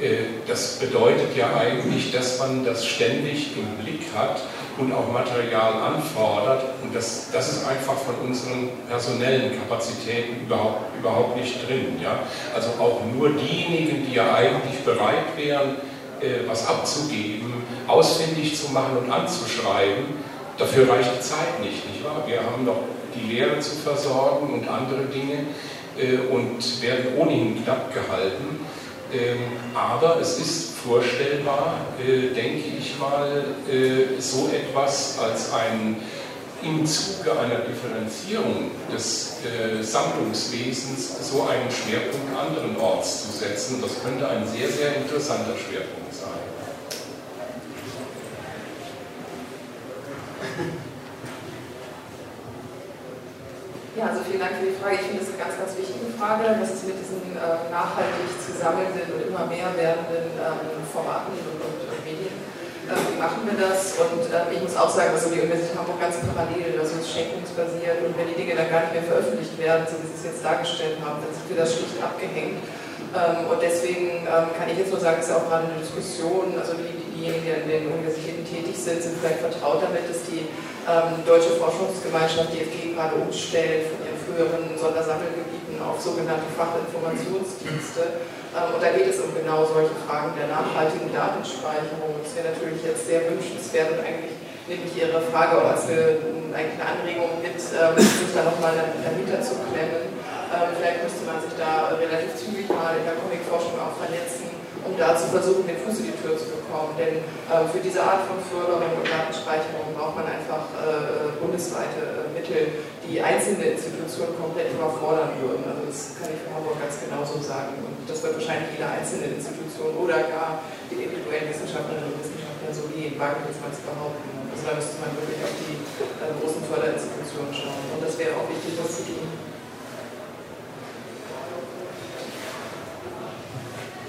äh, das bedeutet ja eigentlich, dass man das ständig im Blick hat und auch Material anfordert. Und das, das ist einfach von unseren personellen Kapazitäten überhaupt, überhaupt nicht drin. Ja? Also auch nur diejenigen, die ja eigentlich bereit wären, äh, was abzugeben, ausfindig zu machen und anzuschreiben, dafür reicht die Zeit nicht, nicht wahr? Wir haben noch die Lehre zu versorgen und andere Dinge. Äh, und werden ohnehin knapp gehalten. Ähm, aber es ist vorstellbar, äh, denke ich mal, äh, so etwas als ein im Zuge einer Differenzierung des Sammlungswesens so einen Schwerpunkt anderen Orts zu setzen. Das könnte ein sehr, sehr interessanter Schwerpunkt sein. Ja, also vielen Dank für die Frage. Ich finde das eine ganz, ganz wichtige Frage. Was ist mit diesen äh, nachhaltig zu sammelnden und immer mehr werdenden ähm, Formaten und, und, und Medien? Äh, wie machen wir das? Und äh, ich muss auch sagen, dass die Universität Hamburg ganz parallel, also es schenkungsbasiert und wenn die Dinge dann gar nicht mehr veröffentlicht werden, so wie Sie es jetzt dargestellt haben, dann sind wir das schlicht abgehängt. Ähm, und deswegen ähm, kann ich jetzt nur sagen, es ist ja auch gerade eine Diskussion, also die, diejenigen, die an den Universitäten tätig sind, sind vielleicht vertraut damit, dass die ähm, Deutsche Forschungsgemeinschaft DFG gerade umstellt von ihren früheren Sondersammelgebieten auf sogenannte Fachinformationsdienste. Und da geht es um genau solche Fragen der nachhaltigen Datenspeicherung. Das wäre natürlich jetzt sehr wünschenswert und eigentlich nehme ich Ihre Frage auch als eine, Anregung mit, sich da nochmal dahinter zu klemmen. Ähm, vielleicht müsste man sich da relativ zügig mal in der Comicforschung auch vernetzen um da zu versuchen, den Fuß in die Tür zu bekommen. Denn äh, für diese Art von Förderung und Datenspeicherung braucht man einfach äh, bundesweite äh, Mittel, die einzelne Institutionen komplett überfordern würden. Also das kann ich für Hamburg ganz genauso sagen. Und das wird wahrscheinlich jede einzelne Institution oder gar die individuellen Wissenschaftlerinnen und Wissenschaftler so gehen, wage ich jetzt mal zu behaupten. Also da müsste man wirklich auf die äh, großen Förderinstitutionen schauen. Und das wäre auch wichtig, das zu tun.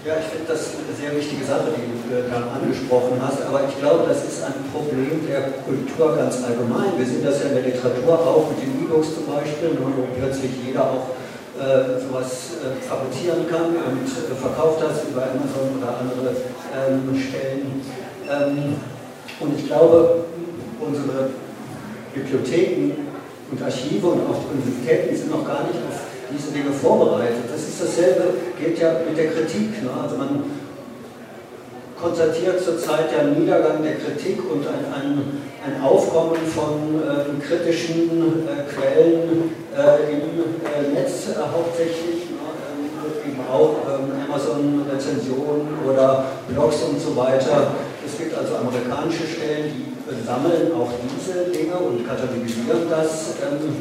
Ja, ich finde das eine sehr wichtige Sache, die du äh, da angesprochen hast, aber ich glaube, das ist ein Problem der Kultur ganz allgemein. Wir sehen das ja in der Literatur auch mit den E-Books zum Beispiel, ne, wo plötzlich jeder auch äh, sowas äh, fabrizieren kann und äh, verkauft das über Amazon oder andere ähm, Stellen. Ähm, und ich glaube, unsere Bibliotheken und Archive und auch Universitäten sind noch gar nicht auf diese Dinge vorbereitet. Das ist dasselbe, geht ja mit der Kritik. Ne? Also man konstatiert zurzeit ja einen Niedergang der Kritik und ein, ein, ein Aufkommen von äh, kritischen äh, Quellen äh, im äh, Netz äh, hauptsächlich, ne? Ähm, eben auch ähm, Amazon-Rezensionen oder Blogs und so weiter. Es gibt also amerikanische Stellen, die sammeln auch diese Dinge und katalogisieren das. Ähm,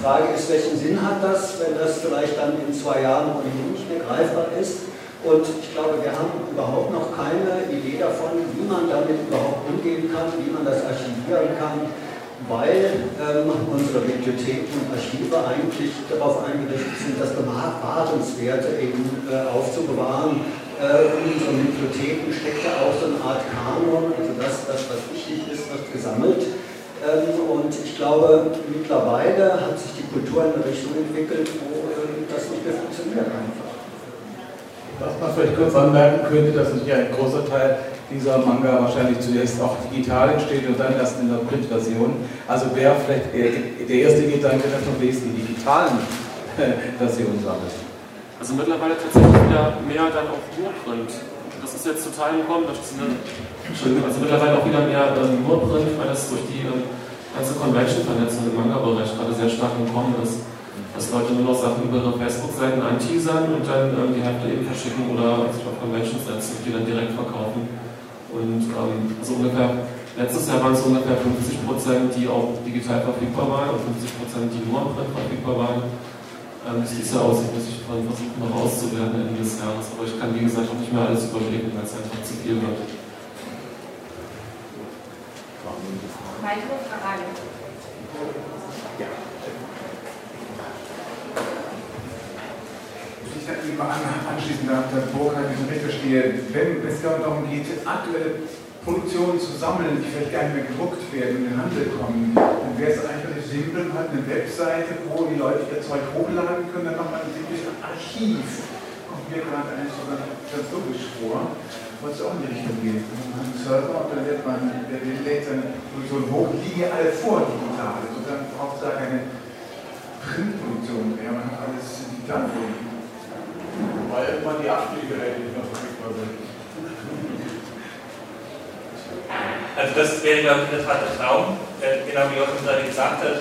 die Frage ist, welchen Sinn hat das, wenn das vielleicht dann in zwei Jahren ohnehin nicht mehr greifbar ist? Und ich glaube, wir haben überhaupt noch keine Idee davon, wie man damit überhaupt umgehen kann, wie man das archivieren kann, weil ähm, unsere Bibliotheken und Archive eigentlich darauf eingerichtet sind, das Bewahrenswerte eben äh, aufzubewahren. Äh, in unseren Bibliotheken steckt ja auch so eine Art Kanon, also das, das was wichtig ist, wird gesammelt. Ähm, und ich glaube, mittlerweile hat sich die Kultur in eine Richtung entwickelt, wo ähm, das nicht mehr funktioniert einfach. Was man vielleicht kurz anmerken könnte, dass natürlich ein großer Teil dieser Manga wahrscheinlich zuerst auch digital entsteht und dann erst in der Printversion. Also wäre vielleicht der erste Gedanke, dass man wenigstens die digitalen Versionen sammelt. Also mittlerweile tatsächlich wieder mehr dann auch Urprint. Das ist jetzt total im Kommen, das ist eine Entschuldigung, also mittlerweile auch wieder mehr ähm, Notprint, weil das durch die ähm, ganze Convention-Vernetzung im Manga-Bereich gerade sehr stark im Kommen ist. Dass Leute nur noch Sachen über ihre Facebook-Seiten anteasern und dann ähm, die Hälfte eben verschicken oder sich auf Conventions setzen und die dann direkt verkaufen. Und ähm, so ungefähr, letztes Jahr waren es ungefähr 50 Prozent, die auch digital verfügbar waren und 50 Prozent, die nur am Print verfügbar waren. Ähm, das sieht ja aus, muss ich versuchen noch auszuwerten Ende des Jahres, aber ich kann wie gesagt auch nicht mehr alles überblicken, weil es einfach zu viel wird. Weitere Fragen? Ja. Ich da eben anschließend an der Burkhardt, ich recht verstehe, wenn es darum geht, aktuelle Produktionen zu sammeln, die vielleicht gar nicht mehr gedruckt werden und in den Handel kommen, dann wäre es einfach simpel, man hat eine Webseite, wo die Leute ihr Zeug hochladen können, dann macht man ein simples Archiv. Kommt mir gerade eigentlich sogar ganz logisch vor wollte es auch in die Richtung gehen. Man hat einen Server und dann wird man, der lädt seine Produktion hoch, liegen ja alle vor digital. Also dann braucht es da keine Printproduktion mehr, man hat alles digital vorliegen. Weil irgendwann die Abspielgeräte nicht mehr verfügbar sind. Also das wäre, glaube ich, in der Tat der Traum, äh, genau wie Joachim gerade gesagt hat.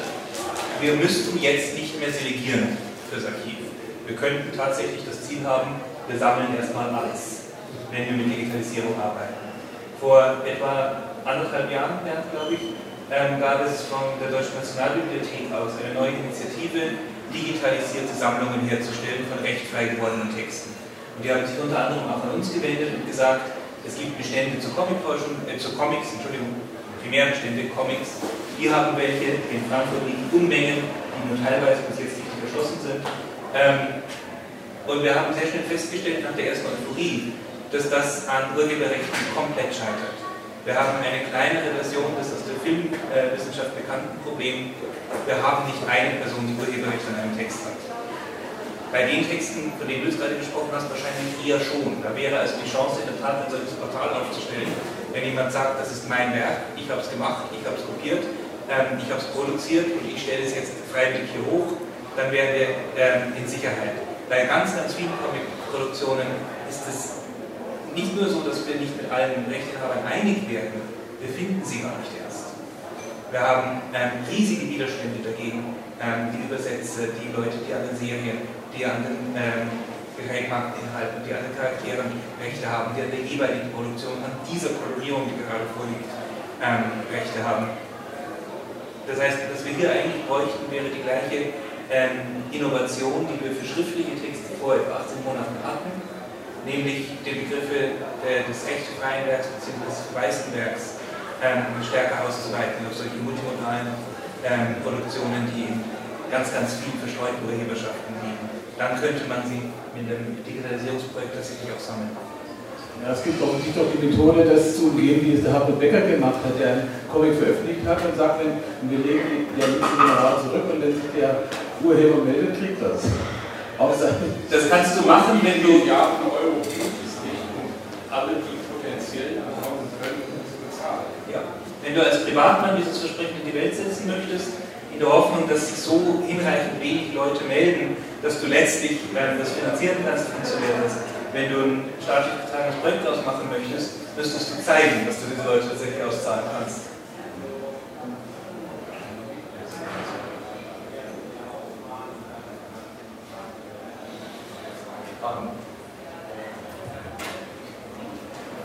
Wir müssten jetzt nicht mehr selegieren fürs Archiv. Wir könnten tatsächlich das Ziel haben, wir sammeln erstmal alles wenn wir mit Digitalisierung arbeiten. Vor etwa anderthalb Jahren, glaube ich, ähm, gab es von der Deutschen Nationalbibliothek aus eine neue Initiative, digitalisierte Sammlungen herzustellen von rechtfrei gewordenen Texten. Und die haben sich unter anderem auch an uns gewendet und gesagt, es gibt Bestände zur Comicforschung, äh, zu Comics, Entschuldigung, Primärbestände, Comics. Wir haben welche, in Frankfurt liegen Unmengen, die nur teilweise bis jetzt nicht geschlossen sind. Ähm, und wir haben sehr schnell festgestellt nach der ersten Euphorie, dass das an Urheberrechten komplett scheitert. Wir haben eine kleinere Version des aus der Filmwissenschaft bekannten Problems. Wir haben nicht eine Person, die Urheberrechte an einem Text hat. Bei den Texten, von denen du gerade gesprochen hast, wahrscheinlich eher schon. Da wäre also die Chance, in der Tat ein solches Portal aufzustellen, wenn jemand sagt, das ist mein Werk, ich habe es gemacht, ich habe es kopiert, ähm, ich habe es produziert und ich stelle es jetzt freiwillig hier hoch, dann wären wir ähm, in Sicherheit. Bei ganz, ganz vielen Comic-Produktionen ist es nicht nur so, dass wir nicht mit allen Rechteinhabern einig werden, wir finden sie gar nicht erst. Wir haben ähm, riesige Widerstände dagegen, ähm, die Übersetzer, die Leute, die an den Serien, die an den ähm, Gerätmarktinhalten, die an den Charakteren Rechte haben, die an der jeweiligen Produktion, an dieser Kolorierung, die gerade vorliegt, ähm, Rechte haben. Das heißt, was wir hier eigentlich bräuchten, wäre die gleiche ähm, Innovation, die wir für schriftliche Texte vor etwa 18 Monaten hatten, nämlich die Begriffe äh, des rechtefreien Werks bzw. des weißen Werks ähm, stärker auszuweiten auf solche multimodalen ähm, Produktionen, die in ganz, ganz vielen verstreuten Urheberschaften liegen. dann könnte man sie mit einem Digitalisierungsprojekt tatsächlich auch sammeln. Ja, es gibt offensichtlich doch die Methode, das zu umgehen, wie es der Hartmut Becker gemacht hat, der einen Comic veröffentlicht hat und sagt dann, wir legen die General zurück und wenn sich der Urheber meldet, kriegt das. Das kannst du machen, wenn du. Milliarden Euro gibt es nicht, um alle, die potenziell ankommen können, zu bezahlen. Ja. Wenn du als Privatmann dieses Versprechen in die Welt setzen möchtest, in der Hoffnung, dass sich so hinreichend wenig Leute melden, dass du letztlich das finanzieren kannst, funktioniert das wenn du ein staatlich getragenes Projekt ausmachen möchtest, müsstest du zeigen, dass du diese Leute tatsächlich auszahlen kannst.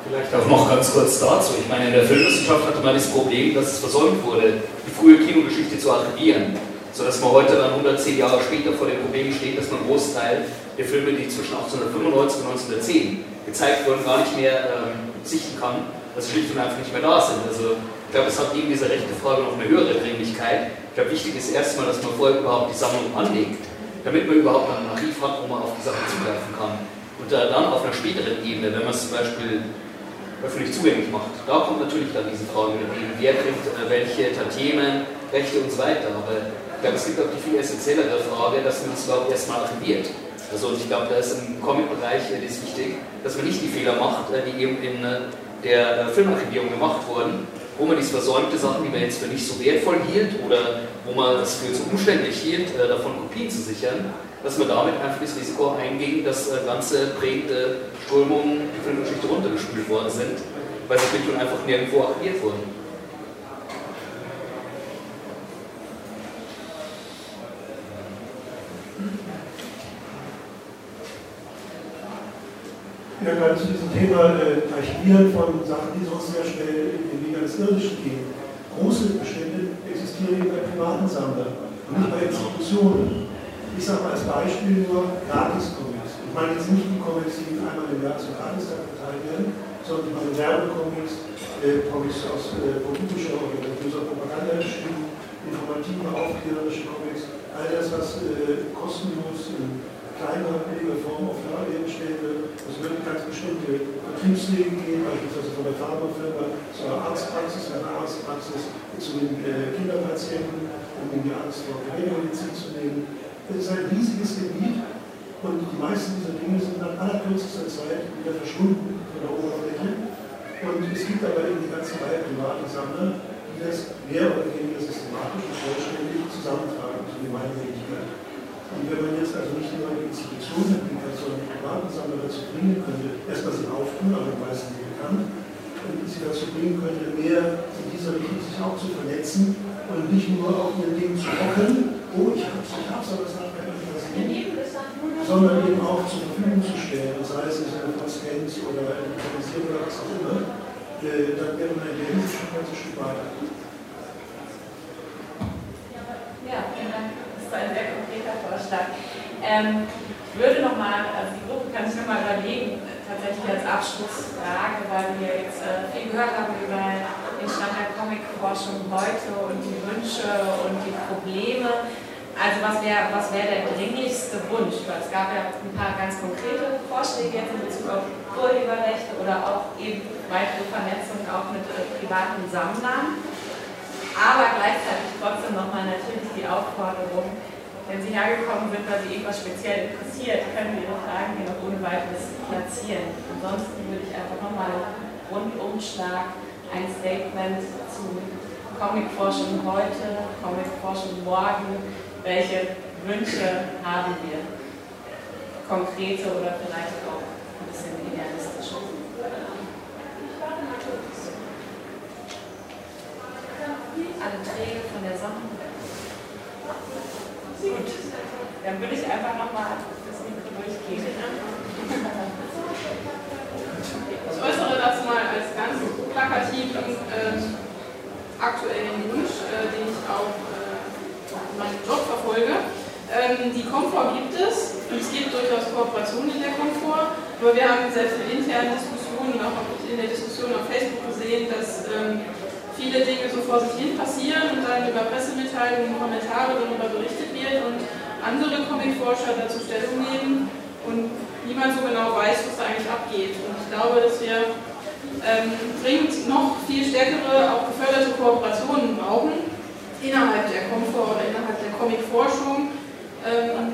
Vielleicht auch noch ganz kurz dazu. Ich meine, in der Filmwissenschaft hatte man das Problem, dass es versäumt wurde, die frühe Kinogeschichte zu archivieren sodass man heute dann 110 Jahre später vor dem Problem steht, dass man einen Großteil der Filme, die zwischen 1895 und 1910 gezeigt wurden, gar nicht mehr ähm, sichten kann, weil sie schlicht und einfach nicht mehr da sind. Also ich glaube, es hat eben diese rechte Frage noch eine höhere Dringlichkeit. Ich glaube, wichtig ist erstmal, dass man vorher überhaupt die Sammlung anlegt, damit man überhaupt ein Archiv hat, wo man auf die Sachen zugreifen kann. Und äh, dann auf einer späteren Ebene, wenn man es zum Beispiel öffentlich zugänglich macht, da kommt natürlich dann diese Frage mit eben, wer kriegt äh, welche Tantiemen, Rechte und so weiter. Aber glaube, es gibt auch die viel essentiellere Frage, dass man das überhaupt erstmal archiviert. Also und ich glaube, da ist im Comic-Bereich äh, ist wichtig, dass man nicht die Fehler macht, äh, die eben in äh, der Filmarchivierung gemacht wurden, wo man diese versäumte Sachen, die man jetzt für nicht so wertvoll hielt oder wo man das für zu umständlich hielt, davon Kopien zu sichern, dass man damit einfach das Risiko einging, dass ganze prägende Strömungen die Filmgeschichte runtergespült worden sind, weil sie schlicht und einfach nirgendwo archiviert wurden. Ja, gerade zu diesem Thema äh, Archivieren von Sachen, die sonst sehr schnell in den Weg ans Irdische gehen. Große Bestände existieren eben bei privaten Sammlern und nicht bei Institutionen. Ich sage mal als Beispiel nur Gratis-Comics. Ich meine jetzt nicht die Comics, die einmal im Jahr zum Gratistag verteilt werden, sondern ich meine Werbecomics, äh, Comics aus äh, politischer oder religiöser Propaganda geschrieben, informative, aufklärerische Comics, all das, was äh, kostenlos in kleiner, billiger Form auf gestellt wird es wird ganz bestimmte Vertriebswege gehen, beispielsweise von der Pharmafirma zur Arztpraxis, von der Arztpraxis zu den äh, Kinderpatienten, um die Angst vor Gerätemedizin zu nehmen. Es ist ein riesiges Gebiet und die meisten dieser Dinge sind nach allerkürzester Zeit wieder verschwunden von der Oberfläche. Und es gibt aber eben die ganze Reihe privater Sammler, die das mehr oder weniger systematisch und vollständig zusammentragen zu Gemeinwilligkeit. Und wenn man jetzt also nicht nur eine Institution entwickelt, sondern die privaten Sammler dazu bringen könnte, erstmal sie auftun, aber meisten sie bekannt, und sie dazu bringen könnte, mehr in dieser Richtung sich auch zu vernetzen und nicht nur auf ihr Ding zu hocken, oh, ich hab's, ich hab's, aber es hat keiner gesehen, sondern eben auch zur Verfügung zu stellen, sei es in Sinne von Scans oder Digitalisierung oder was auch immer, äh, dann wäre man in der Hinsicht schon ein Stück weiter. Ja, vielen Dank. Ist ein sehr konkreter Vorschlag. Ähm, ich würde nochmal, also die Gruppe kann sich nochmal überlegen, tatsächlich als Abschlussfrage, weil wir jetzt äh, viel gehört haben über den Stand der Comicforschung heute und die Wünsche und die Probleme. Also was wäre was wär der dringlichste Wunsch? Weil es gab ja ein paar ganz konkrete Vorschläge jetzt in Bezug auf Urheberrechte oder auch eben weitere Vernetzung auch mit äh, privaten Sammlern. Aber gleichzeitig trotzdem nochmal natürlich die Aufforderung, wenn Sie hergekommen sind, weil Sie irgendwas speziell interessiert, können Sie Ihre Fragen hier noch ohne weiteres platzieren. Ansonsten würde ich einfach nochmal einen Rundumschlag, ein Statement zu Comicforschung heute, Comicforschung morgen, welche Wünsche haben wir? Konkrete oder vielleicht auch ein bisschen idealistische. Alle Träge von der Sonne. Gut, dann würde ich einfach nochmal das Mikro durchgehen. Ich äußere das mal als ganz plakativen äh, aktuellen Wunsch, äh, den ich auch äh, in meinem Job verfolge. Ähm, die Komfort gibt es und es gibt durchaus Kooperationen in der Komfort, aber wir haben selbst in internen Diskussionen, auch in der Diskussion auf Facebook gesehen, dass ähm, viele Dinge so vor sich hin passieren und dann über Pressemitteilungen, Kommentare darüber berichtet wird und andere Comicforscher dazu Stellung nehmen und niemand so genau weiß, was da eigentlich abgeht. Und ich glaube, dass wir ähm, dringend noch viel stärkere, auch geförderte Kooperationen brauchen innerhalb der Komfort oder innerhalb der Comicforschung ähm,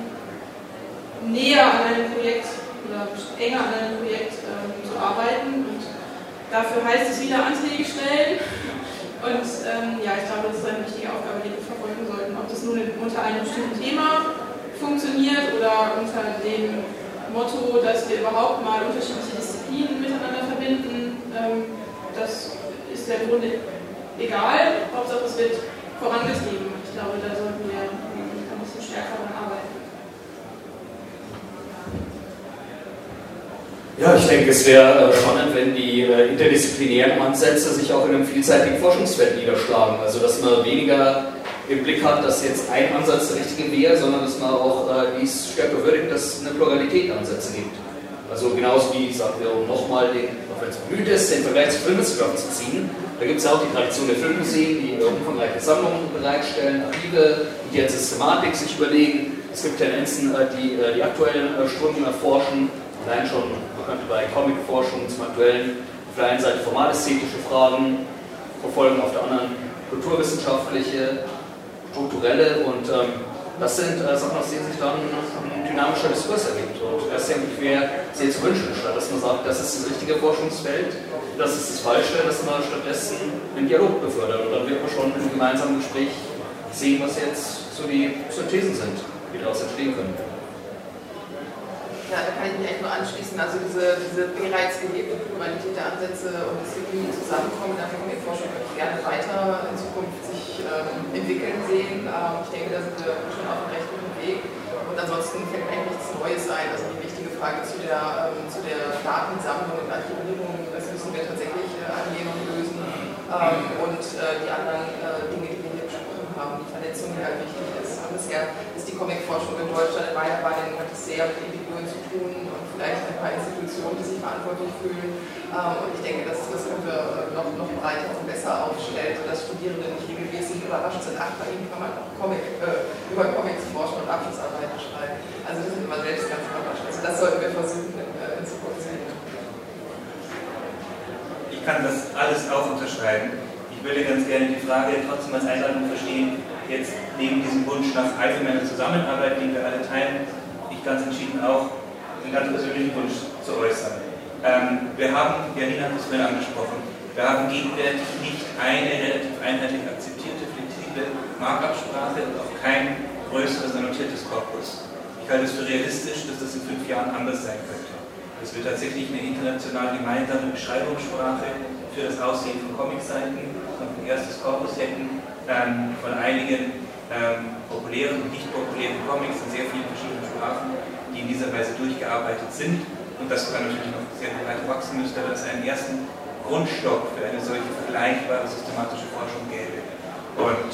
näher an einem Projekt oder enger an einem Projekt ähm, zu arbeiten. Und dafür heißt es wieder Anträge stellen. Und ähm, ja, ich glaube, das ist eine wichtige Aufgabe, die wir verfolgen sollten. Ob das nun unter einem bestimmten Thema funktioniert oder unter dem Motto, dass wir überhaupt mal unterschiedliche Disziplinen miteinander verbinden, ähm, das ist im Grunde egal. Hauptsache es wird vorangetrieben. Ich glaube, da sollten wir ein bisschen stärker daran arbeiten. Ja, ich denke, es wäre äh, spannend, wenn die äh, interdisziplinären Ansätze sich auch in einem vielseitigen Forschungsfeld niederschlagen. Also, dass man weniger im Blick hat, dass jetzt ein Ansatz der richtige wäre, sondern dass man auch äh, dies stärker würdigt, dass es eine Pluralität Ansätze gibt. Also genauso wie, sagen wir, um nochmal den, auch wenn es bemüht ist, den Vergleich zu Filmwissenschaften zu ziehen, da gibt es ja auch die Tradition der Filmmuseen, die umfangreiche Sammlungen bereitstellen, Archive, die jetzt Systematik sich überlegen. Es gibt Tendenzen, die die aktuellen Strömungen erforschen, allein schon bekannt bei Comicforschung zum aktuellen, auf der einen Seite formalästhetische Fragen verfolgen, auf der anderen kulturwissenschaftliche, strukturelle und ähm, das sind äh, Sachen, aus denen sich dann ein dynamischer Diskurs ergibt. Und das denke ich wäre sehr zu wünschen, statt dass man sagt, das ist das richtige Forschungsfeld, das ist das Falsche, dass man stattdessen einen Dialog befördert. Und dann wird man schon im gemeinsamen Gespräch sehen, was jetzt so die Synthesen sind, die daraus entstehen können. Ja, da kann ich mich eigentlich nur anschließen. Also diese, diese bereits gelebte Pluralität der Ansätze und Disziplinen zusammenkommen, da kann die Forschung wirklich gerne weiter in Zukunft sich ähm, entwickeln sehen. Ähm, ich denke, da sind wir schon auf dem rechten Weg. Und ansonsten fällt eigentlich nichts Neues ein. Also die wichtige Frage zu der, ähm, zu der Datensammlung und Archivierung, das müssen wir tatsächlich äh, angehen und lösen. Ähm, und äh, die anderen äh, Dinge, die wir hier besprochen haben, die Vernetzung, die halt wichtig ist. Und bisher ist die Comic-Forschung in Deutschland in meiner Wahrnehmung hat es sehr mit Individuen zu tun und vielleicht ein paar Institutionen, die sich verantwortlich fühlen. Ähm, und ich denke, dass das wir noch, noch breiter und besser aufstellen, sodass Studierende nicht regelmäßig überrascht sind, ach, bei ihnen kann man auch Comic, äh, über Comics forschen und Abschlussarbeiten schreiben. Also wir sind immer selbst ganz überrascht. Also das sollten wir versuchen in, äh, Zukunft zu ändern. Ich kann das alles auch unterschreiben. Ich würde ganz gerne die Frage trotzdem als Einladung verstehen, jetzt neben diesem Wunsch nach allgemeiner Zusammenarbeit, den wir alle teilen, ich ganz entschieden auch einen ganz persönlichen Wunsch zu äußern. Ähm, wir haben, Janina hat es vorhin angesprochen, wir haben gegenwärtig nicht eine relativ einheitlich akzeptierte, flexible Markabsprache und auch kein größeres annotiertes Korpus. Ich halte es für realistisch, dass das in fünf Jahren anders sein könnte. Dass wir tatsächlich eine international gemeinsame Beschreibungssprache für das Aussehen von Comicseiten und ein erstes Korpus hätten, ähm, von einigen ähm, populären und nicht populären Comics in sehr vielen verschiedenen Sprachen, die in dieser Weise durchgearbeitet sind und das sogar natürlich noch sehr weit wachsen müsste, dass es einen ersten Grundstock für eine solche vergleichbare systematische Forschung gäbe. Und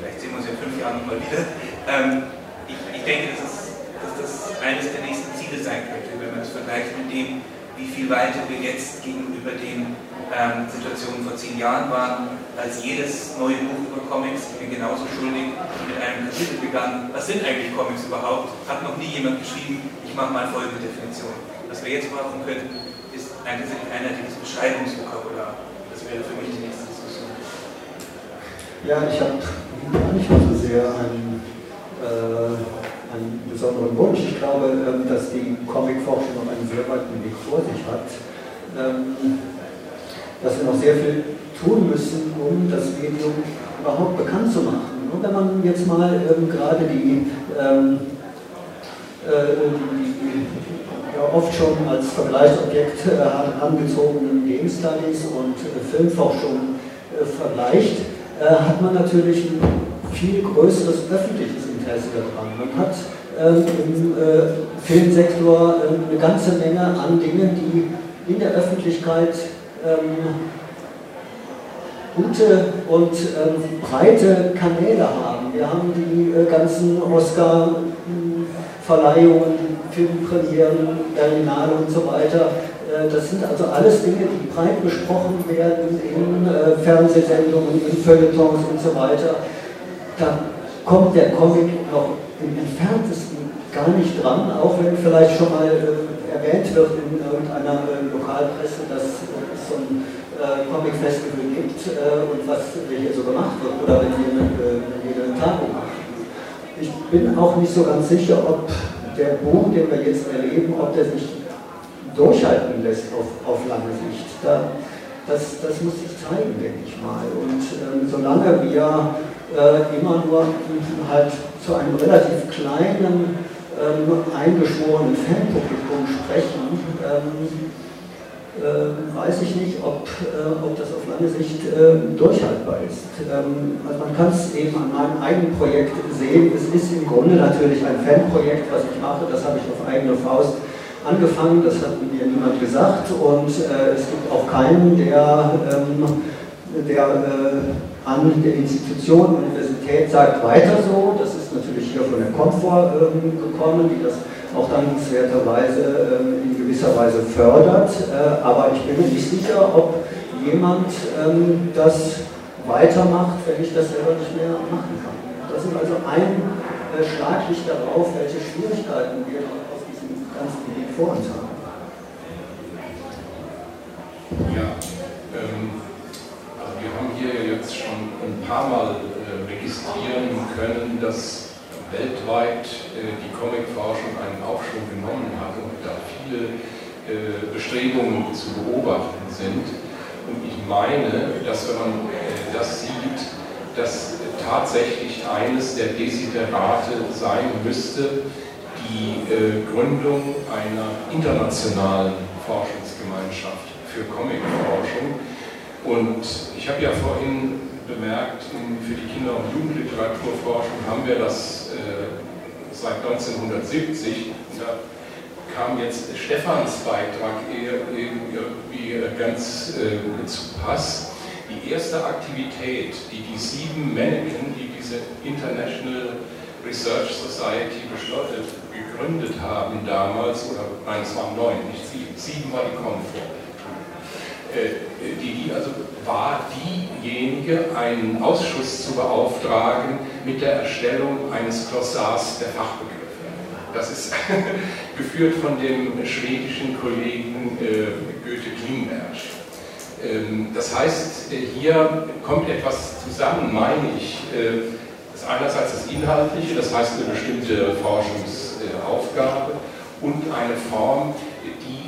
vielleicht sehen wir uns in fünf Jahren nochmal wieder. Ähm, ich, ich, denke, dass, es, dass das eines der nächsten Ziele sein könnte, es vergleicht mit dem, wie viel weiter wir jetzt gegenüber den ähm, Situationen vor zehn Jahren waren, als jedes neue Buch über Comics, ich bin genauso schuldig, mit einem Kapitel begann, was sind eigentlich Comics überhaupt, hat noch nie jemand geschrieben, ich mache mal folgende Definition. Was wir jetzt brauchen könnten, ist ein einheitliches Beschreibungsvokabular. Das wäre für mich die nächste Diskussion. Ja, ich habe gar nicht so sehr einen, äh, einen besonderen Wunsch. Ich glaube, ähm, dass die Comicforschung noch einen sehr weiten Weg vor sich hat. Ähm, dass wir noch sehr viel tun müssen, um das Medium überhaupt bekannt zu machen. Und wenn man jetzt mal ähm, gerade die, äh, die ja, oft schon als Vergleichsobjekt äh, angezogenen Game Studies und äh, Filmforschung äh, vergleicht, äh, hat man natürlich ein viel größeres öffentliches Interesse daran. Man hat ähm, im äh, Filmsektor ähm, eine ganze Menge an Dingen, die in der Öffentlichkeit ähm, gute und ähm, breite Kanäle haben. Wir haben die äh, ganzen Oscar-Verleihungen, Filmpremieren, Berlinale und so weiter. Äh, das sind also alles Dinge, die breit besprochen werden in äh, Fernsehsendungen, in Feuilletons und so weiter. Da kommt der Comic noch im entferntesten gar nicht dran, auch wenn vielleicht schon mal äh, erwähnt wird in irgendeiner äh, Lokalpresse, dass äh, es so ein äh, Comic-Festival gibt äh, und was hier so gemacht wird oder wenn wir eine, äh, eine Tagung machen. Ich bin auch nicht so ganz sicher, ob der Boom, den wir jetzt erleben, ob der sich durchhalten lässt auf, auf lange Sicht. Da, das, das muss sich zeigen, denke ich mal. Und ähm, solange wir äh, immer nur halt zu einem relativ kleinen, ähm, eingeschworenen Fanpublikum sprechen, ähm, äh, weiß ich nicht, ob, äh, ob das auf lange Sicht durchhaltbar ist. Ähm, also man kann es eben an meinem eigenen Projekt sehen. Es ist im Grunde natürlich ein Fanprojekt, was ich mache. Das habe ich auf eigene Faust angefangen, das hat mir niemand gesagt und es gibt auch keinen, der, der an der Institution, Universität sagt, weiter so. Das ist natürlich hier von der Komfort ähm, gekommen, die das auch dankenswerterweise ähm, in gewisser Weise fördert. Äh, aber ich bin mir nicht sicher, ob jemand ähm, das weitermacht, wenn ich das selber nicht mehr machen kann. Das ist also ein äh, Schlaglicht darauf, welche Schwierigkeiten wir auf diesem ganzen Gebiet vor uns haben. Ja, ähm, wir haben hier jetzt schon ein paar Mal äh, registrieren können, dass weltweit äh, die Comicforschung einen Aufschwung genommen hat und da viele äh, Bestrebungen zu beobachten sind. Und ich meine, dass wenn man das sieht, dass tatsächlich eines der Desiderate sein müsste, die Gründung einer internationalen Forschungsgemeinschaft für Comicforschung. Und ich habe ja vorhin bemerkt, für die Kinder- und Jugendliteraturforschung haben wir das äh, seit 1970. Und da kam jetzt Stefans Beitrag irgendwie ganz äh, zu Pass. Die erste Aktivität, die die sieben Mannequin, die diese International Research Society gegründet haben damals, oder nein, es waren neun, nicht sieben, sieben war die Comfort. Äh, die, also war diejenige, einen Ausschuss zu beauftragen mit der Erstellung eines Glossars der Fachbegriffe. Das ist geführt von dem schwedischen Kollegen äh, Goethe Klingberg. Ähm, das heißt, äh, hier kommt etwas zusammen, meine ich. Das einerseits das Inhaltliche, das heißt eine bestimmte Forschungsaufgabe und eine Form,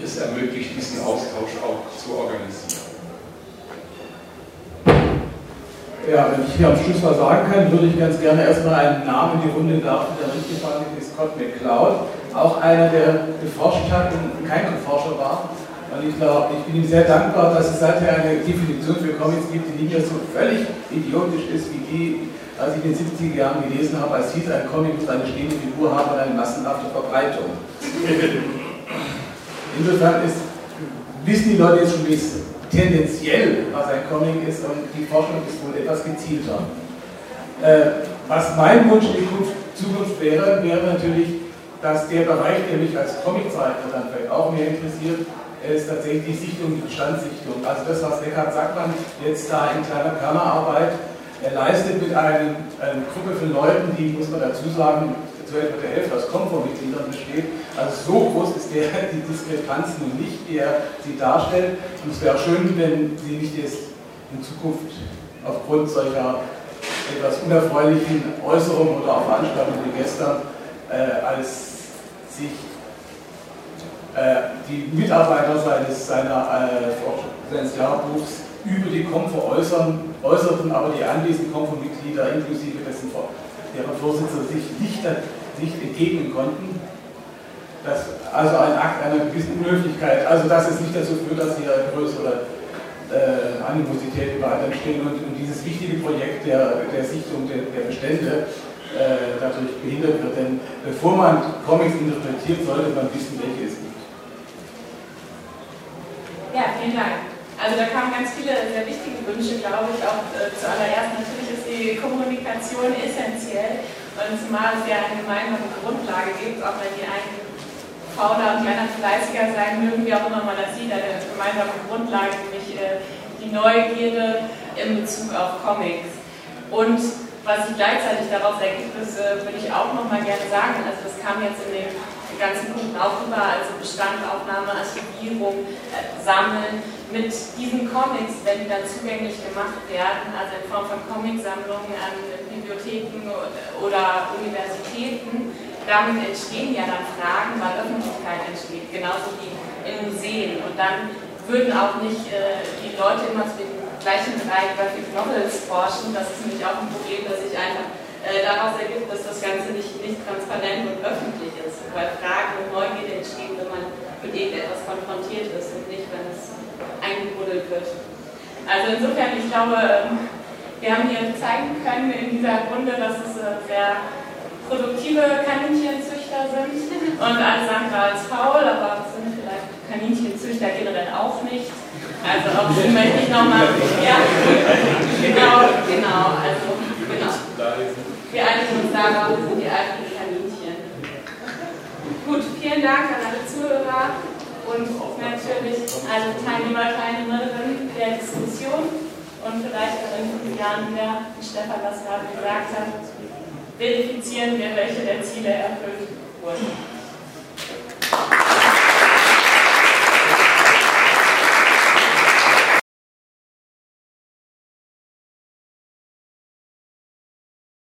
es ermöglicht, diesen Austausch auch zu organisieren. Ja, wenn ich hier am Schluss was sagen kann, würde ich ganz gerne erstmal einen Namen in die Runde werfen, der mitgefahren ist, Scott McCloud. Auch einer, der geforscht hat und kein Forscher war. Und ich glaube, ich bin ihm sehr dankbar, dass es seither eine Definition für Comics gibt, die nicht mehr so völlig idiotisch ist, wie die, als ich in den 70er Jahren gelesen habe, als hieß ein Comic muss eine stehende Figur haben und eine massenhafte Verbreitung. Insofern ist, wissen die Leute jetzt schon, wie es tendenziell, was ein Comic ist und die Forschung ist wohl etwas gezielter. Äh, was mein Wunsch in Zukunft wäre, wäre natürlich, dass der Bereich, der mich als Comiczeichner dann vielleicht auch mehr interessiert, ist tatsächlich die Sichtung, die Bestandssichtung. Also das, was Eckhard Sackmann jetzt da in kleiner Kammerarbeit er leistet mit einem, einer Gruppe von Leuten, die, muss man dazu sagen, zu etwa der Hälfte aus Komfortmitgliedern besteht. Also so groß ist der, die Diskrepanz nun nicht, die er sie darstellt. Und es wäre schön, wenn sie nicht jetzt in Zukunft aufgrund solcher etwas unerfreulichen Äußerungen oder auch Veranstaltungen wie gestern äh, als sich äh, die Mitarbeiter seines, seiner, äh, seines Jahrbuchs über die Komfort äußern, äußerten, aber die anwesenden Komfortmitglieder inklusive dessen deren Vorsitzende sich nicht, nicht entgegnen konnten. Das, also ein Akt einer gewissen Unhöflichkeit. Also das ist nicht dazu führt, dass hier größere äh, Animosität überall entstehen und, und, dieses wichtige Projekt der, der Sichtung der, der Bestände äh, dadurch behindert wird. Denn bevor man Comics interpretiert, sollte man wissen, welche es gibt. Ja, vielen Dank. Also da kamen ganz viele sehr wichtige Wünsche, glaube ich. Auch äh, zuallererst natürlich ist die Kommunikation essentiell und zumal es ja eine gemeinsame Grundlage gibt, auch wenn die einen fauler und anderen fleißiger sein mögen, wie auch immer man das sieht, eine gemeinsame Grundlage, nämlich äh, die Neugierde in Bezug auf Comics. Und Was sich gleichzeitig daraus ergibt, das äh, würde ich auch nochmal gerne sagen. Also das kam jetzt in den ganzen Punkten auch rüber, also Bestandaufnahme, Archivierung, äh, Sammeln. Mit diesen Comics, wenn die dann zugänglich gemacht werden, also in Form von Comicsammlungen an Bibliotheken oder Universitäten, damit entstehen ja dann Fragen, weil Öffentlichkeit entsteht, genauso wie in Museen. Und dann würden auch nicht äh, die Leute immer zu den gleichen Bereich Graphic Novels forschen. Das ist nämlich auch ein Problem, dass sich einfach äh, daraus ergibt, dass das Ganze nicht, nicht transparent und öffentlich ist, weil Fragen und Neugierde entstehen, wenn man mit irgendetwas konfrontiert ist und nicht, wenn es eingebuddelt wird. Also insofern, ich glaube, ähm, wir haben hier zeigen können in dieser Runde, dass es äh, sehr produktive Kaninchenzüchter sind und alles andere als faul, aber es sind vielleicht Kaninchenzüchter generell auch nicht. Also auch die möchte ich nochmal. Ja, genau, genau. Also, genau. Wir einigen uns darauf, sind die alten Kaninchen. Gut, vielen Dank an alle Zuhörer und natürlich alle Teilnehmer, Teilnehmerinnen der Diskussion und vielleicht auch in fünf Jahren wieder, wie Stefan das gerade gesagt hat, verifizieren wir, welche der Ziele erfüllt wurden.